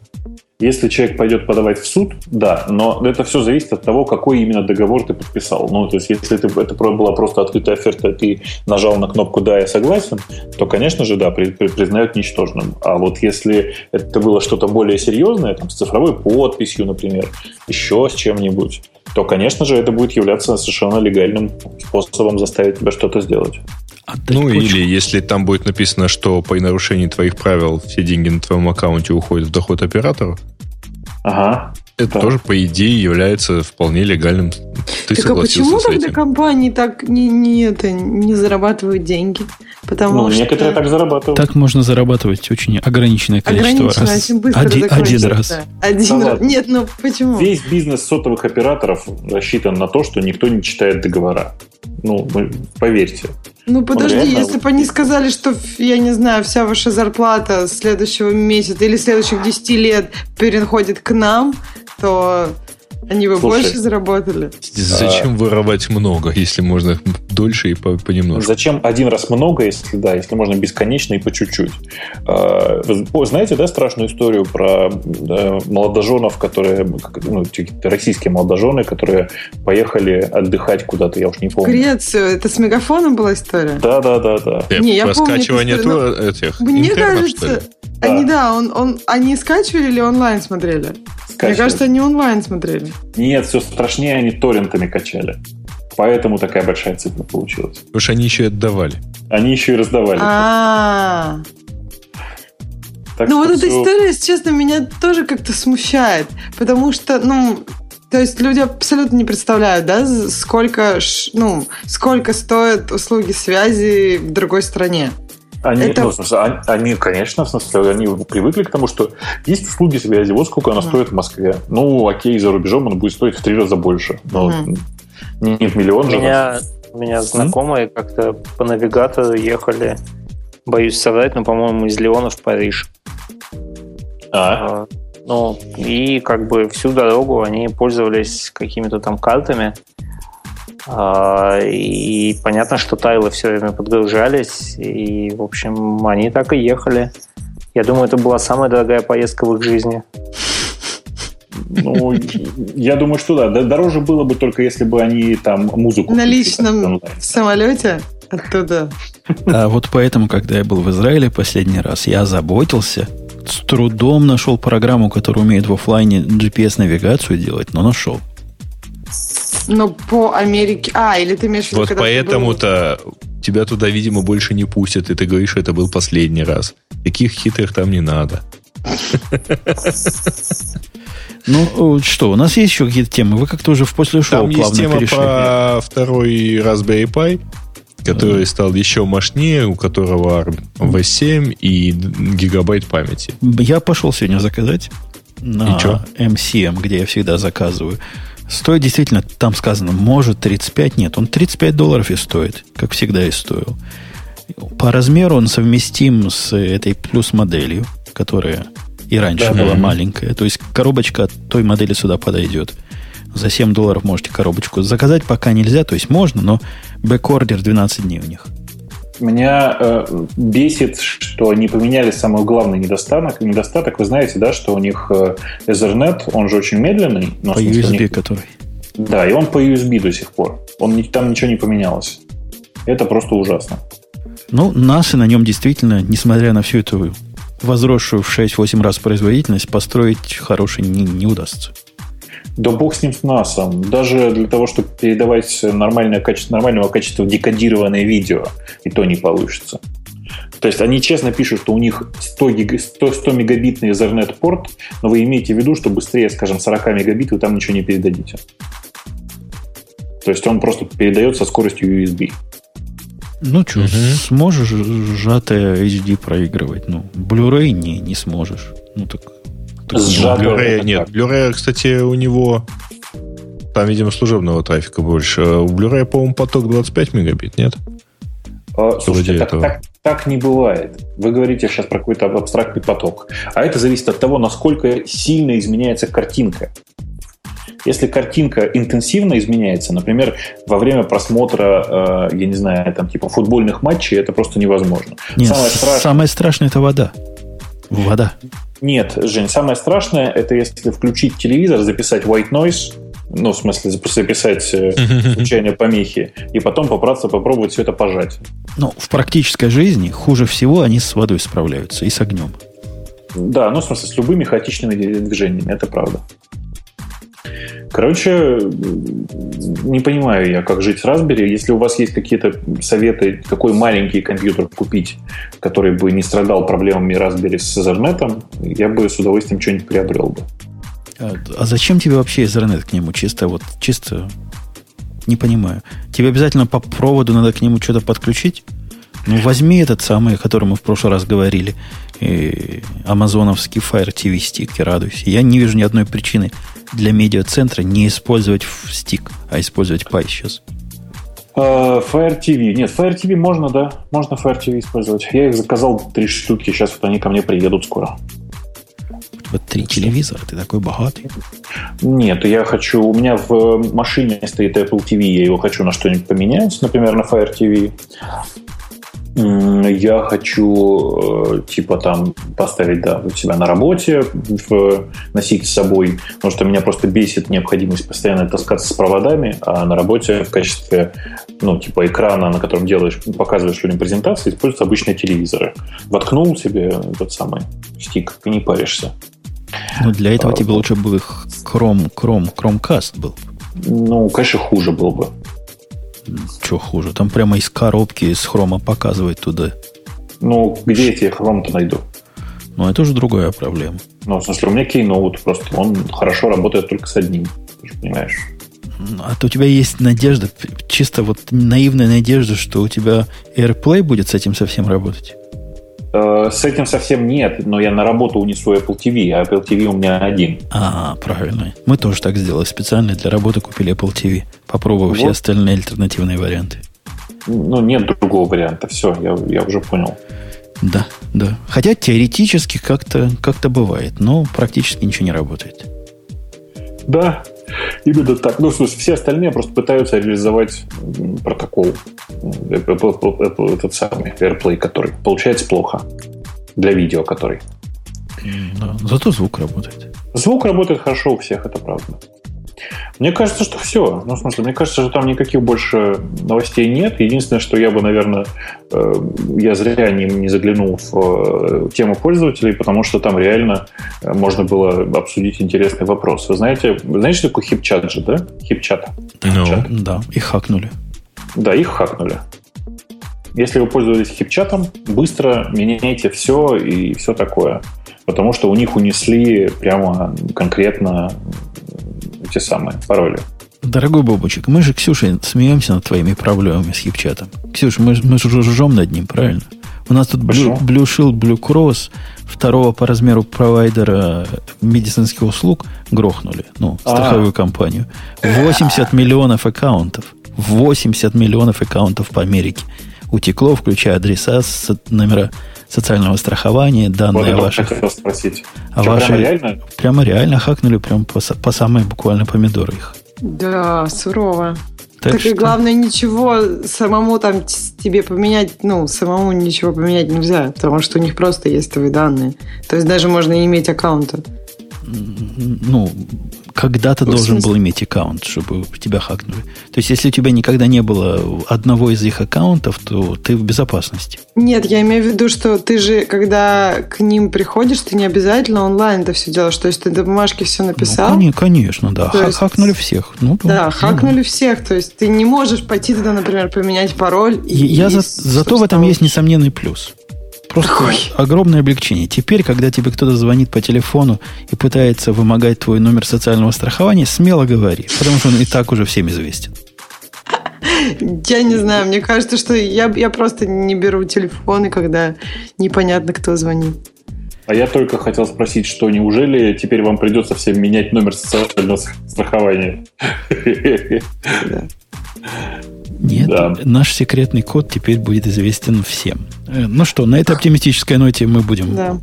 Speaker 2: Если человек пойдет подавать в суд, да, но это все зависит от того, какой именно договор ты подписал. Ну, то есть, если это, это была просто открытая оферта, ты нажал на кнопку «Да, я согласен», то, конечно же, да, при, при, признают ничтожным. А вот если это было что-то более серьезное, там, с цифровой подписью, например, еще с чем-нибудь, то, конечно же, это будет являться совершенно легальным способом заставить тебя что-то сделать.
Speaker 5: Отдать ну, почку. или если там будет написано, что по нарушении твоих правил все деньги на твоем аккаунте уходят в доход оператору.
Speaker 2: Ага.
Speaker 5: Это да. тоже, по идее, является вполне легальным.
Speaker 3: Ты так а почему тогда компании так не, не, это, не зарабатывают деньги? Потому
Speaker 2: ну,
Speaker 3: что...
Speaker 2: некоторые так зарабатывают.
Speaker 1: Так можно зарабатывать очень ограниченное количество ограниченное, раз.
Speaker 3: Очень быстро
Speaker 1: один, один раз. Да.
Speaker 3: Один да раз. Нет, ну почему?
Speaker 2: Весь бизнес сотовых операторов рассчитан на то, что никто не читает договора. Ну, поверьте.
Speaker 3: Ну подожди, реально... если бы они сказали, что, я не знаю, вся ваша зарплата следующего месяца или следующих 10 лет переходит к нам, то они бы Слушай, больше заработали.
Speaker 5: Зачем а... воровать много, если можно дольше и по, понемножку?
Speaker 2: Зачем один раз много, если да, если можно бесконечно и по чуть-чуть? А, знаете, да, страшную историю про да, молодоженов, которые, ну, российские молодожены, которые поехали отдыхать куда-то, я уж не помню.
Speaker 3: В Грецию. Это с мегафоном была история?
Speaker 2: Да, да, да, да.
Speaker 3: Не, я помню
Speaker 5: скачивание но... этих
Speaker 3: Мне кажется, они, да, он, он, они скачивали или онлайн смотрели? Скачивали. Мне кажется, они онлайн смотрели.
Speaker 2: Нет, все страшнее, они торрентами качали. Поэтому такая большая цифра получилась.
Speaker 5: Потому что они еще и отдавали.
Speaker 2: Они еще и раздавали.
Speaker 3: А. Ну вот эта история, если честно, меня тоже как-то смущает. Потому что, ну, то есть люди абсолютно не представляют, да, сколько, ну, сколько стоят услуги связи в другой стране.
Speaker 2: Они, это... ну, в смысле, они, они, конечно, в смысле, они привыкли к тому, что есть услуги связи, вот сколько она mm. стоит в Москве. Ну, окей, за рубежом она будет стоить в три раза больше. Но mm. не в миллион
Speaker 6: же. У меня, у меня знакомые mm? как-то по навигатору ехали, боюсь соврать, но, по-моему, из Леона в Париж.
Speaker 2: А?
Speaker 6: а ну, и как бы всю дорогу они пользовались какими-то там картами. А, и понятно, что тайлы все время подгружались, и, в общем, они так и ехали. Я думаю, это была самая дорогая поездка в их жизни.
Speaker 2: Ну, я думаю, что да. Дороже было бы только если бы они там музыку...
Speaker 3: На личном самолете оттуда.
Speaker 1: А вот поэтому, когда я был в Израиле последний раз, я заботился, с трудом нашел программу, которая умеет в офлайне GPS-навигацию делать, но нашел.
Speaker 3: Но по Америке... А, или ты имеешь в виду,
Speaker 5: Вот поэтому-то был... тебя туда, видимо, больше не пустят, и ты говоришь, что это был последний раз. Таких хитрых там не надо.
Speaker 1: Ну, что, у нас есть еще какие-то темы? Вы как-то уже в после шоу Там
Speaker 5: есть тема перешли. про второй Raspberry Pi, который стал еще мощнее, у которого V7 и гигабайт памяти.
Speaker 1: Я пошел сегодня заказать на M7, где я всегда заказываю. Стоит действительно, там сказано, может 35, нет, он 35 долларов и стоит, как всегда и стоил. По размеру он совместим с этой плюс-моделью, которая и раньше да, была да. маленькая. То есть коробочка той модели сюда подойдет. За 7 долларов можете коробочку заказать, пока нельзя, то есть можно, но бэкордер 12 дней у них.
Speaker 2: Меня э, бесит, что не поменяли самый главный недостаток. Недостаток, вы знаете, да, что у них э, Ethernet, он же очень медленный.
Speaker 1: Но по USB них... который.
Speaker 2: Да, и он по USB до сих пор. Он, там ничего не поменялось. Это просто ужасно.
Speaker 1: Ну, наши на нем действительно, несмотря на всю эту возросшую в 6-8 раз производительность, построить хороший не, не удастся.
Speaker 2: Да бог с ним с насом. Даже для того, чтобы передавать нормальное качество, нормального качества декодированное видео, и то не получится. То есть они честно пишут, что у них 100, гиг... 100, 100 мегабитный Ethernet порт, но вы имеете в виду, что быстрее, скажем, 40 мегабит вы там ничего не передадите. То есть он просто передает со скоростью USB.
Speaker 1: Ну что, угу. сможешь сжатое HD проигрывать? Ну, Blu-ray не, не сможешь. Ну так
Speaker 5: Blu-ray нет. Blu-ray, кстати, у него там, видимо, служебного трафика больше. У Blu-ray, по-моему, поток 25 мегабит, нет?
Speaker 2: А, слушайте, так, так, так не бывает. Вы говорите сейчас про какой-то абстрактный поток. А это зависит от того, насколько сильно изменяется картинка. Если картинка интенсивно изменяется, например, во время просмотра, э, я не знаю, там типа футбольных матчей, это просто невозможно.
Speaker 1: Нет, самое, страшное... самое страшное это вода. Вода.
Speaker 2: Нет, Жень, самое страшное, это если включить телевизор, записать white noise, ну, в смысле, записать э, случайные помехи, и потом попраться попробовать все это пожать.
Speaker 1: Ну, в практической жизни хуже всего они с водой справляются и с огнем.
Speaker 2: Да, ну, в смысле, с любыми хаотичными движениями, это правда. Короче, не понимаю я, как жить с Raspberry. Если у вас есть какие-то советы, какой маленький компьютер купить, который бы не страдал проблемами Raspberry с Ethernet, я бы с удовольствием что-нибудь приобрел бы.
Speaker 1: А, а зачем тебе вообще Ethernet к нему? Чисто вот, чисто не понимаю. Тебе обязательно по проводу надо к нему что-то подключить? Ну, возьми этот самый, о котором мы в прошлый раз говорили, и амазоновский Fire TV стик, и радуйся. Я не вижу ни одной причины для медиацентра не использовать стик, а использовать Pi сейчас.
Speaker 2: Uh, Fire TV. Нет, Fire TV можно, да. Можно Fire TV использовать. Я их заказал три штуки. Сейчас вот они ко мне приедут скоро.
Speaker 1: Вот три телевизора, ты такой богатый.
Speaker 2: Нет, я хочу... У меня в машине стоит Apple TV, я его хочу на что-нибудь поменять, например, на Fire TV я хочу, э, типа, там, поставить, да, у себя на работе, в, носить с собой, потому что меня просто бесит необходимость постоянно таскаться с проводами, а на работе в качестве, ну, типа, экрана, на котором делаешь, показываешь людям презентации, используются обычные телевизоры. Воткнул себе этот самый стик и не паришься.
Speaker 1: Ну, для этого а, тебе лучше бы Chrome, Chrome, Chromecast был.
Speaker 2: Ну, конечно, хуже был бы.
Speaker 1: Что хуже? Там прямо из коробки, из хрома показывает туда.
Speaker 2: Ну, где я тебе хром-то найду?
Speaker 1: Ну, это уже другая проблема.
Speaker 2: Ну, в смысле, у меня Keynote просто, он хорошо работает только с одним, ты же понимаешь.
Speaker 1: А то у тебя есть надежда, чисто вот наивная надежда, что у тебя AirPlay будет с этим совсем работать?
Speaker 2: Э, с этим совсем нет, но я на работу унесу Apple TV, а Apple TV у меня один.
Speaker 1: А, правильно. Мы тоже так сделали. Специально для работы купили Apple TV, попробовав вот. все остальные альтернативные варианты.
Speaker 2: Ну, нет другого варианта. Все, я, я уже понял.
Speaker 1: Да, да. Хотя теоретически как-то как бывает, но практически ничего не работает.
Speaker 2: Да, Именно так. Ну, в смысле, все остальные просто пытаются реализовать протокол. Этот самый AirPlay, который получается плохо. Для видео, который.
Speaker 1: Да, зато звук работает.
Speaker 2: Звук работает хорошо у всех, это правда. Мне кажется, что все. Ну, в смысле, мне кажется, что там никаких больше новостей нет. Единственное, что я бы, наверное, э, я зря не, не заглянул в э, тему пользователей, потому что там реально э, можно было обсудить интересный вопрос. Вы знаете, знаете, что такое хипчат же, да? Хипчат.
Speaker 1: No. Ну, да, их хакнули.
Speaker 2: Да, их хакнули. Если вы пользовались хипчатом, быстро меняйте все и все такое. Потому что у них унесли прямо конкретно те самые пароли.
Speaker 1: Дорогой Бобучик, мы же, Ксюша, смеемся над твоими проблемами с хипчатом. Ксюша, мы, мы же ржем над ним, правильно? У нас тут Blue, Blue Shield, Blue Cross, второго по размеру провайдера медицинских услуг грохнули. Ну, а. страховую А-а-а. компанию. 80 миллионов аккаунтов. 80 миллионов аккаунтов по Америке утекло, включая адреса, номера социального страхования, данные вот ваших...
Speaker 2: хотел спросить.
Speaker 1: А Что, ваши... Прямо реально? Прямо реально хакнули прям по, по самые буквально помидоры их.
Speaker 3: Да, сурово. Так, так что... и главное, ничего самому там тебе поменять, ну, самому ничего поменять нельзя, потому что у них просто есть твои данные. То есть даже можно не иметь аккаунта.
Speaker 1: Ну, когда-то ну, должен был иметь аккаунт, чтобы тебя хакнули. То есть, если у тебя никогда не было одного из их аккаунтов, то ты в безопасности.
Speaker 3: Нет, я имею в виду, что ты же, когда к ним приходишь, ты не обязательно онлайн это все делаешь. То есть, ты до бумажки все ну, написал.
Speaker 1: Ну, конечно, да. То есть, хакнули всех. Ну,
Speaker 3: да, да, хакнули всех. То есть, ты не можешь пойти туда, например, поменять пароль.
Speaker 1: И, я и за, зато в этом есть несомненный плюс. Просто Какой? огромное облегчение. Теперь, когда тебе кто-то звонит по телефону и пытается вымогать твой номер социального страхования, смело говори, потому что он и так уже всем известен.
Speaker 3: Я не знаю, мне кажется, что я, я просто не беру телефоны, когда непонятно, кто звонит.
Speaker 2: А я только хотел спросить, что неужели теперь вам придется всем менять номер социального страхования? Да.
Speaker 1: Нет, да. наш секретный код теперь будет известен всем. Э, ну что, на этой оптимистической ноте мы будем.
Speaker 3: Да.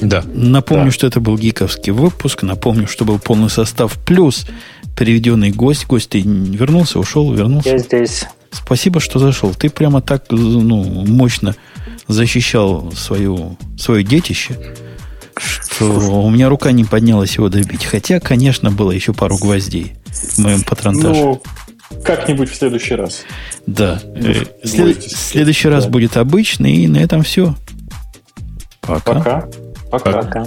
Speaker 1: Да. Напомню, да. что это был гиковский выпуск. Напомню, что был полный состав плюс приведенный гость. Гость, ты вернулся, ушел, вернулся?
Speaker 6: Я здесь.
Speaker 1: Спасибо, что зашел. Ты прямо так ну, мощно защищал свою, свое детище, что у меня рука не поднялась его добить. Хотя, конечно, было еще пару гвоздей в моем патронтаже. Ну,
Speaker 2: как-нибудь в следующий раз.
Speaker 1: Да. Э, след... Следующий раз да. будет обычный, и на этом все.
Speaker 2: Пока. Пока. Пока.
Speaker 4: Пока.